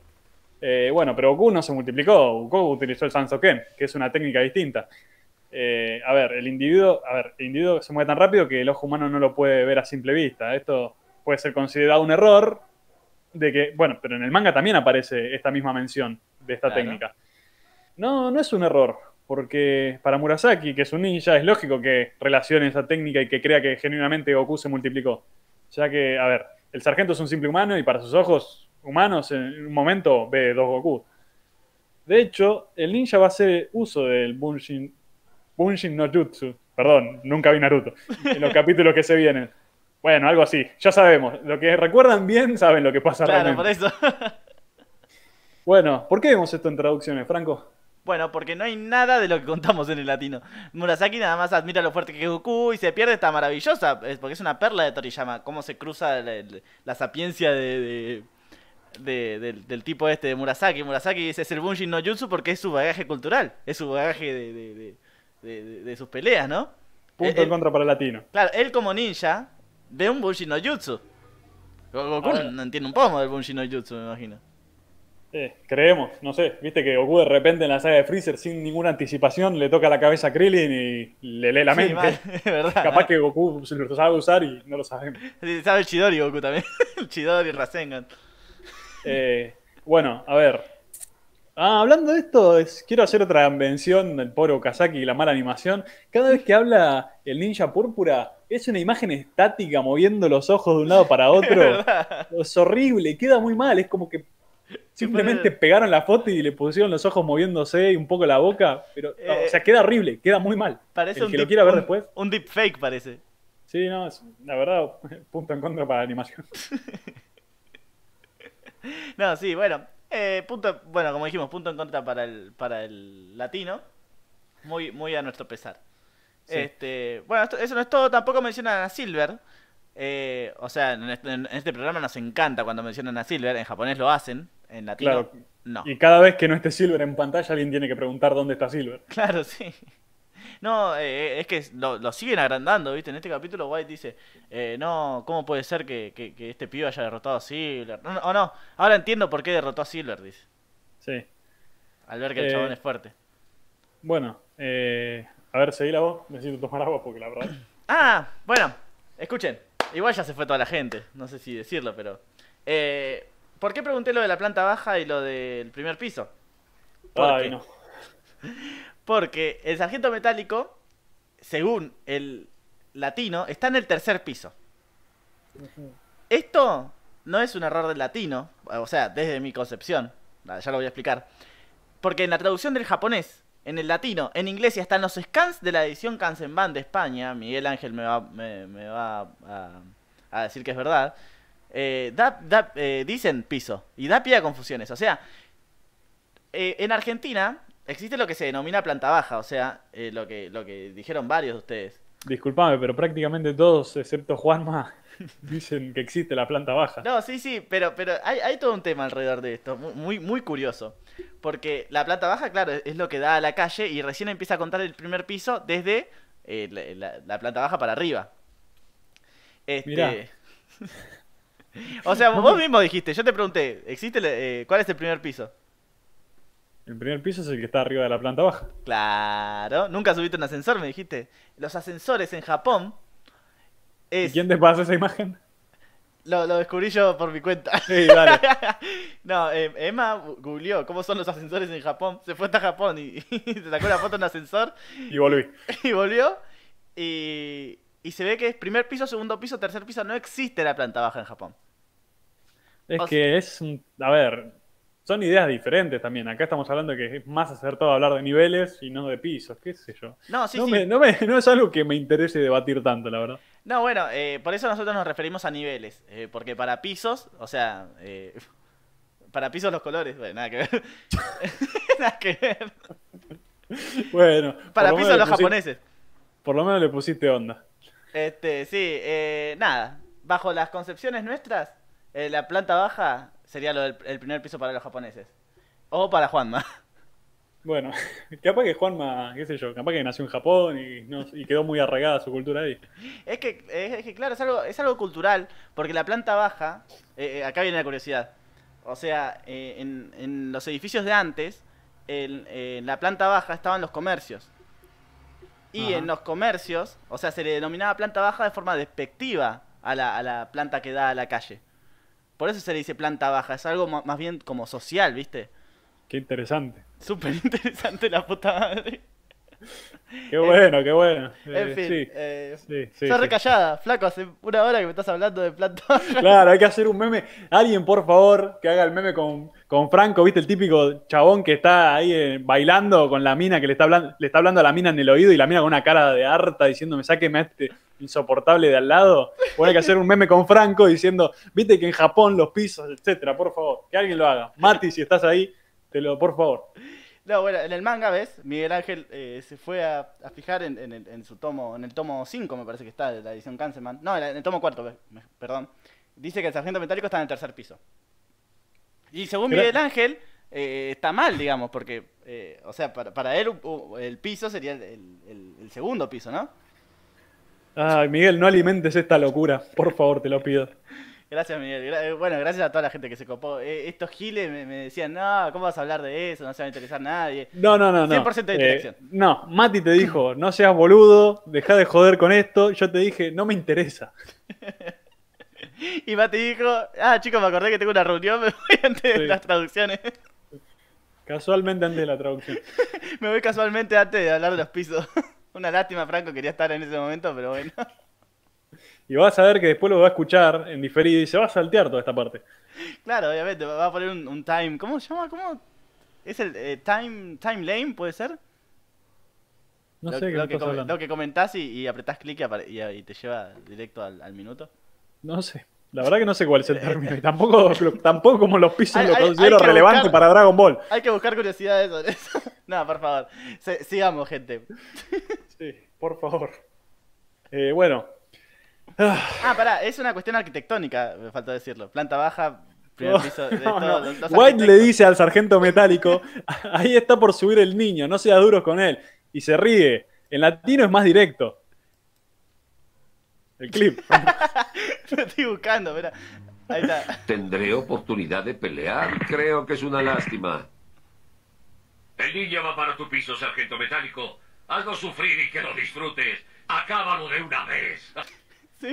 Eh, bueno, pero Goku no se multiplicó, Goku utilizó el Sansoken, que es una técnica distinta. Eh, a ver, el individuo, a ver, el individuo se mueve tan rápido que el ojo humano no lo puede ver a simple vista. Esto puede ser considerado un error de que, bueno, pero en el manga también aparece esta misma mención de esta Claro. técnica. No, no es un error, porque para Murasaki, que es un ninja, es lógico que relacione esa técnica y que crea que genuinamente Goku se multiplicó. Ya que, a ver, el sargento es un simple humano y para sus ojos humanos en un momento ve dos Goku. De hecho, el ninja va a hacer uso del Bunshin, Bunshin no Jutsu. Perdón, nunca vi Naruto. En los capítulos que se vienen. Bueno, algo así. Ya sabemos. Lo que recuerdan bien saben lo que pasa Claro, realmente. por eso. Bueno, ¿por qué vemos esto en traducciones, Franco? Bueno, porque no hay nada de lo que contamos en el latino. Murasaki nada más admira lo fuerte que es Goku y se pierde esta maravillosa, es porque es una perla de Toriyama, cómo se cruza la, la- la sapiencia de, de- de- del, del tipo este de Murasaki. Murasaki dice es el Bunshin no Jutsu porque es su bagaje cultural, es su bagaje de, de- de- de- de- de sus peleas, ¿no? Punto Eh, en contra para el latino. Claro, él como ninja ve un Bunshin no Jutsu. Go- Goku no entiende un pomo del Bunshin no Jutsu, me imagino. Eh, creemos, no sé. Viste que Goku de repente en la saga de Freezer, sin ninguna anticipación, le toca la cabeza a Krillin y le lee la Sí, mente. mal, es verdad. Capaz que Goku se lo sabe usar y no lo sabemos. Sí, sabe el Chidori Goku también. el Chidori, Rasengan. Eh, bueno, a ver. Ah, hablando de esto, es- quiero hacer otra mención del pobre Okazaki y la mala animación. Cada vez que habla el ninja púrpura, es una imagen estática moviendo los ojos de un lado para otro. Es horrible, queda muy mal. Es como que simplemente pegaron la foto y le pusieron los ojos moviéndose y un poco la boca. Pero, no, Eh, o sea, queda horrible, queda muy mal. Parece el un que lo deep- quiera ver un- después. Un deepfake parece. Sí, no, es- la verdad, punto en contra para la animación. No, sí, bueno. eh, punto, bueno, como dijimos, punto en contra para el, para el latino. Muy, muy a nuestro pesar. Sí. Este, bueno, esto- eso no es todo. Tampoco mencionan a Silver. Eh, o sea, en este, en este programa nos encanta cuando mencionan a Silver. En japonés lo hacen. En latino, Claro. no. Y cada vez que no esté Silver en pantalla, alguien tiene que preguntar dónde está Silver. Claro, sí. No, eh, es que lo, lo siguen agrandando, ¿viste? En este capítulo White dice, eh, no, ¿cómo puede ser que, que- que este pibe haya derrotado a Silver? No, no, oh, no, ahora entiendo por qué derrotó a Silver, dice. Sí. Al ver que el Eh, chabón es fuerte. Bueno, eh, a ver, seguí la voz. Necesito tomar agua porque la verdad. Ah, bueno, escuchen. Igual ya se fue toda la gente, no sé si decirlo, pero... Eh, ¿Por qué pregunté lo de la planta baja y lo del primer piso? ¿Por Ay, no. Porque el sargento metálico, según el latino, está en el tercer piso. Esto no es un error del latino, o sea, desde mi concepción, ya lo voy a explicar. Porque en la traducción del japonés, en el latino, en inglés y hasta en los scans de la edición Kansenban de España, Miguel Ángel me va, me, me va a, a decir que es verdad, eh, da- da- eh, dicen piso y da pie a confusiones. O sea, eh, en Argentina existe lo que se denomina planta baja, o sea, eh, lo, que, lo que dijeron varios de ustedes. Disculpame, pero prácticamente todos, excepto Juanma, dicen que existe la planta baja. No, sí, sí, pero, pero hay, hay todo un tema alrededor de esto, mu- muy, muy curioso. Porque la planta baja, claro, es- lo que da a la calle y recién empieza a contar el primer piso desde eh, la, la- la planta baja para arriba. Este... Mirá. o sea, vos mismo dijiste, yo te pregunté, ¿existe eh, ¿cuál es el primer piso? El primer piso es el que está arriba de la planta baja. Claro, nunca subiste un ascensor, me dijiste. Los ascensores en Japón ¿Y es... quién te pasa esa imagen? Lo, lo descubrí yo por mi cuenta. Sí, dale. no, eh, Emma googleó cómo son los ascensores en Japón. Se fue hasta Japón y, se sacó la foto en un ascensor Y volví. y volvió. Y, y se ve que es primer piso, segundo piso, tercer piso. No existe la planta baja en Japón. Es O que es un... A ver, son ideas diferentes también. Acá estamos hablando de que es más acertado hablar de niveles y no de pisos, qué sé yo. No, sí, no, sí. me- no, me- no es algo que me interese debatir tanto, la verdad. No, bueno, eh, por eso nosotros nos referimos a niveles. eh, porque para pisos, o sea, eh, para pisos los colores, bueno, nada que ver. nada que ver. Bueno. Para lo pisos los le pusi- japoneses. Por lo menos le pusiste onda. Este, sí, eh, nada. Bajo las concepciones nuestras, eh, la planta baja sería lo del el primer piso para los japoneses. O para Juanma. Bueno, capaz que Juanma, qué sé yo, capaz que nació en Japón y, no- y quedó muy arraigada su cultura ahí. Es que, es que claro, es algo, es algo cultural, porque la planta baja, eh, eh, acá viene la curiosidad. O sea, eh, en, en los edificios de antes, en, en la planta baja estaban los comercios. Y Ajá. en los comercios, o sea, se le denominaba planta baja de forma despectiva a la, a la planta que da a la calle. Por eso se le dice planta baja, es algo más bien como social, ¿viste? Qué interesante. Súper interesante la puta madre. Qué bueno, qué bueno. En Eh, fin, sí, eh, sí, sí, sos sí. recallada, flaco, hace una hora que me estás hablando de planta baja. Claro, hay que hacer un meme. Alguien, por favor, que haga el meme con, con Franco, ¿viste? El típico chabón que está ahí eh, bailando con la mina, que le está, hablando, le está hablando a la mina en el oído y la mina con una cara de harta diciéndome, sáqueme a este insoportable de al lado. Bueno, hay que hacer un meme con Franco diciendo, viste que en Japón los pisos, etcétera, por favor, que alguien lo haga. Mati, si estás ahí, te lo, por favor. No, bueno, en el manga, ¿ves? Miguel Ángel eh, se fue a, a fijar en, en el, en su tomo, en el tomo 5, me parece que está, de la edición Kanseman. No, en el, tomo 4, perdón. Dice que el sargento metálico está en el tercer piso. Y según Pero- Miguel Ángel, eh, está mal, digamos, porque, eh, o sea, para, para él uh, el piso sería el, el- el- el segundo piso, ¿no? Ay, Miguel, no alimentes esta locura, por favor, te lo pido. Gracias, Miguel. Eh, bueno, gracias a toda la gente que se copó. Eh, estos giles me, me decían, no, ¿cómo vas a hablar de eso? No se va a interesar nadie. No, no, no, no. 100% de Eh, interacción. no, Mati te dijo, no seas boludo, deja de joder con esto. Yo te dije, no me interesa. Y Mati dijo, ah, chicos, me acordé que tengo una reunión, me voy antes de las traducciones. Casualmente antes de la traducción. me voy casualmente antes de hablar de los pisos. Una lástima, Franco, quería estar en ese momento, pero bueno. Y vas a ver que después lo va a escuchar en diferido y se va a saltear toda esta parte. claro, obviamente, va a poner un, un time, ¿cómo se llama? ¿Cómo? ¿Es el eh, time, time lane, puede ser? No lo, sé qué lo que lo que comentás y, y apretás clic y, apare- y- y te lleva directo al, al minuto. No sé. La verdad que no sé cuál es el término. Y tampoco, tampoco como los pisos Hay- lo considero relevante buscar- para Dragon Ball. Hay que buscar curiosidades sobre eso. no, por favor. Se- sigamos, gente. Sí, por favor. Eh, bueno. Ah, pará, es una cuestión arquitectónica, me faltó decirlo. Planta baja, primer piso de no, todo, no. los- los White le dice al sargento metálico, ahí está por subir el niño, no seas duros con él. Y se ríe. En latino es más directo. El clip. Lo estoy buscando, mira. Ahí está. ¿Tendré oportunidad de pelear? Creo que es una lástima. El ninja va para tu piso, sargento metálico. Hazlo sufrir y que lo disfrutes. Acábalo de una vez.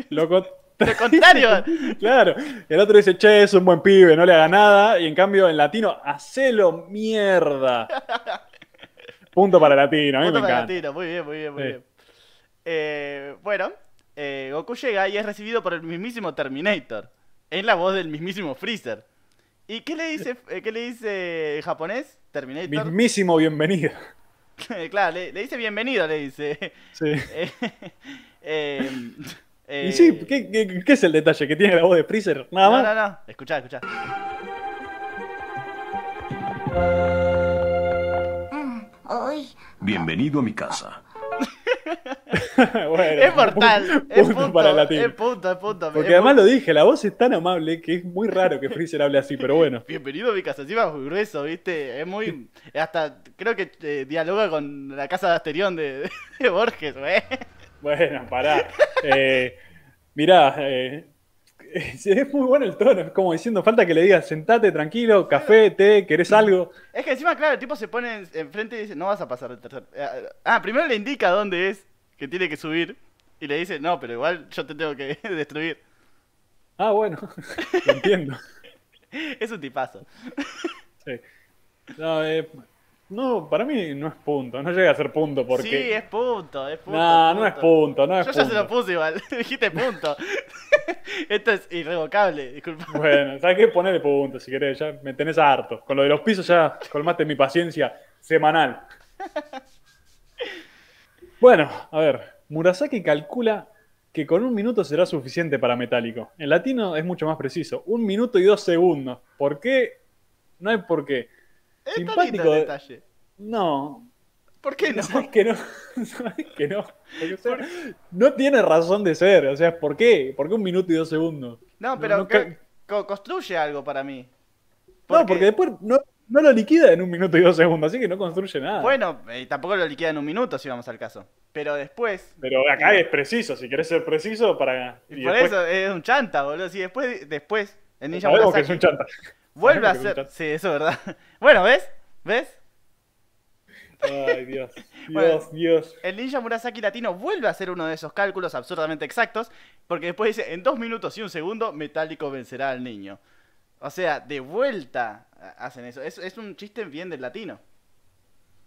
Loco. Lo contrario. claro. El otro dice, che, es un buen pibe, no le haga nada. Y en cambio, en latino, hacelo mierda. Punto para latino, a mí Punto me para encanta. latino, muy bien, muy bien, muy Sí. bien. Eh, bueno, eh, Goku llega y es recibido por el mismísimo Terminator. Es la voz del mismísimo Freezer. ¿Y qué le dice, eh, qué le dice en japonés? Terminator. Mismísimo bienvenido. claro, le, le dice bienvenido, le dice. Sí. Eh, eh, eh, Y sí, ¿qué, qué, qué es el detalle? ¿Que tiene la voz de Freezer? Nada No, más. no, no. Escuchá, escuchá. Hoy. Bienvenido a mi casa. Bueno, Es mortal. punto- Es punto para el es punto, es punto. Porque es además punto. lo dije, la voz es tan amable que es muy raro que Freezer hable así, pero bueno. Bienvenido a mi casa, encima es muy grueso, ¿viste? Es muy... Hasta creo que eh, dialoga con la casa de Asterión de, de Borges, güey. Bueno, pará. Eh, mirá, eh, es muy bueno el tono, es como diciendo, falta que le digas, sentate tranquilo, café, té, ¿querés algo? Es que encima, claro, el tipo se pone en- enfrente y dice, no vas a pasar el tercer... eh, Ah, primero le indica dónde es que tiene que subir y le dice, no, pero igual yo te tengo que destruir. Ah, bueno, lo entiendo. Es un tipazo. Sí. No, eh, no, para mí no es punto, no llega a ser punto porque... Sí, es punto, es punto. no, no es punto, no es Yo ya se punto. lo puse igual, dijiste punto. Esto es irrevocable, disculpa. Bueno, ¿sabes qué? Ponele punto si querés, ya me tenés harto. Con lo de los pisos ya colmaste mi paciencia semanal. Bueno, a ver, Murasaki calcula que con un minuto será suficiente para metálico. En latino es mucho más preciso, un minuto y dos segundos. ¿Por qué? No hay por qué. Lindo Simpático. el detalle. No, ¿Por qué no? ¿Sabes que no? ¿Sabes que no? Porque, o sea, no tiene razón de ser. O sea, ¿por qué? ¿Por qué un minuto y dos segundos? No, pero no, que- co- construye algo para mí. No, porque después no, no lo liquida en un minuto y dos segundos, así que no construye nada. Bueno, eh, tampoco lo liquida en un minuto si vamos al caso. Pero después. Pero acá es preciso, si querés ser preciso para... y por después- eso es un chanta, boludo. Si después, después el ninja Sabemos que Murasaki es un chanta. Vuelve a ser. Sí, eso es verdad. Bueno, ¿ves? ¿Ves? Ay, Dios. Dios, Bueno. Dios. El ninja Murasaki latino vuelve a hacer uno de esos cálculos absurdamente exactos. Porque después dice: en dos minutos y un segundo, Metálico vencerá al niño. O sea, de vuelta hacen eso. Es, es un chiste bien del latino.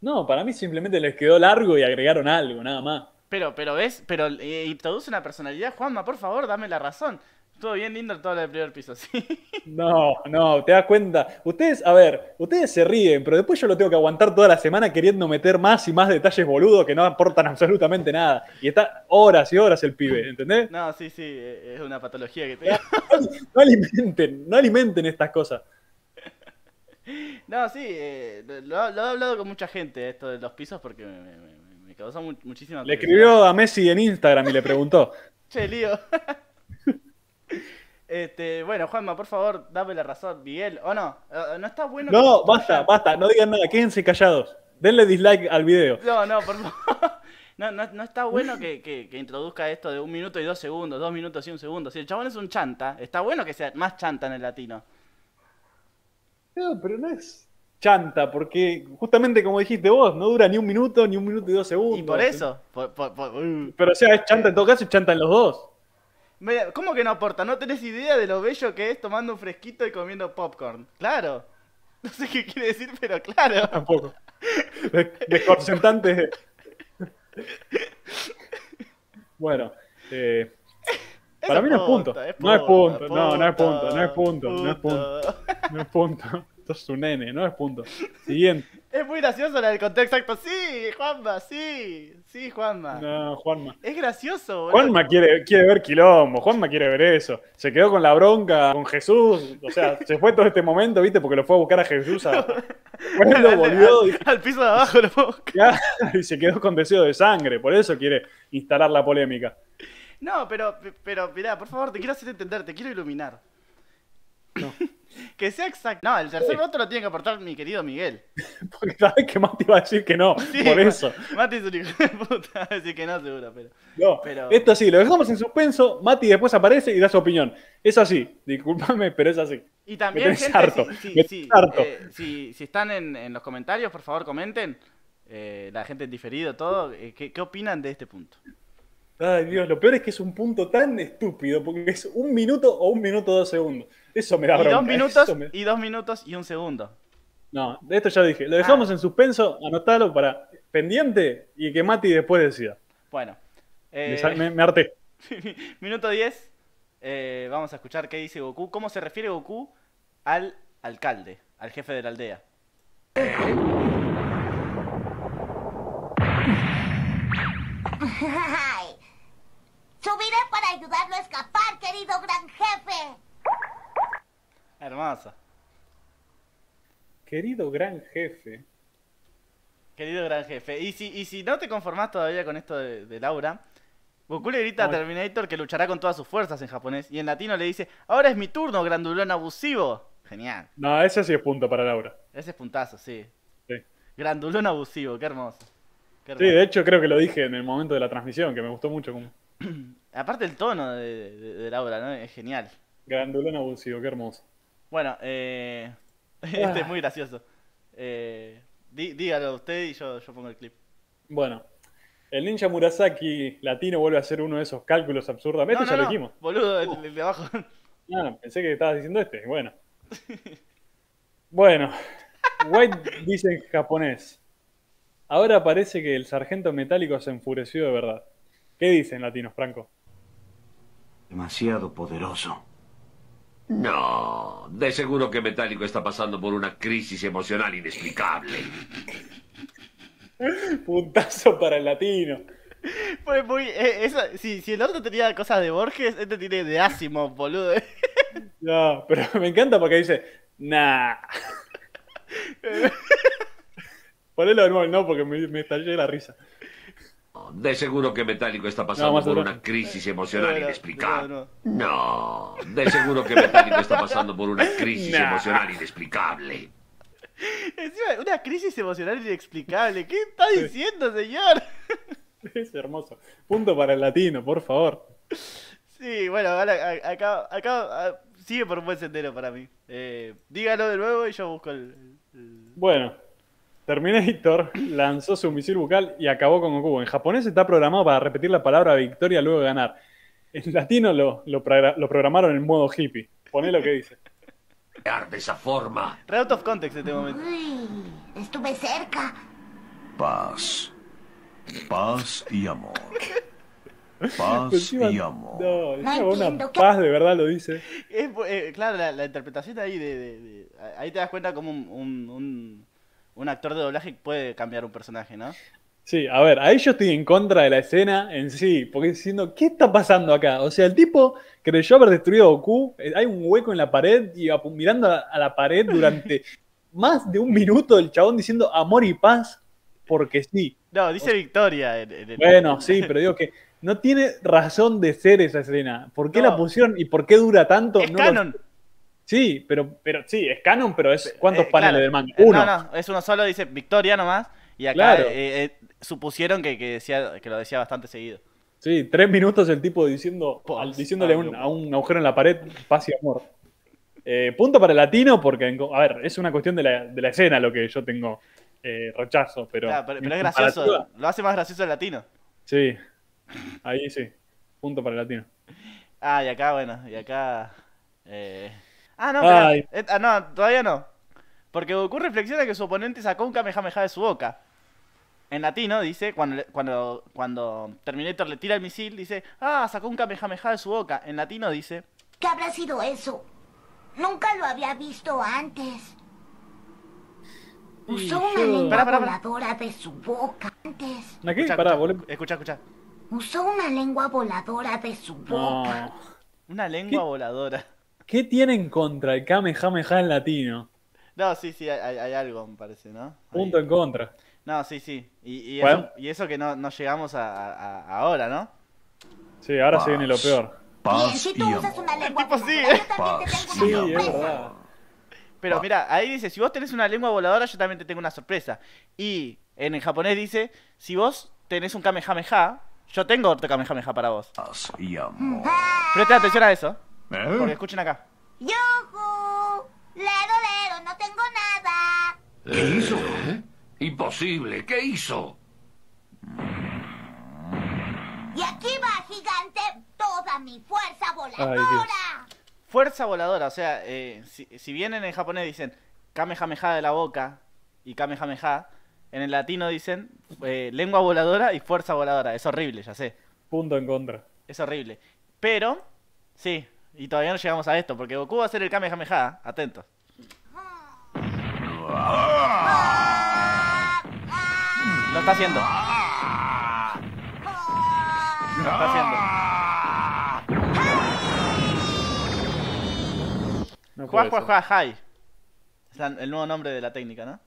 No, para mí simplemente les quedó largo y agregaron algo, nada más. Pero, pero ves, pero eh, introduce una personalidad, Juanma, por favor, dame la razón. Todo bien lindo todo lo del primer piso, sí. No, no, te das cuenta. Ustedes, a ver, ustedes se ríen, pero después yo lo tengo que aguantar toda la semana queriendo meter más y más detalles boludos que no aportan absolutamente nada. Y está horas y horas el pibe, ¿entendés? No, sí, sí, eh, es una patología que tengo. No alimenten, no alimenten estas cosas. No, sí, eh, lo, lo he hablado con mucha gente esto de los pisos porque me, me, me- me causó mu- muchísima Le escribió a Messi en Instagram y le preguntó. Che, lío. Este, bueno, Juanma, por favor, dame la razón, Miguel. ¿O no? Eh, No está bueno que No, basta, basta, no digan nada, quédense callados. Denle dislike al video. No, no, por favor. No, no, no está bueno que, que- que introduzca esto de un minuto y dos segundos, dos minutos y un segundo. Si el chabón es un chanta, está bueno que sea más chanta en el latino. No, pero no es chanta, porque justamente como dijiste vos, no dura ni un minuto, ni un minuto y dos segundos. Y por eso. por- por- por- uh. Pero o sea, es chanta en todo caso, es chanta en los dos. Mira, ¿Cómo que no aporta? ¿No tenés idea de lo bello que es tomando un fresquito y comiendo popcorn? Claro. No sé qué quiere decir, pero claro. Tampoco. Desconcertante. Bueno, eh, para mí no es punto. No es punto, no, no es punto, no es punto, no es punto, no es punto. Esto es un nene, no es punto. Siguiente. Es muy gracioso la del contexto exacto. Sí, Juanma, sí. Sí, Juanma. No, Juanma. Es gracioso, boludo. Juanma quiere, quiere ver quilombo, Juanma quiere ver eso. Se quedó con la bronca con Jesús, o sea, se fue todo este momento, ¿viste? Porque lo fue a buscar a Jesús a... Bueno, volvió al, y, al piso de abajo lo. Claro, y se quedó con deseo de sangre, por eso quiere instalar la polémica. No, pero, pero, mirá, por favor, te quiero hacer entender, te quiero iluminar. Que sea exacto. No, el tercer voto lo tiene que aportar mi querido Miguel. Porque sabes que Mati va a decir que no. Sí, por eso. Mati es un hijo de puta. Va a decir que no, seguro, pero. No, Pero- esto sí, lo dejamos en suspenso. Mati después aparece y da su opinión. Es así. Discúlpame, pero es así. Y también, gente, harto, si, si, si, harto. eh, si- si están en, en los comentarios, por favor comenten. eh, la gente en diferido, todo. eh, ¿qué, ¿Qué opinan de este punto? Ay, Dios, lo peor es que es un punto tan estúpido, porque es un minuto o un minuto dos segundos. Eso me da Y bronca. dos minutos, me- y dos minutos y un segundo. No, de esto ya dije. Lo dejamos en suspenso, anotalo para pendiente y que Mati después decida. Bueno. Me eh, me, me harté. Minuto 10. eh, vamos a escuchar qué dice Goku. ¿Cómo se refiere Goku al alcalde, al jefe de la aldea? Ay. Subiré para ayudarlo a escapar, querido gran jefe. Hermoso. Querido gran jefe. Querido gran jefe. Y si, y si no te conformás todavía con esto de, de Laura, Goku le grita a. Terminator que luchará con todas sus fuerzas en japonés. Y en latino le dice, ahora es mi turno, grandulón abusivo. Genial. No, ese sí es punto para Laura. Ese es puntazo, sí. Sí. Grandulón abusivo, qué hermoso. Qué Sí, de hecho creo que lo dije en el momento de la transmisión, que me gustó mucho como Aparte el tono de, de- de Laura, ¿no? Es genial. grandulón abusivo, qué hermoso. Bueno, eh... este es muy gracioso. Eh... dí- dígalo usted y yo, yo pongo el clip. Bueno, el ninja Murasaki latino vuelve a hacer uno de esos cálculos absurdamente, no, ya no, lo no, dijimos. boludo, el, el de abajo. Ah, pensé que estabas diciendo este. Bueno. Bueno, White dice en japonés. Ahora parece que el sargento metálico se enfureció de verdad. ¿Qué dice en latino, Franco? Demasiado poderoso. No, de seguro que Metálico está pasando por una crisis emocional inexplicable. Puntazo para el latino. Fue muy. eh, eso- si, si el otro tenía cosas de Borges, este tiene de Asimov, boludo. No, pero me encanta porque dice, nah. Ponelo de nuevo, no, porque me, me estallé la risa. De seguro que Metálico está pasando por una crisis emocional inexplicable. no, No, de seguro que Metálico está pasando por una crisis Nah. emocional inexplicable. Encima, una crisis emocional inexplicable. ¿Qué está diciendo, señor? Es hermoso. Punto para el latino, por favor. Sí, bueno, ahora acá, acá sigue por un buen sendero para mí. Eh, dígalo de nuevo y yo busco el. el- Bueno, Terminator lanzó su misil bucal y acabó con Goku. En japonés está programado para repetir la palabra victoria luego de ganar. En latino lo, lo, progra- lo programaron en modo hippie. Poné lo que dice. De esa forma. Re out of context en este momento. Uy, estuve cerca. Paz. Paz y amor. Paz Encima- y amor. no, No una paz de verdad lo dice. Es, eh, claro, la, la interpretación ahí de, de- de- Ahí te das cuenta como un, un, un, un actor de doblaje puede cambiar un personaje, ¿no? Sí, a ver, ahí yo estoy en contra de la escena en sí, porque diciendo, ¿qué está pasando acá? O sea, el tipo creyó haber destruido a Goku, eh, hay un hueco en la pared y mirando a, la pared durante más de un minuto el chabón diciendo amor y paz, porque sí. No, dice Victoria en, en el. Bueno, sí, pero digo que no tiene razón de ser esa escena. ¿Por qué No. la pusieron y por qué dura tanto? Es No lo- canon. Sí, pero, pero sí, es canon, pero es ¿cuántos Eh, paneles claro. del manga? Eh, Uno. No, no, es uno solo, dice Victoria nomás. Y acá Claro. eh, eh, supusieron que, que, decía, que lo decía bastante seguido. Sí, tres minutos el tipo diciendo, al- diciéndole a un, a un agujero en la pared, paz y amor. Eh, punto para el latino, porque, a ver, es una cuestión de la, de la escena lo que yo tengo eh, rechazo, pero... Claro, pero, es gracioso. Lo hace más gracioso el latino. Sí, ahí sí, punto para el latino. Ah, y acá, bueno, y acá. Eh... Ah, no, Ay. espera. Eh, ah, no, todavía no. Porque Goku reflexiona que su oponente sacó un Kamehameha de su boca. En latino dice, cuando, cuando, cuando Terminator le tira el misil, dice, ah, sacó un Kamehameha de su boca. En latino dice, ¿Qué habrá sido eso? Nunca lo había visto antes. Usó una lengua Pará, pará, pará. voladora de su boca antes. ¿A qué? escucha, Pará, escucha, volé- escucha, escucha. Usó una lengua voladora de su boca. No. Una lengua ¿Qué? voladora. ¿Qué tienen contra el Kamehameha en latino? No, sí, sí, hay, algo, me parece, ¿no? Ahí. Punto en contra. No, sí, sí. Y, y Bueno. eso, y eso que no, no llegamos a, a- a- ahora, ¿no? Sí, ahora se viene lo peor. Bien, Paz si y tú usas amor. una lengua tipo sí, voladora, yo también te Paz. tengo Sí, una es sorpresa. verdad. Pero mira, ahí dice, si vos tenés una lengua voladora, yo también te tengo una sorpresa. Y en el japonés dice, si vos tenés un Kamehameha, yo tengo otro Kamehameha para vos. Amor. Presta atención a eso, ¿Eh? porque escuchen acá. ¡Yujú! ¡Lero, lero! ¡No tengo nada! ¿Qué hizo? Imposible. ¿Qué hizo? Y aquí va, gigante, toda mi fuerza voladora. Fuerza voladora, o sea, eh, si, si bien en el japonés dicen Kamehameha de la boca y Kamehameha, en el latino dicen eh, lengua voladora y fuerza voladora. Es horrible, ya sé. Punto en contra. Es horrible. Pero, sí, y todavía no llegamos a esto, porque Goku va a hacer el Kamehameha, atentos. Lo está haciendo. Lo está haciendo. No Juá, juá, juá, jai. Es la- el nuevo nombre de la técnica, ¿no?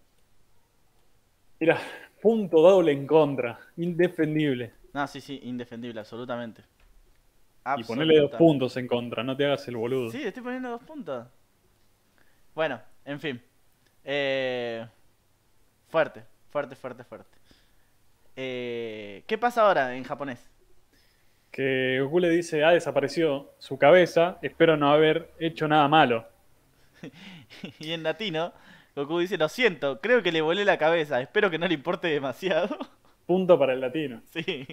Mira, punto doble en contra. Indefendible. No, sí, sí, indefendible, absolutamente. Y ponerle dos puntos en contra, no te hagas el boludo. Sí, estoy poniendo dos puntos. Bueno, en fin. Eh, fuerte, fuerte, fuerte, fuerte. Eh, ¿Qué pasa ahora en japonés? Que Goku le dice, ah, desapareció su cabeza, espero no haber hecho nada malo. y en latino, Goku dice, lo siento, creo que le volé la cabeza, espero que no le importe demasiado. Punto para el latino. sí.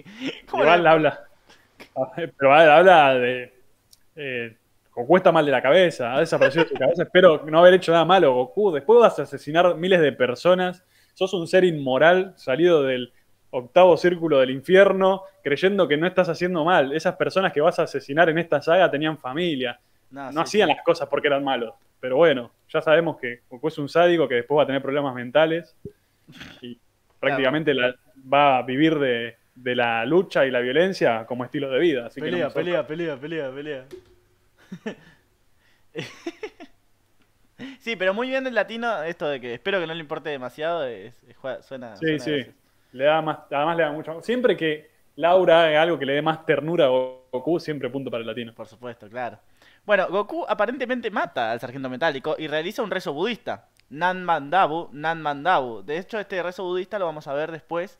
¿Cómo Igual le- habla. Pero habla de. Eh, Goku está mal de la cabeza, ha desaparecido su cabeza. Espero no haber hecho nada malo, Goku. Después vas a asesinar miles de personas. Sos un ser inmoral salido del octavo círculo del infierno, creyendo que no estás haciendo mal. Esas personas que vas a asesinar en esta saga tenían familia. No, No sí, hacían sí. las cosas porque eran malos. Pero bueno, ya sabemos que Goku es un sádico que después va a tener problemas mentales. Y prácticamente la- va a vivir de, de la lucha y la violencia como estilo de vida. Así que no Pelea, pelea, pelea, pelea, pelea. sí, pero muy bien el latino, esto de que espero que no le importe demasiado, es- es- suena. Sí, suena sí. Le da más, además le da mucho. Siempre que Laura haga algo que le dé más ternura a Goku, siempre punto para el latino. Por supuesto, claro. Bueno, Goku aparentemente mata al sargento metálico y realiza un rezo budista. Nan Mandabu, Nan Mandabu. De hecho, este rezo budista lo vamos a ver después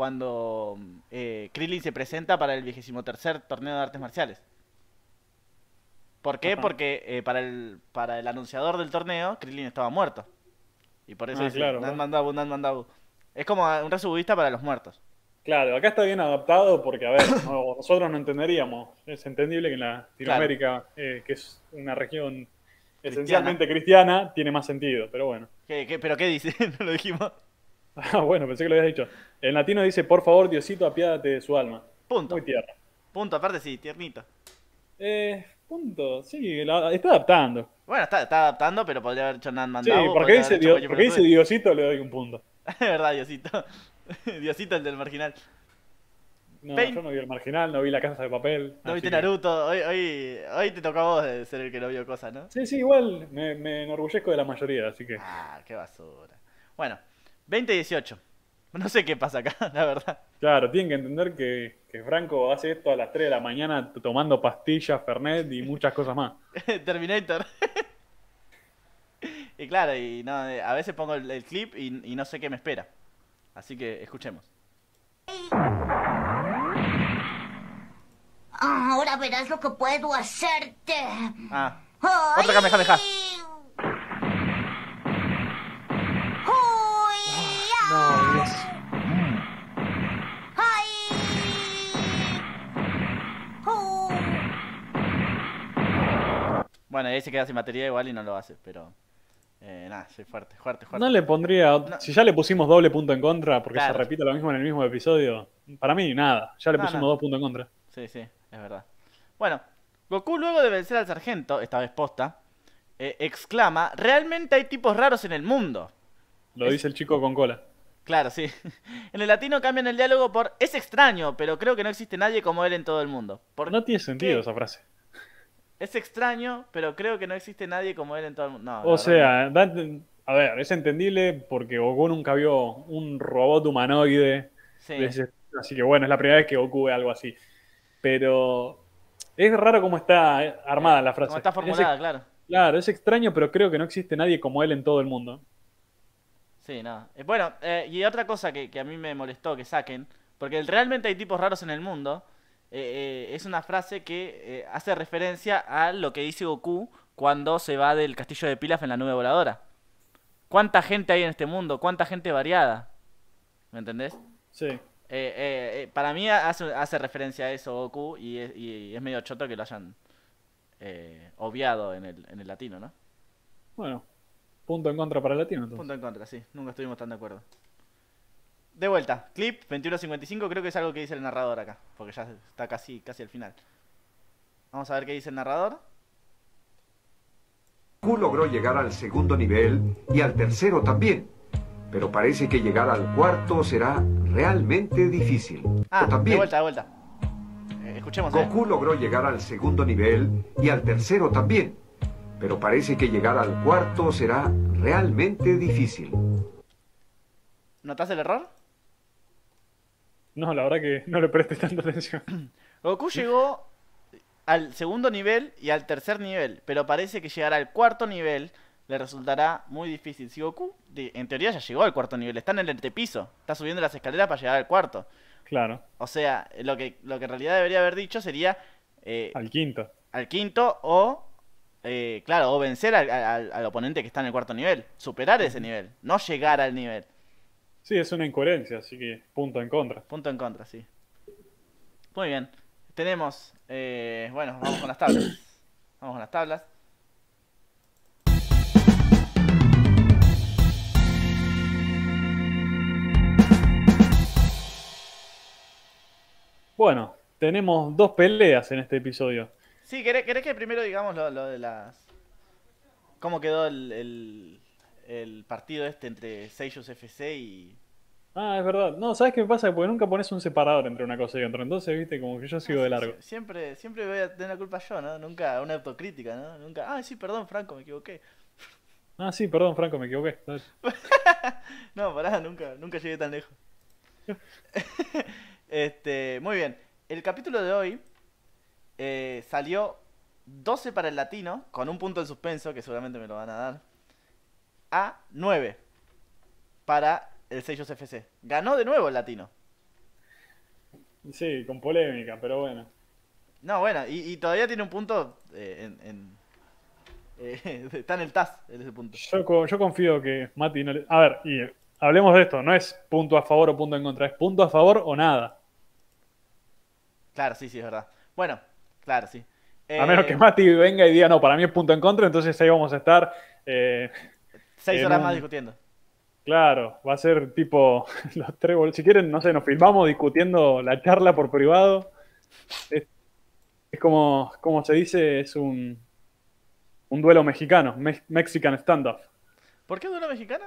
cuando eh, Krillin se presenta para el 23 torneo de artes marciales. ¿Por qué? Ajá. Porque eh, para, el, para el anunciador del torneo, Krillin estaba muerto. Y por eso Ah, dice claro, Nan. Mandabu, Nan Mandabu. Es como un rezo budista para los muertos. Claro, acá está bien adaptado porque, a ver, no- nosotros no entenderíamos. Es entendible que en Latinoamérica, eh, que es una región esencialmente cristiana, tiene más sentido, pero bueno. ¿Qué, qué- pero qué dice? no lo dijimos. Ah, bueno, pensé que lo habías dicho. En latino dice, por favor, Diosito, apiádate de su alma. Punto. Muy tierno. Punto, aparte sí, tiernito. Eh, punto. Sí, la- está adaptando. Bueno, está, está adaptando, pero podría haber hecho Nan Sí, porque dice, porque. Diosito, le doy un punto. Es verdad, Diosito. Diosito, el del marginal. No, Vein- yo no vi el marginal, no vi la casa de papel. No viste que- Naruto. Hoy, hoy, hoy te toca a vos de ser el que no vio cosas, ¿no? Sí, sí, igual me, me enorgullezco de la mayoría, así que. Ah, qué basura. Bueno, 2018. No sé qué pasa acá, la verdad. Claro, tienen que entender que, que Franco hace esto a las 3 de la mañana tomando pastillas, Fernet y muchas cosas más. Terminator. y claro, y no, eh, a veces pongo el, el clip y, y no sé qué me espera. Así que escuchemos. Ahora verás lo que puedo hacerte. Ah, ¡Ay! otro Bueno, ahí se queda sin batería igual y no lo hace, pero... Eh, nada, soy fuerte, fuerte, fuerte. No le pondría. No. Si ya le pusimos doble punto en contra, porque Claro. se repite lo mismo en el mismo episodio, para mí nada. Ya le No, pusimos no. dos puntos en contra. Sí, sí, es verdad. Bueno, Goku luego de vencer al sargento, esta vez posta, eh, exclama, realmente hay tipos raros en el mundo. Lo Es- dice el chico con cola. Claro, sí. En el latino cambian el diálogo por, es extraño, pero creo que no existe nadie como él en todo el mundo. ¿Por No tiene sentido qué? esa frase. Es extraño, pero creo que no existe nadie como él en todo el mundo. No, O sea, a ver, es entendible porque Goku nunca vio un robot humanoide. sí. ese- así que bueno, es la primera vez que Goku ve algo así. Pero es raro cómo está eh, armada la frase. Como está Es formulada, claro. Claro, es extraño, pero creo que no existe nadie como él en todo el mundo. Sí, no. Eh, bueno, eh, y otra cosa que, que a mí me molestó que saquen, porque realmente hay tipos raros en el mundo, eh, eh, es una frase que eh, hace referencia a lo que dice Goku cuando se va del castillo de Pilaf en la nube voladora. ¿Cuánta gente hay en este mundo? ¿Cuánta gente variada? ¿Me entendés? Sí. Eh, eh, eh, para mí hace, hace referencia a eso Goku y es, y es medio choto que lo hayan eh, obviado en el, en el latino, ¿no? Bueno, punto en contra para el latino. Entonces. Punto en contra, sí. Nunca estuvimos tan de acuerdo. De vuelta, clip 21.55, creo que es algo que dice el narrador acá, porque ya está casi, casi al final. Vamos a ver qué dice el narrador. Goku logró llegar al segundo nivel y al tercero también. Pero parece que llegar al cuarto será realmente difícil. Ah, también, de vuelta, de vuelta. Eh, escuchemos, eh. Goku logró llegar al segundo nivel y al tercero también. Pero parece que llegar al cuarto será realmente difícil. ¿Notás el error? No, la verdad que no le prestes tanta atención. Goku llegó al segundo nivel y al tercer nivel, pero parece que llegar al cuarto nivel le resultará muy difícil. Si Goku, en teoría, ya llegó al cuarto nivel, está en el antepiso, está subiendo las escaleras para llegar al cuarto. Claro, O sea, lo que, lo que en realidad debería haber dicho sería eh, al quinto. al quinto o, eh, claro, o vencer al, al- al oponente que está en el cuarto nivel, superar ese nivel, no llegar al nivel. Sí, es una incoherencia, así que punto en contra. Punto en contra, sí. Muy bien. Tenemos, eh, bueno, vamos con las tablas. Vamos con las tablas. Bueno, tenemos dos peleas en este episodio. Sí, ¿querés, querés que primero digamos lo, lo de las... ¿Cómo quedó el, el, el partido este entre Seiyus FC y... Ah, es verdad. No, ¿sabes qué me pasa? Porque nunca pones un separador entre una cosa y otra. Entonces, viste, como que yo sigo de largo. Sie- Siempre, siempre voy a tener la culpa yo, ¿no? Nunca una autocrítica, ¿no? Nunca... Ah, sí, perdón, Franco, me equivoqué. Ah, sí, perdón, Franco, me equivoqué. No, pará, nunca, nunca llegué tan lejos. este, muy bien. El capítulo de hoy eh, salió 12 para el latino, con un punto de suspenso, que seguramente me lo van a dar, a 9 para el Sellos FC. Ganó de nuevo el latino. Sí, con polémica, pero bueno. No, bueno, y, y todavía tiene un punto eh, en... en- eh, está en el TAS, en ese punto. Yo, co- yo confío que Mati no le... A ver, y eh, hablemos de esto. No es punto a favor o punto en contra. Es punto a favor o nada. Claro, sí, sí, es verdad. Bueno, claro, sí. A menos Eh, que Mati venga y diga, no, para mí es punto en contra, entonces ahí vamos a estar. Seis horas un- más discutiendo. Claro, va a ser tipo los tres bol- Si quieren, no sé, nos filmamos discutiendo la charla por privado. Es, es como, como se dice, es un, un duelo mexicano, me- Mexican standoff. ¿Por qué duelo mexicano?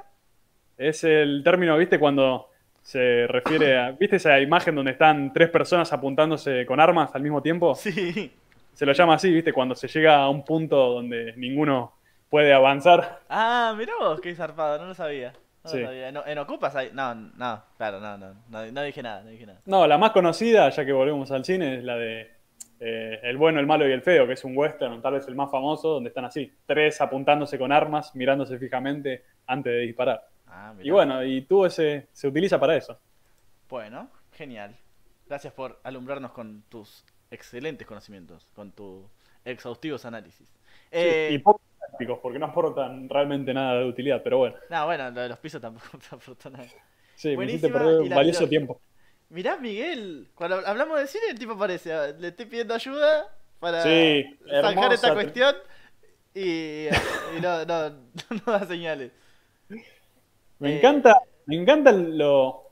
Es el término, ¿viste? Cuando se refiere a. ¿Viste esa imagen donde están tres personas apuntándose con armas al mismo tiempo? Sí. Se lo llama así, ¿viste? Cuando se llega a un punto donde ninguno puede avanzar. Ah, mirá vos, qué zarpado, no lo sabía. No Sí. lo sabía. ¿En, en Ocupas hay? No, no, claro, no, no, no, no dije nada, no dije nada. No, la más conocida, ya que volvemos al cine, es la de eh, El bueno, el malo y el feo, que es un western, tal vez el más famoso, donde están así, tres apuntándose con armas, mirándose fijamente antes de disparar. Ah. Y bueno, y tú ese se utiliza para eso. Bueno, genial. Gracias por alumbrarnos con tus excelentes conocimientos, con tus exhaustivos análisis. Sí, Eh, y poco prácticos, porque no aportan realmente nada de utilidad, pero bueno. No, bueno, lo de los pisos tampoco te aportó nada. Sí, me Buenísima, hiciste perder la- valioso la- tiempo. Mirá, Miguel, cuando hablamos de cine, el tipo aparece. Le estoy pidiendo ayuda para Sí, zanjar esta cuestión y, y no, no, no da señales. Me Eh, encanta, me encanta lo,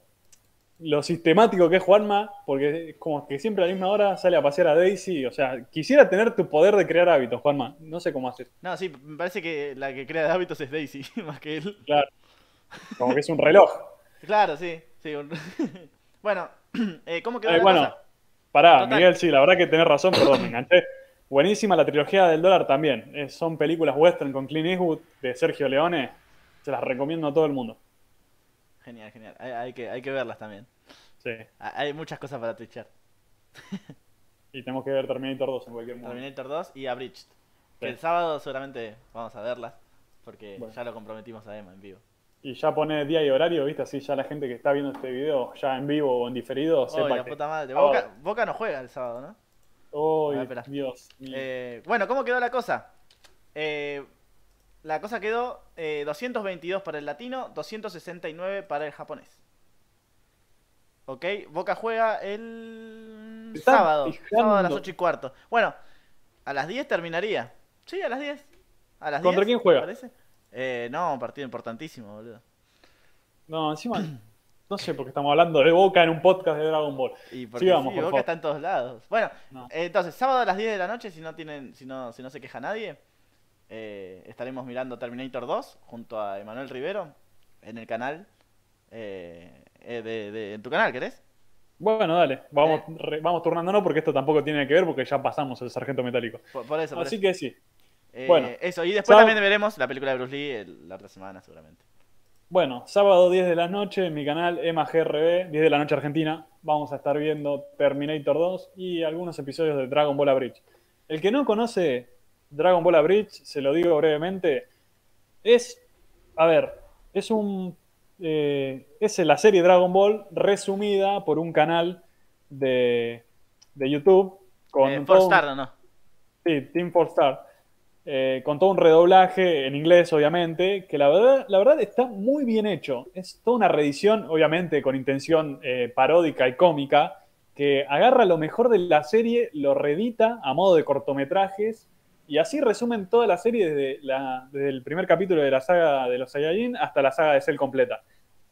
lo sistemático que es Juanma, porque es como que siempre a la misma hora sale a pasear a Daisy. O sea, quisiera tener tu poder de crear hábitos, Juanma. No sé cómo haces. No, sí, me parece que la que crea hábitos es Daisy, más que él. Claro. Como que es un reloj. Claro, sí. sí un- bueno, eh, ¿cómo quedó Eh, la bueno, cosa? pará, Total. Miguel, sí, la verdad que tenés razón, perdón, me enganché. Buenísima la trilogía del dólar también. Eh, son películas western con Clint Eastwood de Sergio Leone. Se las recomiendo a todo el mundo. Genial, genial. Hay, hay que, hay que verlas también. Sí. Ha- Hay muchas cosas para twitchar. Y tenemos que ver Terminator 2 en cualquier momento. Terminator 2 y Abridged. Sí. el sábado seguramente vamos a verlas, porque Bueno. ya lo comprometimos a Emma en vivo. Y ya pone día y horario, ¿viste? Así ya la gente que está viendo este video, ya en vivo o en diferido, Oh, sepa la que... puta madre. Boca, Boca no juega el sábado, ¿no? Uy, Ah, espera. Dios mío. Eh, bueno, ¿cómo quedó la cosa? Eh, la cosa quedó eh, 222 para el latino, 269 para el japonés. Ok, Boca juega el sábado, fijando. sábado a las 8 y cuarto. Bueno, a las 10 terminaría. Sí, a las 10. A las ¿Contra 10, quién juega? Eh, no, un partido importantísimo, boludo. No, encima, no sé por qué estamos hablando de Boca en un podcast de Dragon Ball. Y porque Sigamos, sí, por Boca favor. está en todos lados. Bueno, No. eh, entonces, sábado a las 10 de la noche, si no tienen, si no, si no se queja nadie, eh, estaremos mirando Terminator 2 junto a Emanuel Rivero en el canal. eh, eh, de, de- en tu canal, ¿querés? Bueno, dale, vamos, Eh. re- vamos turnándonos porque esto tampoco tiene que ver porque ya pasamos el sargento metálico. Por, por eso, por Así eso. que sí. Bueno, eso, y después sábado- también veremos la película de Bruce Lee el- la otra semana, seguramente. Bueno, sábado 10 de la noche en mi canal EMAGRB, 10 de la noche Argentina, vamos a estar viendo Terminator 2 y algunos episodios de Dragon Ball Bridge. El que no conoce Dragon Ball Bridge, se lo digo brevemente, es, a ver, es un, eh, es la serie Dragon Ball resumida por un canal de, de YouTube con Eh, todo un- Star, ¿o no? Sí, Team Four Star. Eh, con todo un redoblaje en inglés, obviamente, que la verdad, la verdad está muy bien hecho. Es toda una reedición, obviamente, con intención eh, paródica y cómica, que agarra lo mejor de la serie, lo reedita a modo de cortometrajes, y así resumen toda la serie desde, la- desde el primer capítulo de la saga de los Saiyajin hasta la saga de Cell completa.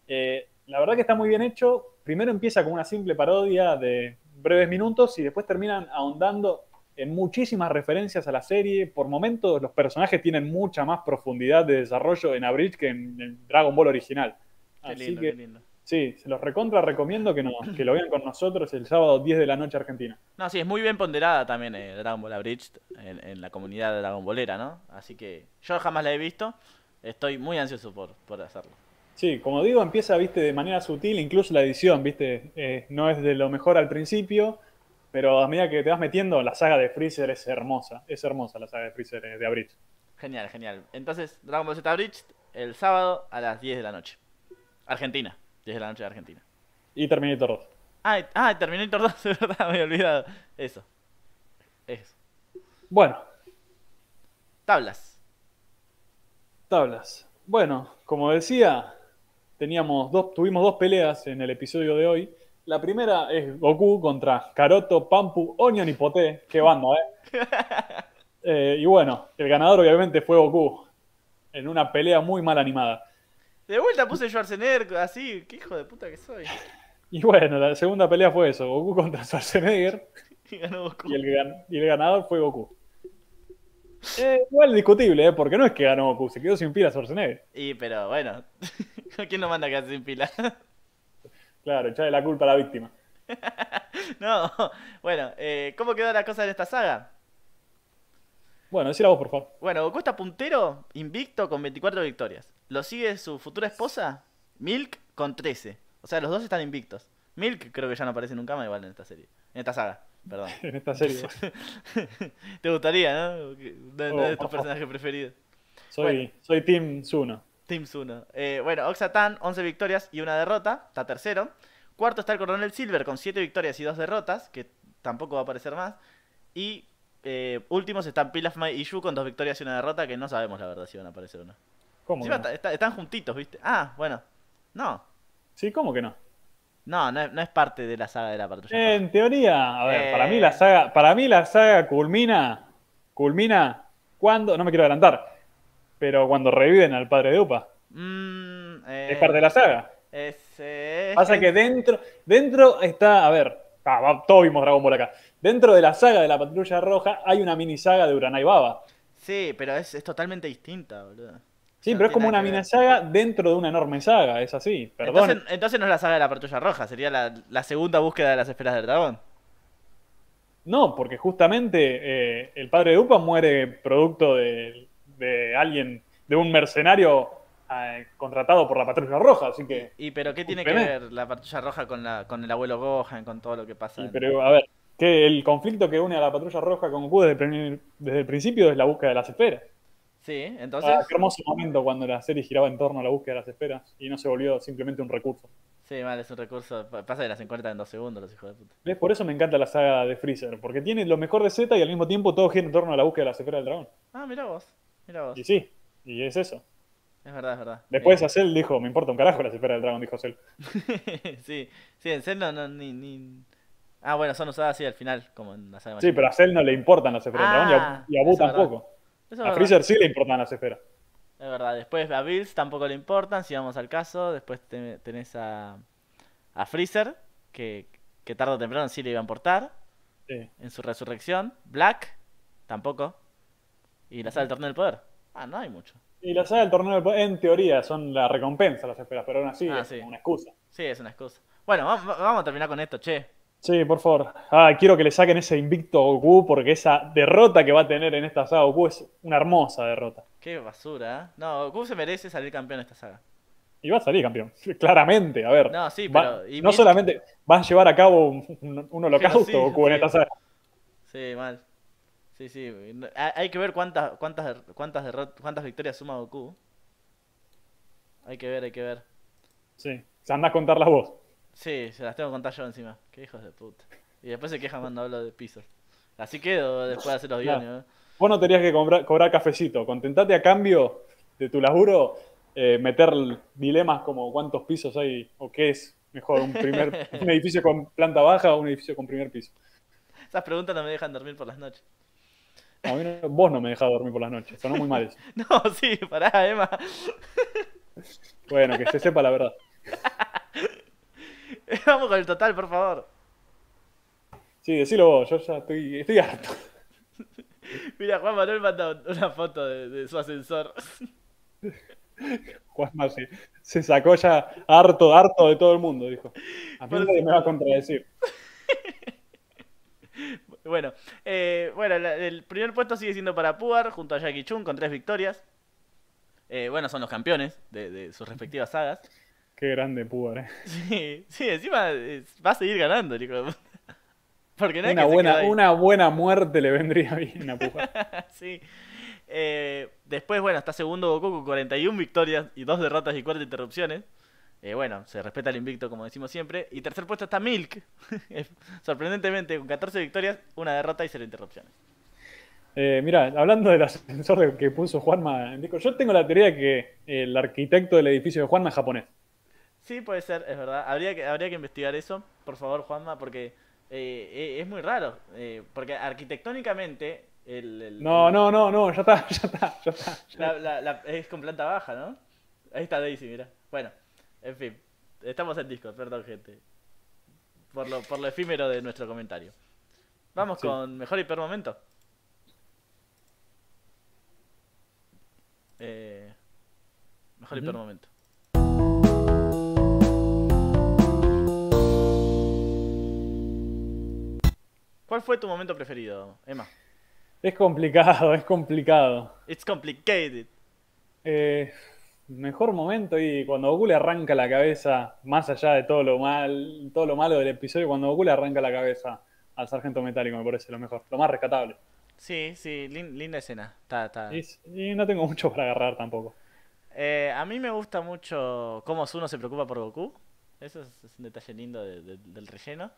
Eh, la verdad que está muy bien hecho. Primero empieza con una simple parodia de breves minutos y después terminan ahondando en muchísimas referencias a la serie. Por momentos los personajes tienen mucha más profundidad de desarrollo en Abridge que en Dragon Ball original. Qué Así lindo, que qué lindo. Sí, se los recontra recomiendo que, no, que lo vean con nosotros el sábado 10 de la noche Argentina. No, sí, es muy bien ponderada también eh, Dragon Ball Abridged en, en la comunidad de Dragon Ballera, ¿no? Así que yo jamás la he visto, estoy muy ansioso por, por hacerlo. Sí, como digo, empieza, viste, de manera sutil, incluso la edición, viste, eh, no es de lo mejor al principio, pero a medida que te vas metiendo, la saga de Freezer es hermosa, es hermosa la saga de Freezer eh, de Abridge. Genial, genial. Entonces, Dragon Ball Z Abridged el sábado a las 10 de la noche. Argentina, 10 de la noche de Argentina. Y Terminator 2. Ah, ah, Terminator 2, de verdad, me había olvidado. Eso. Eso. Bueno, Tablas. tablas. Bueno, como decía, teníamos dos, tuvimos dos peleas en el episodio de hoy. La primera es Goku contra Karoto, Pampu, Onion y Poté. Qué banda, ¿eh? Eh, y bueno, el ganador obviamente fue Goku. En una pelea muy mal animada. De vuelta puse Schwarzenegger así, qué hijo de puta que soy. Y bueno, la segunda pelea fue eso, Goku contra Schwarzenegger Y ganó Goku. y el, gan- y el ganador fue Goku. Eh, igual discutible, ¿eh? porque no es que ganó Goku, se quedó sin pila Schwarzenegger. Y pero bueno, ¿quién nos manda a quedarse sin pila? Claro, echarle la culpa a la víctima. no, bueno, eh, ¿cómo quedó la cosa en esta saga? Bueno, decir a vos, por favor. Bueno, Goku está puntero, invicto con 24 victorias. Lo sigue su futura esposa, Milk, con 13. O sea, los dos están invictos. Milk creo que ya no aparece nunca más igual en esta serie. En esta saga, perdón. En esta serie. Te gustaría, ¿no? Uno Oh, de tus por favor. personajes preferidos. Soy, Bueno. soy Team Zuno. Team Zuno. Eh, bueno, Oxatan, 11 victorias y una derrota. Está tercero. Cuarto está el Coronel Silver con 7 victorias y 2 derrotas, que tampoco va a aparecer más. Y eh, últimos están Pilaf Mai y Yu con 2 victorias y una derrota, que no sabemos la verdad si van a aparecer o no. ¿Cómo Encima que no? está- está- están juntitos, ¿viste? Ah, bueno. No. Sí, ¿cómo que no? No, no es, no es parte de la saga de la patrulla. roja. En teoría, a ver, Eh. para mí la saga, para mí la saga culmina, culmina cuando, no me quiero adelantar, pero cuando reviven al padre de Upa. Mm, eh, Es parte de la saga. es, eh, Pasa que dentro, dentro está, a ver, ah, todos vimos Dragon Ball acá. Dentro de la saga de la Patrulla Roja hay una mini saga de Uranai Baba. Sí, pero es, es totalmente distinta, boludo. Sí, No pero es como una mini saga dentro de una enorme saga, es así. Perdón. Entonces, entonces no es la saga de la patrulla roja, sería la, la segunda búsqueda de las esferas del dragón. No, porque justamente eh, el padre de Upa muere producto de, de alguien, de un mercenario eh, contratado por la Patrulla Roja, así que... Y pero ¿qué tiene que ver la patrulla roja con la con el abuelo Gohan, con todo lo que pasa? Sí, en- pero a ver, Que el conflicto que une a la patrulla roja con Goku desde, el primer- desde el principio es la búsqueda de las esferas. Sí, entonces. Ah, qué hermoso momento cuando la serie giraba en torno a la búsqueda de las esferas y no se volvió simplemente un recurso. Sí, mal, es un recurso. pa- Pasa que las encuentran en dos segundos los hijos de puta. ¿Ves? Por eso me encanta la saga de Freezer, porque tiene lo mejor de Z y al mismo tiempo todo gira en torno a la búsqueda de las esferas del dragón. Ah, mira vos. Mira vos. Y sí, y es eso. Es verdad, es verdad. Después Eh, a Cell dijo, me importa un carajo las esferas del dragón, dijo Cell. sí, sí, en Cell no, no, ni, ni... Ah, bueno, son usadas así al final, como en la saga Sí, pero a Cell no le importan las esferas del dragón y a- Ah, y a, es tampoco. es A. Freezer sí le importan las esferas. Es verdad, después a Bills tampoco le importan, si vamos al caso. Después te- tenés a, a Freezer, que, que tarde o temprano sí le iba a importar Sí. en su resurrección. Black, tampoco. Y la sala del torneo del poder. Ah, no hay mucho. Y la saga del torneo del poder, en teoría, son la recompensa las esferas, pero aún así Ah, es sí. como una excusa. Sí, es una excusa. Bueno, va- va- vamos a terminar con esto, che. Sí, por favor. Ah, quiero que le saquen ese invicto Goku porque esa derrota que va a tener en esta saga Goku es una hermosa derrota. Qué basura, ¿eh? No, Goku se merece salir campeón de esta saga. Y va a salir campeón, claramente. A ver, No, sí, va- pero- y no solamente va a llevar a cabo un, un- un holocausto Sí, Goku en esta saga. Sí, mal. Sí, sí. Hay que ver cuántas, cuántas, cuántas, cuántas victorias suma Goku. Hay que ver, hay que ver. Sí, se anda a contar la voz. Sí, se las tengo que contar yo encima. Qué hijos de puta. Y después se quejan cuando hablo de pisos. Así quedo después de hacer los Claro. guiones. ¿eh? Vos no tenías que cobrar, cobrar cafecito. Contentate a cambio de tu laburo eh, meter dilemas como cuántos pisos hay o qué es mejor, un, primer, un edificio con planta baja o un edificio con primer piso. Esas preguntas no me dejan dormir por las noches. A mí no- vos no me dejás dormir por las noches, sonó muy mal eso. No, sí, pará, Emma. Bueno, que se sepa la verdad. Vamos con el total, por favor. Sí, decilo vos, yo ya estoy, estoy harto. Mira, Juan Manuel manda una foto de, de su ascensor. Juanma se, se sacó ya harto, harto de todo el mundo, dijo. A mí nadie me va a contradecir. Bueno, eh, bueno, la- el primer puesto sigue siendo para Puar junto a Jackie Chun con tres victorias. Eh, bueno, son los campeones de, de sus respectivas sagas. Qué grande Púar, eh. Sí, sí, encima va a seguir ganando el hijo de puta. Porque no Una que buena, una buena muerte le vendría bien a Púar. sí. Eh, después, bueno, está segundo Goku con 41 victorias y dos derrotas y cuatro interrupciones. Eh, bueno, se respeta el invicto como decimos siempre. Y tercer puesto está Milk. Sorprendentemente, con 14 victorias, una derrota y cero interrupciones. Eh, mira, hablando del ascensor que puso Juanma en disco, yo tengo la teoría de que el arquitecto del edificio de Juanma es japonés. Sí, puede ser, es verdad. Habría que, habría que investigar eso, por favor, Juanma, porque eh, eh, es muy raro. eh, porque arquitectónicamente el, el- No, no, no, no, ya está, ya está, ya está. la- la- la- es con planta baja, ¿no? Ahí está Daisy, mira. Bueno, en fin, estamos en Discord, perdón, gente. Por lo, por lo efímero de nuestro comentario. Vamos Sí. con mejor hipermomento. Eh, mejor Ujú. hipermomento. ¿Cuál fue tu momento preferido, Emma? Es complicado, es complicado. It's complicated. Eh, mejor momento y cuando Goku le arranca la cabeza, más allá de todo lo mal, todo lo malo del episodio, cuando Goku le arranca la cabeza al sargento metálico me parece lo mejor, lo más rescatable. Sí, sí, lin- linda escena. Está, está. Y, y no tengo mucho para agarrar tampoco. Eh, a mí me gusta mucho cómo Zuno se preocupa por Goku. Eso es, es un detalle lindo de- de- del relleno.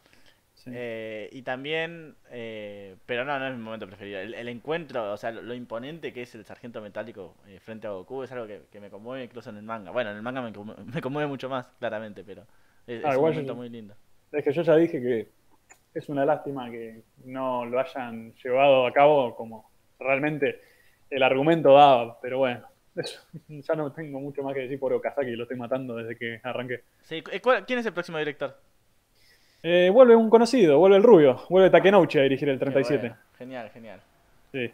Sí. Eh, y también, eh, pero no, no es mi momento preferido. El, el encuentro, o sea, lo, lo imponente que es el sargento metálico eh, frente a Goku es algo que, que me conmueve incluso en el manga. Bueno, en el manga me, conmue- me conmueve mucho más, claramente, pero es, Ah, es un yo- momento muy lindo. Es que yo ya dije que es una lástima que no lo hayan llevado a cabo como realmente el argumento daba, pero bueno, eso, ya no tengo mucho más que decir por Okazaki, lo estoy matando desde que arranqué. Sí, eh, ¿cuál- ¿Quién es el próximo director? Eh, vuelve un conocido, vuelve el rubio, vuelve Takenouchi a dirigir el Qué 37. bueno, Genial, genial. Sí.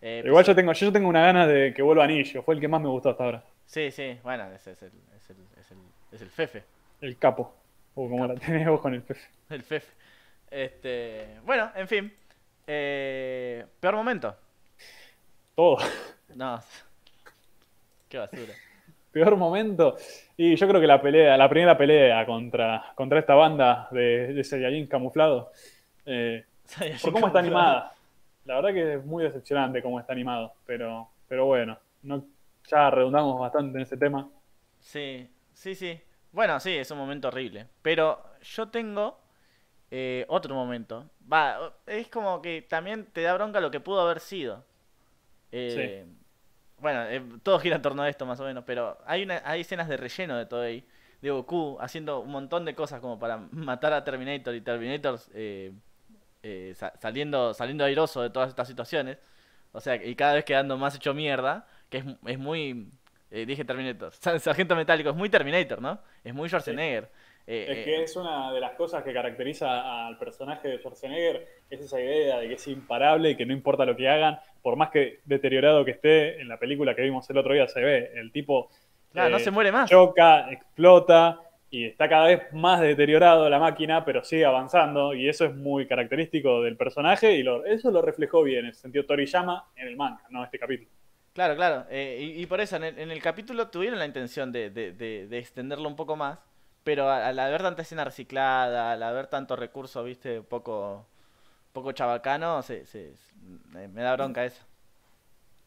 Eh, Igual pues- yo tengo, yo tengo una gana de que vuelva Anillo, fue el que más me gustó hasta ahora. Sí, sí, bueno, ese es el, es el, es el, es el Fefe. El capo. O como la tenés vos con el Pepe. El Fefe. Este, bueno, en fin. Eh, peor momento. Todo. No. Qué basura. Peor momento. Y yo creo que la pelea, la primera pelea contra, contra esta banda de, de Saiyajin camuflado. eh, por cómo está animada. La verdad que es muy decepcionante cómo está animado, pero, pero bueno, no, ya redundamos bastante en ese tema. Sí, sí, sí. Bueno, sí, es un momento horrible. Pero yo tengo eh, otro momento. Va, es como que también te da bronca lo que pudo haber sido. Eh, bueno, eh, todo gira en torno a esto más o menos, pero hay, una, hay escenas de relleno de todo ahí. De Goku haciendo un montón de cosas como para matar a Terminator y Terminator saliendo, saliendo airoso de todas estas situaciones. O sea, y cada vez quedando más hecho mierda, que es, es muy... dije Terminator. Sargento Metálico es muy Terminator, ¿no? Es muy Schwarzenegger. Eh, es que eh, es una de las cosas que caracteriza al personaje de Schwarzenegger, es esa idea de que es imparable y que no importa lo que hagan, por más que deteriorado que esté, en la película que vimos el otro día se ve, el tipo no eh, se muere más. choca, explota y está cada vez más deteriorado la máquina, pero sigue avanzando y eso es muy característico del personaje y eso lo reflejó bien, en el sentido Toriyama en el manga, no este capítulo. Claro, claro, y, por eso en el, capítulo tuvieron la intención de extenderlo un poco más pero al haber tanta escena reciclada, al haber tanto recurso, viste, poco, poco chabacano, se, me da bronca eso.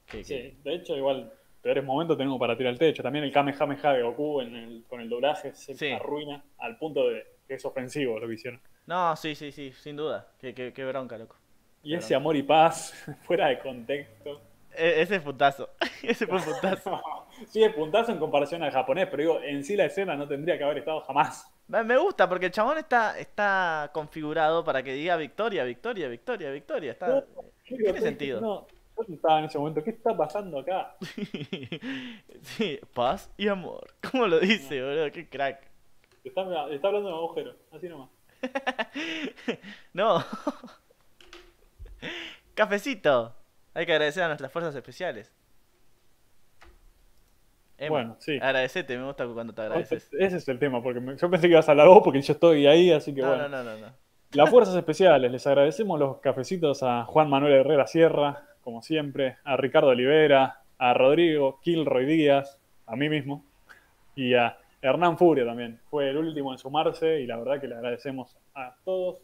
sí, de hecho, igual, peores momentos tenemos para tirar el techo. También el Kamehameha de Goku con el doblaje se arruina al punto de que es ofensivo lo que hicieron. No, sí, sí, sí, sin duda. Qué, qué, bronca, loco. Y ese amor y paz, fuera de contexto. E, ese es puntazo. ese fue un puntazo. sí, es puntazo en comparación al japonés, pero digo, en sí la escena no tendría que haber estado jamás. Me gusta porque el chabón está, está configurado para que diga victoria, victoria, victoria, victoria. Está, tiene sentido. No, yo estaba en ese momento. ¿Qué está pasando acá? sí, paz y amor. ¿Cómo lo dice, boludo? Qué crack. Está, está hablando de un agujero, así nomás. no. Cafecito. Hay que agradecer a nuestras fuerzas especiales. Bueno, sí. Agradecete, me gusta cuando te agradeces. Ese es el tema, porque yo pensé que ibas a hablar vos porque yo estoy ahí, así que bueno. No, no, no, Las fuerzas especiales, les agradecemos los cafecitos a Juan Manuel Herrera Sierra, como siempre, a Ricardo Olivera, a Rodrigo Kilroy Díaz, a mí mismo, y a Hernán Furia también. Fue el último en sumarse y la verdad que le agradecemos a todos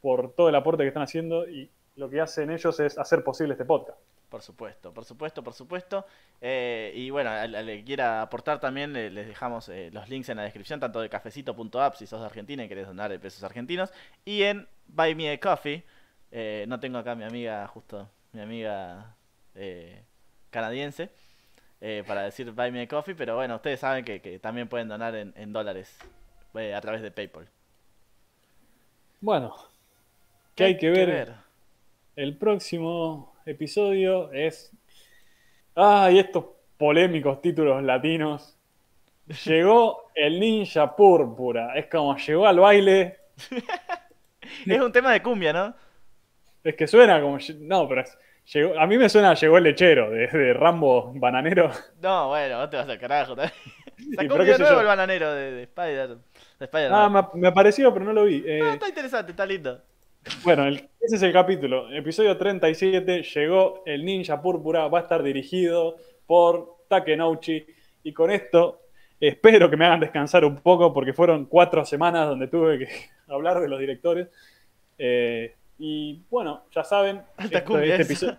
por todo el aporte que están haciendo y lo que hacen ellos es hacer posible este podcast. Por supuesto, por supuesto, por supuesto. Eh, y bueno, al, que quiera aportar también, les dejamos eh, los links en la descripción, tanto de cafecito.app si sos de Argentina y querés donar pesos argentinos, y en Buy Me a Coffee. Eh, no tengo acá a mi amiga, justo, mi amiga canadiense, para decir Buy Me a Coffee, pero bueno, ustedes saben que, también pueden donar en, dólares a través de PayPal. Bueno, ¿qué, hay que ver? el próximo episodio es. ¡Ay, estos polémicos títulos latinos! Llegó el ninja púrpura. Es como llegó al baile. es un tema de cumbia, ¿no? Es que suena como. No, pero llegó... a mí me suena llegó el lechero de, Rambo Bananero. No, bueno, vos te vas al carajo también. Sacó un video nuevo el bananero de, Spider. ah, me, me, pareció, pero no lo vi. Eh... está interesante, está lindo. Bueno, ese es el capítulo. Episodio 37. Llegó el Ninja Púrpura. Va a estar dirigido por Takenouchi. Y con esto espero que me hagan descansar un poco porque fueron cuatro semanas donde tuve que hablar de los directores. Eh, y bueno, ya saben, este episodio.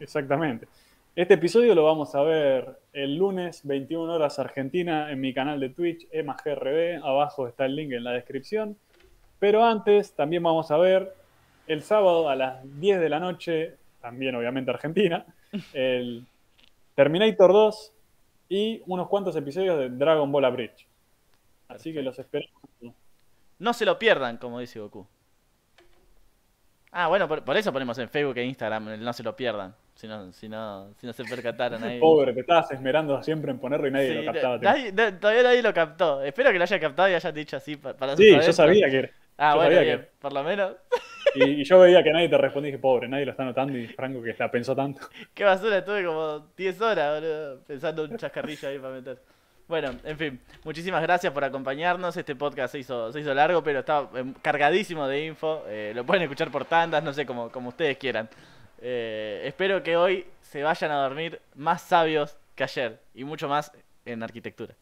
Exactamente. Este episodio lo vamos a ver el lunes, 21 horas Argentina, en mi canal de Twitch, EMAGRB. Abajo está el link en la descripción. Pero antes también vamos a ver el sábado a las 10 de la noche, también obviamente Argentina, el Terminator 2 y unos cuantos episodios de Dragon Ball Bridge. Así que los esperamos. No se lo pierdan, como dice Goku. Ah, bueno, por, eso ponemos en Facebook e Instagram el no se lo pierdan. Si no, si no, si no se percataron ahí. Pobre, te estabas esmerando siempre en ponerlo y nadie lo captaba. todavía nadie lo captó. Espero que lo haya captado y haya dicho así para Sí, yo sabía que Ah, bueno, bien, por lo menos. Y, yo veía que nadie te respondía y dije, pobre, nadie lo está notando y Franco que la pensó tanto. Qué basura, estuve como 10 horas, boludo, pensando un chascarrillo ahí para meter. Bueno, en fin, muchísimas gracias por acompañarnos. Este podcast se hizo, se hizo largo, pero está em, cargadísimo de info. Eh, lo pueden escuchar por tandas, no sé, como, como ustedes quieran. Eh, espero que hoy se vayan a dormir más sabios que ayer y mucho más en arquitectura.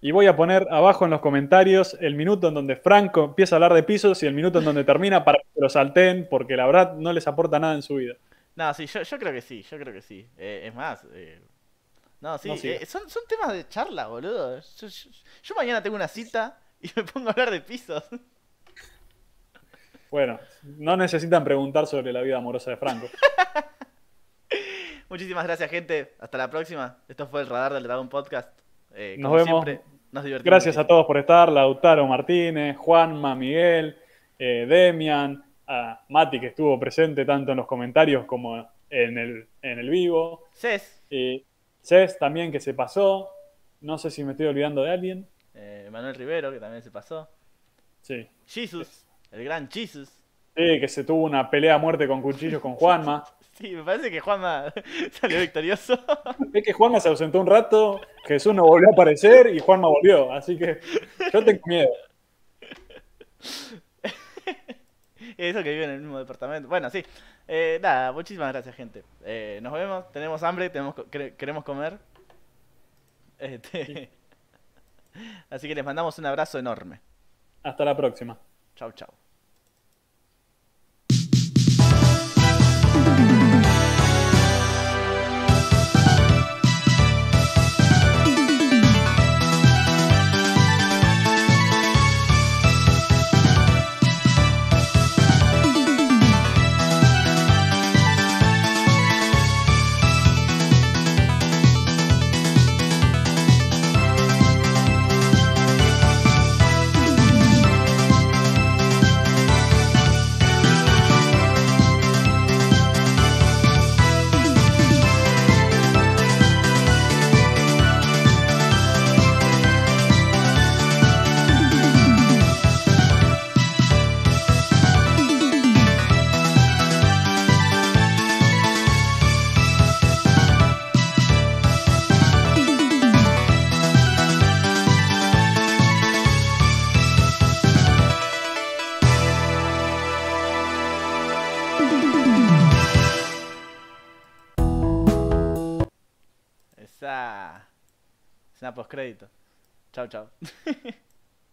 Y voy a poner abajo en los comentarios el minuto en donde Franco empieza a hablar de pisos y el minuto en donde termina para que lo salten, porque la verdad no les aporta nada en su vida. No, sí, yo, yo creo que sí, yo creo que sí. Eh, es más, eh, no, sí, No eh, son, son temas de charla, boludo. Yo, yo- yo mañana tengo una cita y me pongo a hablar de pisos. Bueno, no necesitan preguntar sobre la vida amorosa de Franco. Muchísimas gracias, gente. Hasta la próxima. Esto fue el Radar del Dragón Podcast. Eh, Nos como vemos. siempre, nos divertimos. Gracias a todos por estar, Lautaro Martínez, Juanma, Miguel, eh, Demian, a Mati que estuvo presente tanto en los comentarios como en el, en el vivo. Cés, Y Cés también que se pasó. No sé si me estoy olvidando de alguien. eh, Manuel Rivero, que también se pasó. Sí. Jesus, el gran Jesus. Sí, que se tuvo una pelea a muerte con cuchillos con Juanma. Sí, me parece que Juanma salió victorioso. Es que Juanma se ausentó un rato, Jesús no volvió a aparecer y Juanma volvió. Así que yo tengo miedo. Eso que vive en el mismo departamento. Bueno, sí. Eh, nada, muchísimas gracias, gente. Eh, nos vemos. Tenemos hambre, tenemos, queremos comer. Este, Así que les mandamos un abrazo enorme. Hasta la próxima. Chau, chau. Esa. Es una postcrédito. Chau, chau.